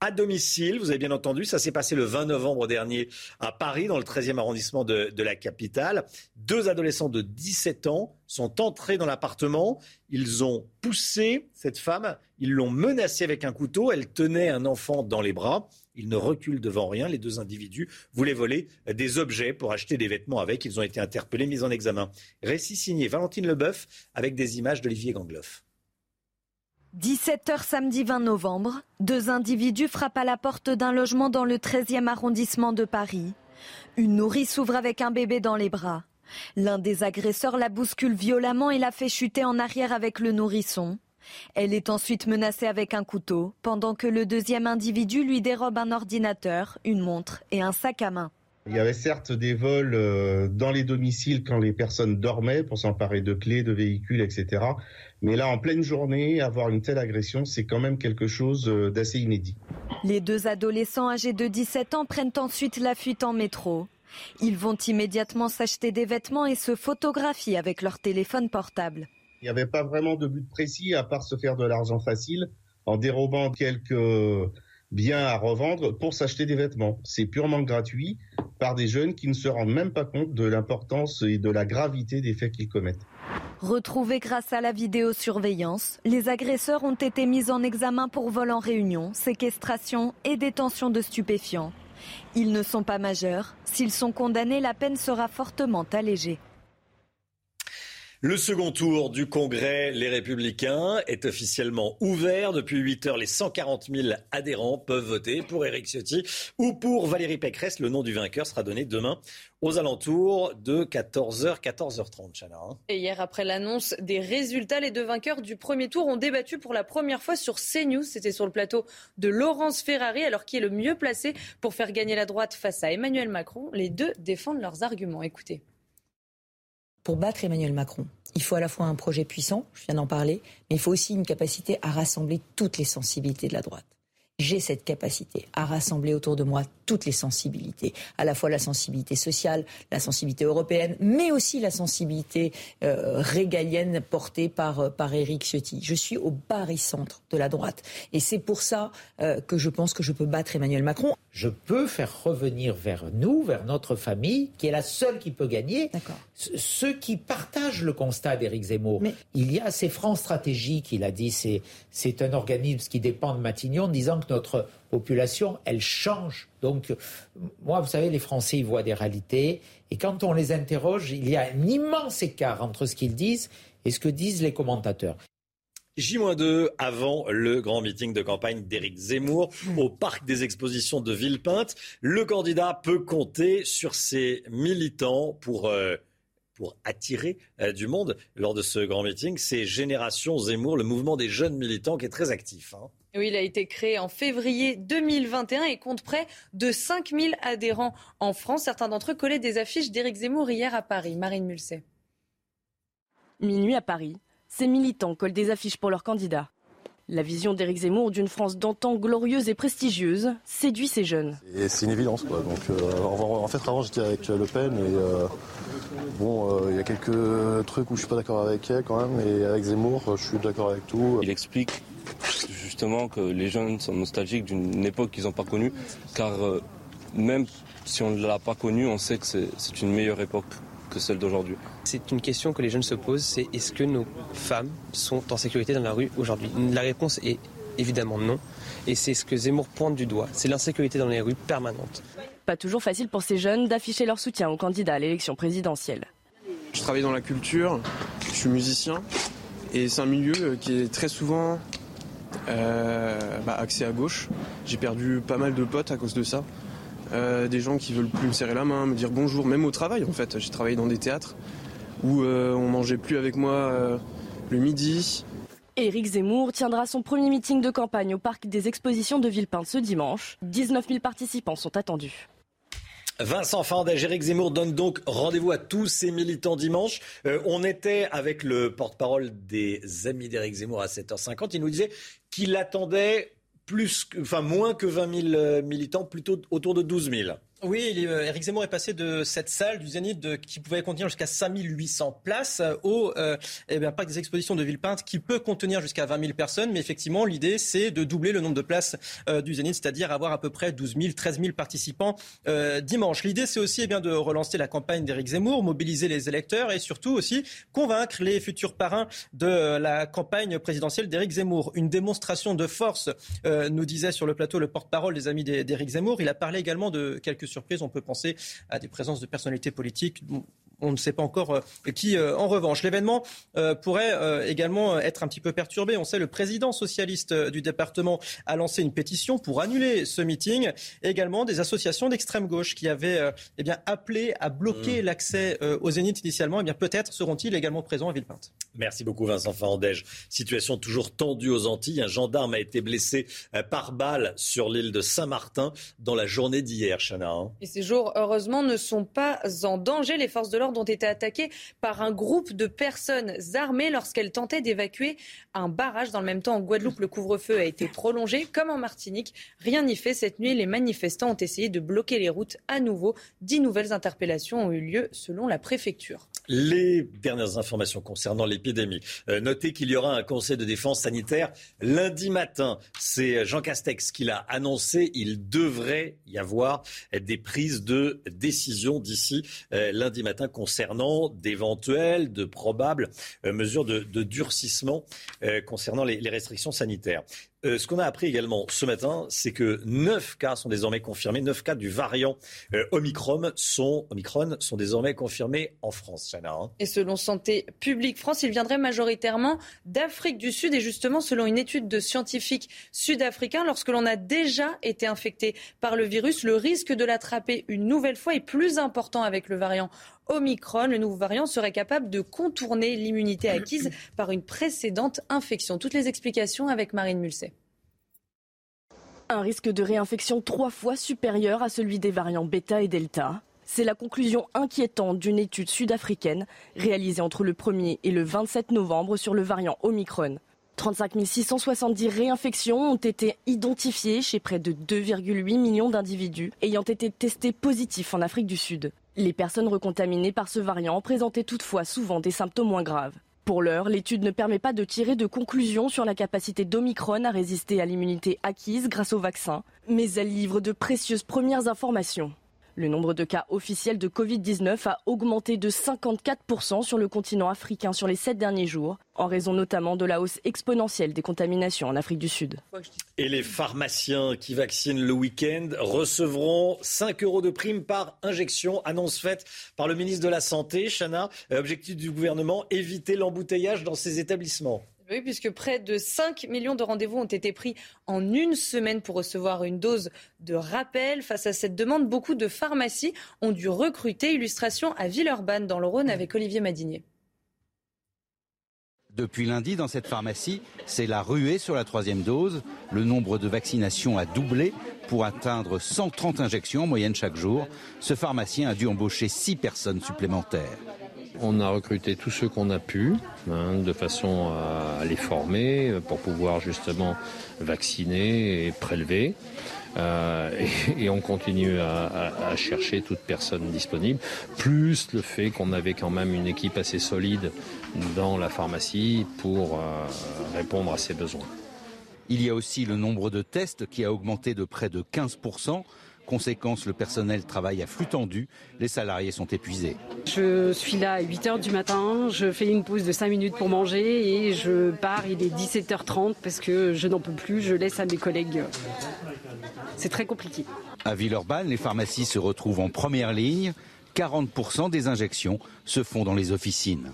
à domicile. Vous avez bien entendu, ça s'est passé le 20 novembre dernier à Paris, dans le 13e arrondissement de, de, la capitale. Deux adolescents de 17 ans sont entrés dans l'appartement. Ils ont poussé cette femme, ils l'ont menacée avec un couteau. Elle tenait un enfant dans les bras. Ils ne reculent devant rien. Les deux individus voulaient voler des objets pour acheter des vêtements avec. Ils ont été interpellés, mis en examen. Récit signé Valentine Leboeuf avec des images d'Olivier Gangloff. 17h samedi 20 novembre, deux individus frappent à la porte d'un logement dans le 13e arrondissement de Paris. Une nourrice s'ouvre avec un bébé dans les bras. L'un des agresseurs la bouscule violemment et la fait chuter en arrière avec le nourrisson. Elle est ensuite menacée avec un couteau, pendant que le deuxième individu lui dérobe un ordinateur, une montre et un sac à main. Il y avait certes des vols dans les domiciles quand les personnes dormaient pour s'emparer de clés, de véhicules, etc. Mais là, en pleine journée, avoir une telle agression, c'est quand même quelque chose d'assez inédit. Les deux adolescents âgés de 17 ans prennent ensuite la fuite en métro. Ils vont immédiatement s'acheter des vêtements et se photographier avec leur téléphone portable. Il n'y avait pas vraiment de but précis à part se faire de l'argent facile en dérobant quelques biens à revendre pour s'acheter des vêtements. C'est purement gratuit par des jeunes qui ne se rendent même pas compte de l'importance et de la gravité des faits qu'ils commettent. Retrouvés grâce à la vidéosurveillance, les agresseurs ont été mis en examen pour vol en réunion, séquestration et détention de stupéfiants. Ils ne sont pas majeurs. S'ils sont condamnés, la peine sera fortement allégée. Le second tour du Congrès Les Républicains est officiellement ouvert. Depuis 8 heures, les 140 000 adhérents peuvent voter pour Éric Ciotti ou pour Valérie Pécresse. Le nom du vainqueur sera donné demain aux alentours de 14h, 14h30, Chana. Et hier, après l'annonce des résultats, les deux vainqueurs du premier tour ont débattu pour la première fois sur CNews. C'était sur le plateau de Laurence Ferrari, alors qui est le mieux placé pour faire gagner la droite face à Emmanuel Macron? Les deux défendent leurs arguments. Écoutez. Pour battre Emmanuel Macron, il faut à la fois un projet puissant, je viens d'en parler, mais il faut aussi une capacité à rassembler toutes les sensibilités de la droite. J'ai cette capacité à rassembler autour de moi toutes les sensibilités, à la fois la sensibilité sociale, la sensibilité européenne, mais aussi la sensibilité euh, régalienne portée par, euh, par Éric Ciotti. Je suis au barycentre de la droite. Et c'est pour ça euh, que je pense que je peux battre Emmanuel Macron. Je peux faire revenir vers nous, vers notre famille, qui est la seule qui peut gagner, ceux qui partagent le constat d'Éric Zemmour. Mais... Il y a ces francs stratégiques, il a dit, c'est, c'est un organisme qui dépend de Matignon, disant que notre population, elle change. Donc, moi, vous savez, les Français, ils voient des réalités. Et quand on les interroge, il y a un immense écart entre ce qu'ils disent et ce que disent les commentateurs. J-2 avant le grand meeting de campagne d'Éric Zemmour au parc des expositions de Villepinte. Le candidat peut compter sur ses militants pour, euh, pour attirer euh, du monde lors de ce grand meeting. C'est Génération Zemmour, le mouvement des jeunes militants qui est très actif. Hein. Oui, il a été créé en février 2021 et compte près de 5000 adhérents en France. Certains d'entre eux collaient des affiches d'Éric Zemmour hier à Paris. Marine Mulset. Minuit à Paris, ces militants collent des affiches pour leurs candidats. La vision d'Éric Zemmour d'une France d'antan glorieuse et prestigieuse séduit ces jeunes. C'est une évidence. Quoi. Donc, euh, en fait, avant, j'étais avec Le Pen et euh, bon, il euh, y a quelques trucs où je suis pas d'accord avec elle quand même. Et avec Zemmour, je suis d'accord avec tout. Il explique justement que les jeunes sont nostalgiques d'une époque qu'ils n'ont pas connue, car euh, même si on ne l'a pas connue, on sait que c'est une meilleure époque que celle d'aujourd'hui. C'est une question que les jeunes se posent, c'est est-ce que nos femmes sont en sécurité dans la rue aujourd'hui? La réponse est évidemment non. Et c'est ce que Zemmour pointe du doigt, c'est l'insécurité dans les rues permanente. Pas toujours facile pour ces jeunes d'afficher leur soutien au candidat à l'élection présidentielle. Je travaille dans la culture, je suis musicien, et c'est un milieu qui est très souvent euh, bah, axé à gauche. J'ai perdu pas mal de potes à cause de ça. Euh, des gens qui veulent plus me serrer la main, me dire bonjour, même au travail en fait. J'ai travaillé dans des théâtres où euh, on mangeait plus avec moi le midi. Éric Zemmour tiendra son premier meeting de campagne au parc des expositions de Villepinte ce dimanche. 19 000 participants sont attendus. Vincent Fandège, Éric Zemmour donne donc rendez-vous à tous ces militants dimanche. Euh, on était avec le porte-parole des amis d'Éric Zemmour à 7h50. Il nous disait qu'il attendait plus, enfin moins que 20 000 euh, militants, plutôt autour de 12 000. Oui, Éric euh, Zemmour est passé de cette salle du Zénith qui pouvait contenir jusqu'à 5800 places au euh, eh bien, parc des expositions de Villepinte qui peut contenir jusqu'à 20 000 personnes. Mais effectivement, l'idée, c'est de doubler le nombre de places euh, du Zénith, c'est-à-dire avoir à peu près 12 000, 13 000 participants dimanche. L'idée, c'est aussi eh bien, de relancer la campagne d'Éric Zemmour, mobiliser les électeurs et surtout aussi convaincre les futurs parrains de la campagne présidentielle d'Éric Zemmour. Une démonstration de force, nous disait sur le plateau le porte-parole des amis d'Éric Zemmour. Il a parlé également de quelques surprise. On peut penser à des présences de personnalités politiques on ne sait pas encore euh, qui. Euh, en revanche, l'événement euh, pourrait également être un petit peu perturbé. On sait le président socialiste du département a lancé une pétition pour annuler ce meeting. également des associations d'extrême gauche qui avaient eh bien appelé à bloquer mmh. l'accès aux Zénith initialement. Eh bien peut-être seront-ils également présents à Villepinte. Merci beaucoup Vincent Fandège. Situation toujours tendue aux Antilles. Un gendarme a été blessé par balle sur l'île de Saint-Martin dans la journée d'hier, Chana. Hein. Et ces jours, heureusement, ne sont pas en danger. Les forces de l'ordre ont été attaquées par un groupe de personnes armées lorsqu'elles tentaient d'évacuer un barrage. Dans le même temps, en Guadeloupe, le couvre-feu a été prolongé. Comme en Martinique, rien n'y fait. Cette nuit, les manifestants ont essayé de bloquer les routes à nouveau. Dix nouvelles interpellations ont eu lieu selon la préfecture. Les dernières informations concernant l'épidémie. Euh, notez qu'il y aura un conseil de défense sanitaire lundi matin. C'est Jean Castex qui l'a annoncé. Il devrait y avoir des prises de décision d'ici euh, lundi matin concernant d'éventuelles, de probables euh, mesures de, durcissement concernant les restrictions sanitaires. Euh, ce qu'on a appris également ce matin, c'est que 9 cas sont désormais confirmés, 9 cas du variant euh, Omicron, sont, Omicron sont désormais confirmés en France, hein. Et selon Santé publique France, ils viendraient majoritairement d'Afrique du Sud. Et justement, selon une étude de scientifiques sud-africains, lorsque l'on a déjà été infecté par le virus, le risque de l'attraper une nouvelle fois est plus important avec le variant Omicron. Le nouveau variant serait capable de contourner l'immunité acquise par une précédente infection. Toutes les explications avec Marine Mulset. Un risque de réinfection trois fois supérieur à celui des variants bêta et delta. C'est la conclusion inquiétante d'une étude sud-africaine réalisée entre le 1er et le 27 novembre sur le variant Omicron. 35 670 réinfections ont été identifiées chez près de 2,8 millions d'individus ayant été testés positifs en Afrique du Sud. Les personnes recontaminées par ce variant présentaient toutefois souvent des symptômes moins graves. Pour l'heure, l'étude ne permet pas de tirer de conclusions sur la capacité d'Omicron à résister à l'immunité acquise grâce au vaccin, mais elle livre de précieuses premières informations. Le nombre de cas officiels de Covid-19 a augmenté de 54% sur le continent africain sur les sept derniers jours, en raison notamment de la hausse exponentielle des contaminations en Afrique du Sud. Et les pharmaciens qui vaccinent le week-end recevront 5 euros de prime par injection, annonce faite par le ministre de la Santé, Chana. Objectif du gouvernement, éviter l'embouteillage dans ces établissements. Oui, puisque près de 5 millions de rendez-vous ont été pris en une semaine pour recevoir une dose de rappel. Face à cette demande, beaucoup de pharmacies ont dû recruter. Illustration à Villeurbanne, dans le Rhône, avec Olivier Madinier. Depuis lundi, dans cette pharmacie, c'est la ruée sur la troisième dose. Le nombre de vaccinations a doublé pour atteindre 130 injections en moyenne chaque jour. Ce pharmacien a dû embaucher 6 personnes supplémentaires. On a recruté tous ceux qu'on a pu, hein, de façon à les former euh, pour pouvoir justement vacciner et prélever. Euh, et, on continue à, chercher toute personne disponible, plus le fait qu'on avait quand même une équipe assez solide dans la pharmacie pour euh, répondre à ces besoins. Il y a aussi le nombre de tests qui a augmenté de près de 15%. Conséquence, le personnel travaille à flux tendu, les salariés sont épuisés. Je suis là à 8h du matin, je fais une pause de 5 minutes pour manger et je pars, il est 17h30 parce que je n'en peux plus, je laisse à mes collègues. C'est très compliqué. À Villeurbanne, les pharmacies se retrouvent en première ligne. 40% des injections se font dans les officines.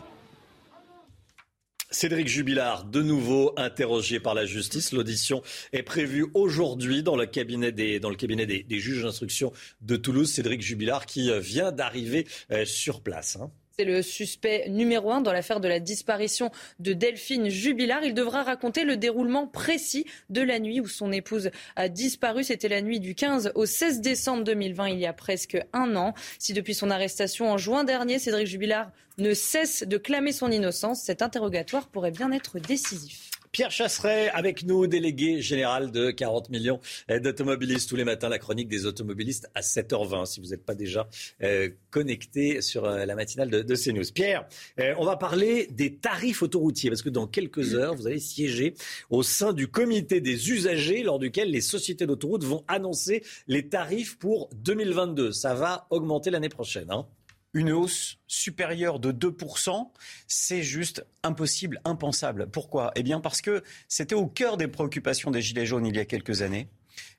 Cédric Jubilard, de nouveau interrogé par la justice. L'audition est prévue aujourd'hui dans le cabinet des, dans le cabinet des, juges d'instruction de Toulouse. Cédric Jubilard qui euh, vient d'arriver euh, sur place. Hein. C'est le suspect numéro un dans l'affaire de la disparition de Delphine Jubilard. Il devra raconter le déroulement précis de la nuit où son épouse a disparu. C'était la nuit du 15 au 16 décembre 2020, il y a presque un an. Si depuis son arrestation en juin dernier, Cédric Jubilard ne cesse de clamer son innocence, cet interrogatoire pourrait bien être décisif. Pierre Chasseret avec nous, délégué général de 40 millions d'automobilistes. Tous les matins, la chronique des automobilistes à 7h20, si vous n'êtes pas déjà euh, connecté sur euh, la matinale de, de CNews. Pierre, euh, on va parler des tarifs autoroutiers, parce que dans quelques heures, vous allez siéger au sein du comité des usagers, lors duquel les sociétés d'autoroutes vont annoncer les tarifs pour 2022. Ça va augmenter l'année prochaine. Hein? Une hausse supérieure de 2%, c'est juste impossible, impensable. Pourquoi? Eh bien parce que c'était au cœur des préoccupations des Gilets jaunes il y a quelques années.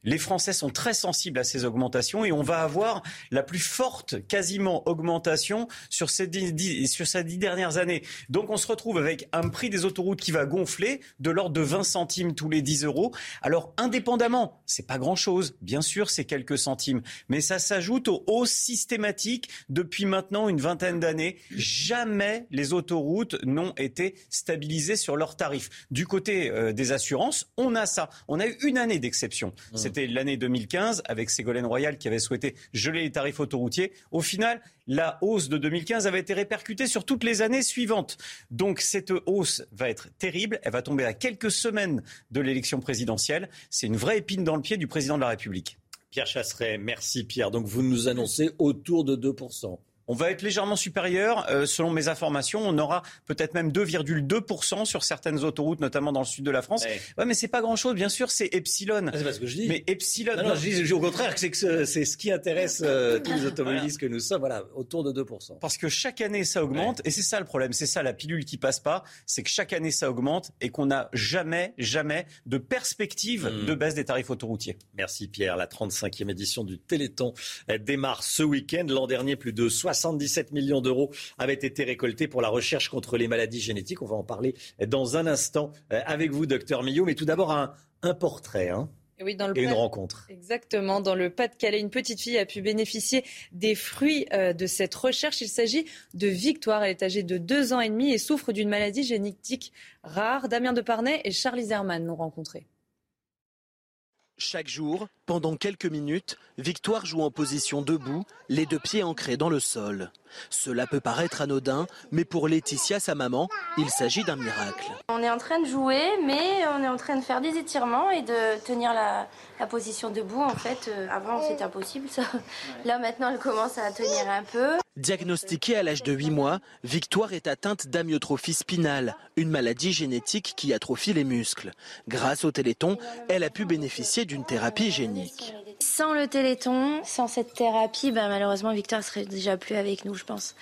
Les Français sont très sensibles à ces augmentations et on va avoir la plus forte, quasiment, augmentation sur ces dix, sur ces dix dernières années. Donc on se retrouve avec un prix des autoroutes qui va gonfler de l'ordre de 20 centimes tous les 10 euros. Alors indépendamment, c'est pas grand-chose, bien sûr, c'est quelques centimes, mais ça s'ajoute aux hausses systématiques depuis maintenant une vingtaine d'années. Jamais les autoroutes n'ont été stabilisées sur leurs tarifs. Du côté euh, des assurances, on a ça. On a eu une année d'exception. Mmh. L'année 2015 avec Ségolène Royal qui avait souhaité geler les tarifs autoroutiers. Au final, la hausse de 2015 avait été répercutée sur toutes les années suivantes. Donc cette hausse va être terrible. Elle va tomber à quelques semaines de l'élection présidentielle. C'est une vraie épine dans le pied du président de la République. Pierre Chasseret, merci Pierre. Donc vous nous annoncez autour de 2%. On va être légèrement supérieur. Euh, selon mes informations, on aura peut-être même 2,2% sur certaines autoroutes, notamment dans le sud de la France. Ouais, mais c'est pas grand-chose. Bien sûr, c'est epsilon. Ah, c'est pas ce que je dis. Mais epsilon. Non, non, je dis au contraire que c'est ce qui intéresse euh, tous les automobilistes que nous sommes. Voilà, autour de 2%. Parce que chaque année, ça augmente. Et c'est ça le problème. C'est ça la pilule qui passe pas. C'est que chaque année, ça augmente et qu'on n'a jamais, jamais de perspective hmm. de baisse des tarifs autoroutiers. Merci Pierre. La 35e édition du Téléthon démarre ce week-end. L'an dernier, plus de 60 77 millions d'euros avaient été récoltés pour la recherche contre les maladies génétiques. On va en parler dans un instant euh, avec vous, docteur Millot. Mais tout d'abord, un, portrait. Hein. Oui, dans le et une rencontre. Exactement. Dans le Pas-de-Calais, une petite fille a pu bénéficier des fruits euh, de cette recherche. Il s'agit de Victoire. Elle est âgée de deux ans et demi et souffre d'une maladie génétique rare. Damien Deparnay et Charlie Zerman l'ont rencontrée. Chaque jour, pendant quelques minutes, Victoire joue en position debout, les deux pieds ancrés dans le sol. Cela peut paraître anodin, mais pour Laetitia, sa maman, il s'agit d'un miracle. On est en train de jouer, mais on est en train de faire des étirements et de tenir la, position debout. En fait, euh, avant c'était impossible ça. Là maintenant, elle commence à tenir un peu. Diagnostiquée à l'âge de 8 mois, Victoire est atteinte d'amyotrophie spinale, une maladie génétique qui atrophie les muscles. Grâce au Téléthon, elle a pu bénéficier d'une thérapie génique. Sans le Téléthon, sans cette thérapie, ben, malheureusement Victoire serait déjà plus avec nous, je pense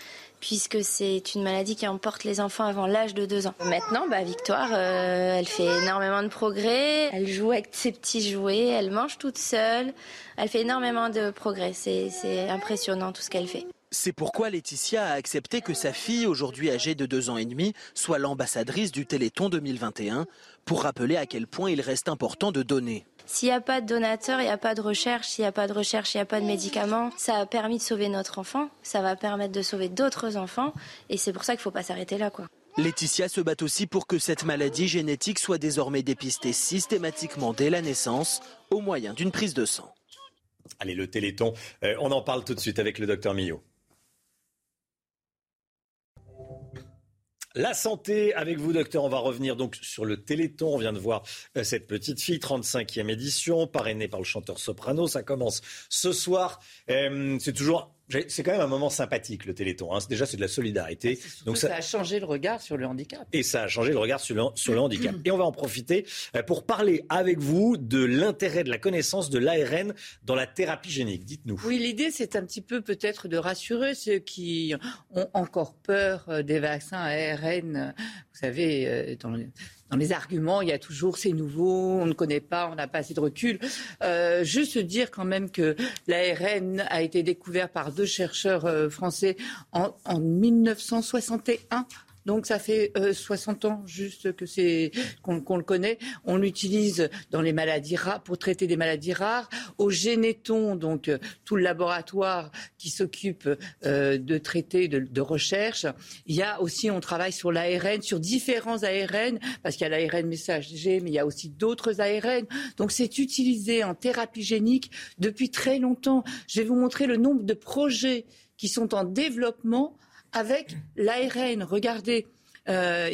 puisque c'est une maladie qui emporte les enfants avant l'âge de 2 ans. Maintenant, bah, Victoire, euh, elle fait énormément de progrès, elle joue avec ses petits jouets, elle mange toute seule, elle fait énormément de progrès, c'est impressionnant tout ce qu'elle fait. C'est pourquoi Laetitia a accepté que sa fille, aujourd'hui âgée de 2 ans et demi, soit l'ambassadrice du Téléthon 2021, pour rappeler à quel point il reste important de donner. S'il n'y a pas de donateur, il n'y a pas de recherche. S'il n'y a pas de recherche, il n'y a pas de médicaments. Ça a permis de sauver notre enfant. Ça va permettre de sauver d'autres enfants. Et c'est pour ça qu'il ne faut pas s'arrêter là, quoi. Laetitia se bat aussi pour que cette maladie génétique soit désormais dépistée systématiquement dès la naissance au moyen d'une prise de sang. Allez, le Téléthon, euh, on en parle tout de suite avec le docteur Millot. La santé avec vous, docteur. On va revenir donc sur le Téléthon. On vient de voir euh, cette petite fille, 35e édition, parrainée par le chanteur soprano. Ça commence ce soir. Euh, c'est toujours c'est quand même un moment sympathique, le Téléthon. Hein. Déjà, c'est de la solidarité. Ah, Donc ça... a changé le regard sur le handicap. Et ça a changé le regard sur le, sur le handicap. Et on va en profiter euh, pour parler avec vous de l'intérêt de la connaissance de l'ARN dans la thérapie génique. Dites-nous. Oui, l'idée, c'est un petit peu peut-être de rassurer ceux qui ont encore peur euh, des vaccins ARN. Vous savez, euh, dans le dans les arguments, il y a toujours c'est nouveau, on ne connaît pas, on n'a pas assez de recul. Euh, juste dire quand même que l'ARN a été découvert par deux chercheurs euh, français en, en 1961 donc ça fait 60 euh, ans juste que c'est qu'on le connaît. On l'utilise dans les maladies rares pour traiter des maladies rares. Au Généton, donc euh, tout le laboratoire qui s'occupe euh, de traiter de, de, recherche. Il y a aussi, on travaille sur l'ARN, sur différents ARN, parce qu'il y a l'ARN messager, mais il y a aussi d'autres ARN. Donc c'est utilisé en thérapie génique depuis très longtemps. Je vais vous montrer le nombre de projets qui sont en développement avec l'ARN. Regardez, euh,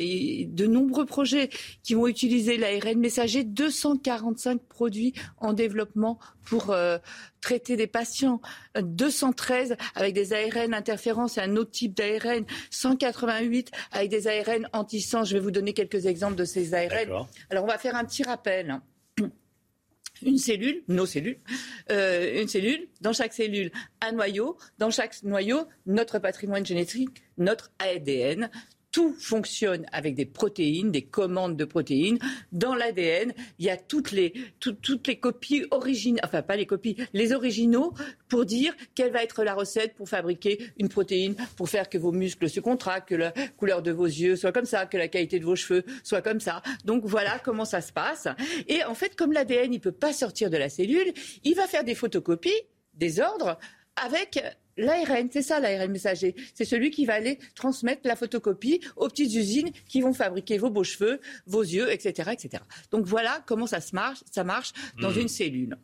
de nombreux projets qui vont utiliser l'ARN messager, 245 produits en développement pour euh, traiter des patients, 213 avec des ARN interférences et un autre type d'ARN, 188 avec des ARN anti-sang. Je vais vous donner quelques exemples de ces ARN. Alors on va faire un petit rappel une cellule, nos cellules, euh, une cellule, dans chaque cellule, un noyau, dans chaque noyau, notre patrimoine génétique, notre ADN, tout fonctionne avec des protéines, des commandes de protéines. Dans l'ADN, il y a toutes les, toutes les copies originales, enfin pas les copies, les originaux pour dire quelle va être la recette pour fabriquer une protéine, pour faire que vos muscles se contractent, que la couleur de vos yeux soit comme ça, que la qualité de vos cheveux soit comme ça. Donc voilà comment ça se passe. Et en fait, comme l'ADN, il peut pas sortir de la cellule, il va faire des photocopies, des ordres avec l'ARN, c'est ça l'ARN messager. C'est celui qui va aller transmettre la photocopie aux petites usines qui vont fabriquer vos beaux cheveux, vos yeux, etc., etc. Donc voilà comment ça se marche, ça marche dans mmh. une cellule.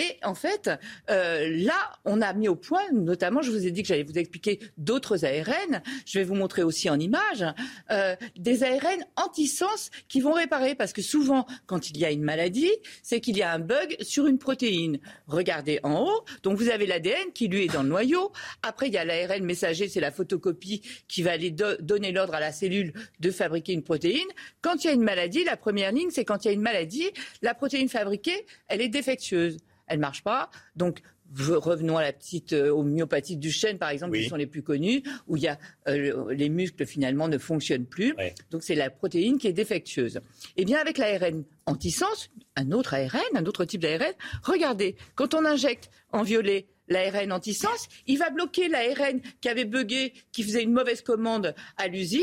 Et en fait, euh, là, on a mis au point, notamment, je vous ai dit que j'allais vous expliquer d'autres ARN. Je vais vous montrer aussi en image euh, des ARN anti-sens qui vont réparer, parce que souvent, quand il y a une maladie, c'est qu'il y a un bug sur une protéine. Regardez en haut. Donc vous avez l'ADN qui lui est dans le noyau. Après, il y a l'ARN messager, c'est la photocopie qui va aller donner l'ordre à la cellule de fabriquer une protéine. Quand il y a une maladie, la première ligne, c'est quand il y a une maladie, la protéine fabriquée, elle est défectueuse elle marche pas. Donc revenons à la petite euh, homéopathie du chêne, par exemple, qui sont les plus connues, où il y a euh, les muscles finalement ne fonctionnent plus. Donc c'est la protéine qui est défectueuse. Eh bien avec l'ARN antisens, un autre ARN, un autre type d'ARN, regardez, quand on injecte en violet l'ARN antisens, il va bloquer l'ARN qui avait bugué, qui faisait une mauvaise commande à l'usine,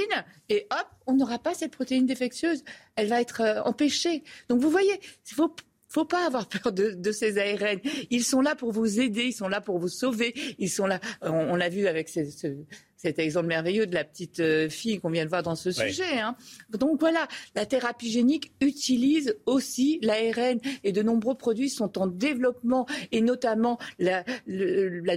et hop, on n'aura pas cette protéine défectueuse. Elle va être euh, empêchée. Donc vous voyez, il faut faut pas avoir peur de, ces ARN. Ils sont là pour vous aider, ils sont là pour vous sauver. Ils sont là. On, l'a vu avec cet exemple merveilleux de la petite euh, fille qu'on vient de voir dans ce sujet. Hein. Donc voilà, la thérapie génique utilise aussi l'ARN et de nombreux produits sont en développement et notamment la,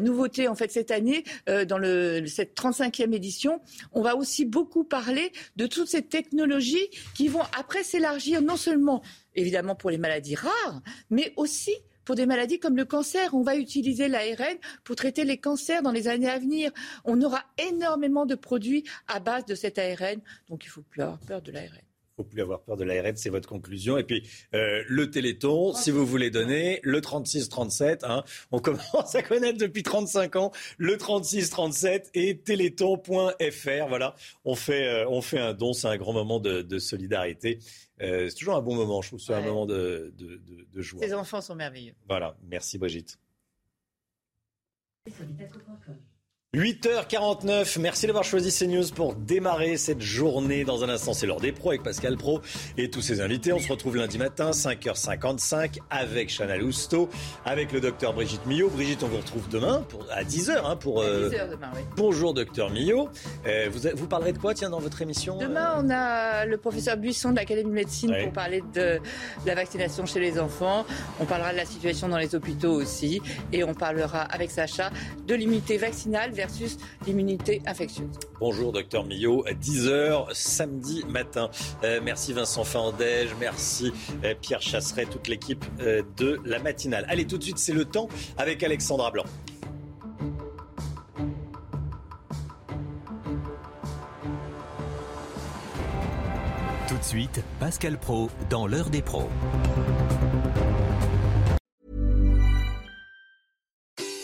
nouveauté en fait cette année euh, dans le, cette 35e édition, on va aussi beaucoup parler de toutes ces technologies qui vont après s'élargir non seulement évidemment pour les maladies rares, mais aussi pour des maladies comme le cancer. On va utiliser l'ARN pour traiter les cancers dans les années à venir. On aura énormément de produits à base de cet ARN, donc il ne faut plus avoir peur de l'ARN faut plus avoir peur de l'ARN, c'est votre conclusion. Et puis euh, le Téléthon, si vous voulez donner, le 36-37, hein, on commence à connaître depuis 35 ans, le 36-37 et téléthon.fr. Voilà, on fait, euh, on fait un don, c'est un grand moment de, solidarité. Euh, c'est toujours un bon moment, je trouve, c'est un moment de, de, de, joie. Ces enfants sont merveilleux. Voilà, merci Brigitte. 8h49, merci d'avoir choisi CNews pour démarrer cette journée. Dans un instant, c'est l'heure des pros avec Pascal Pro et tous ses invités. On se retrouve lundi matin, 5h55, avec Chana Lousteau, avec le docteur Brigitte Millot. Brigitte, on vous retrouve demain pour, à 10h. Hein, pour, à 10h euh, demain, oui. Bonjour, docteur Millot. Euh, vous, vous parlerez de quoi, tiens, dans votre émission Demain, on a le professeur Buisson de l'Académie de médecine pour parler de, de la vaccination chez les enfants. On parlera de la situation dans les hôpitaux aussi. Et on parlera avec Sacha de l'immunité vaccinale versus l'immunité infectieuse. Bonjour docteur Millot, 10h samedi matin. Euh, merci Vincent Fandège, merci euh, Pierre Chasseret, toute l'équipe euh, de la matinale. Allez, tout de suite, c'est le temps avec Alexandra Blanc. Tout de suite, Pascal Pro dans l'heure des pros.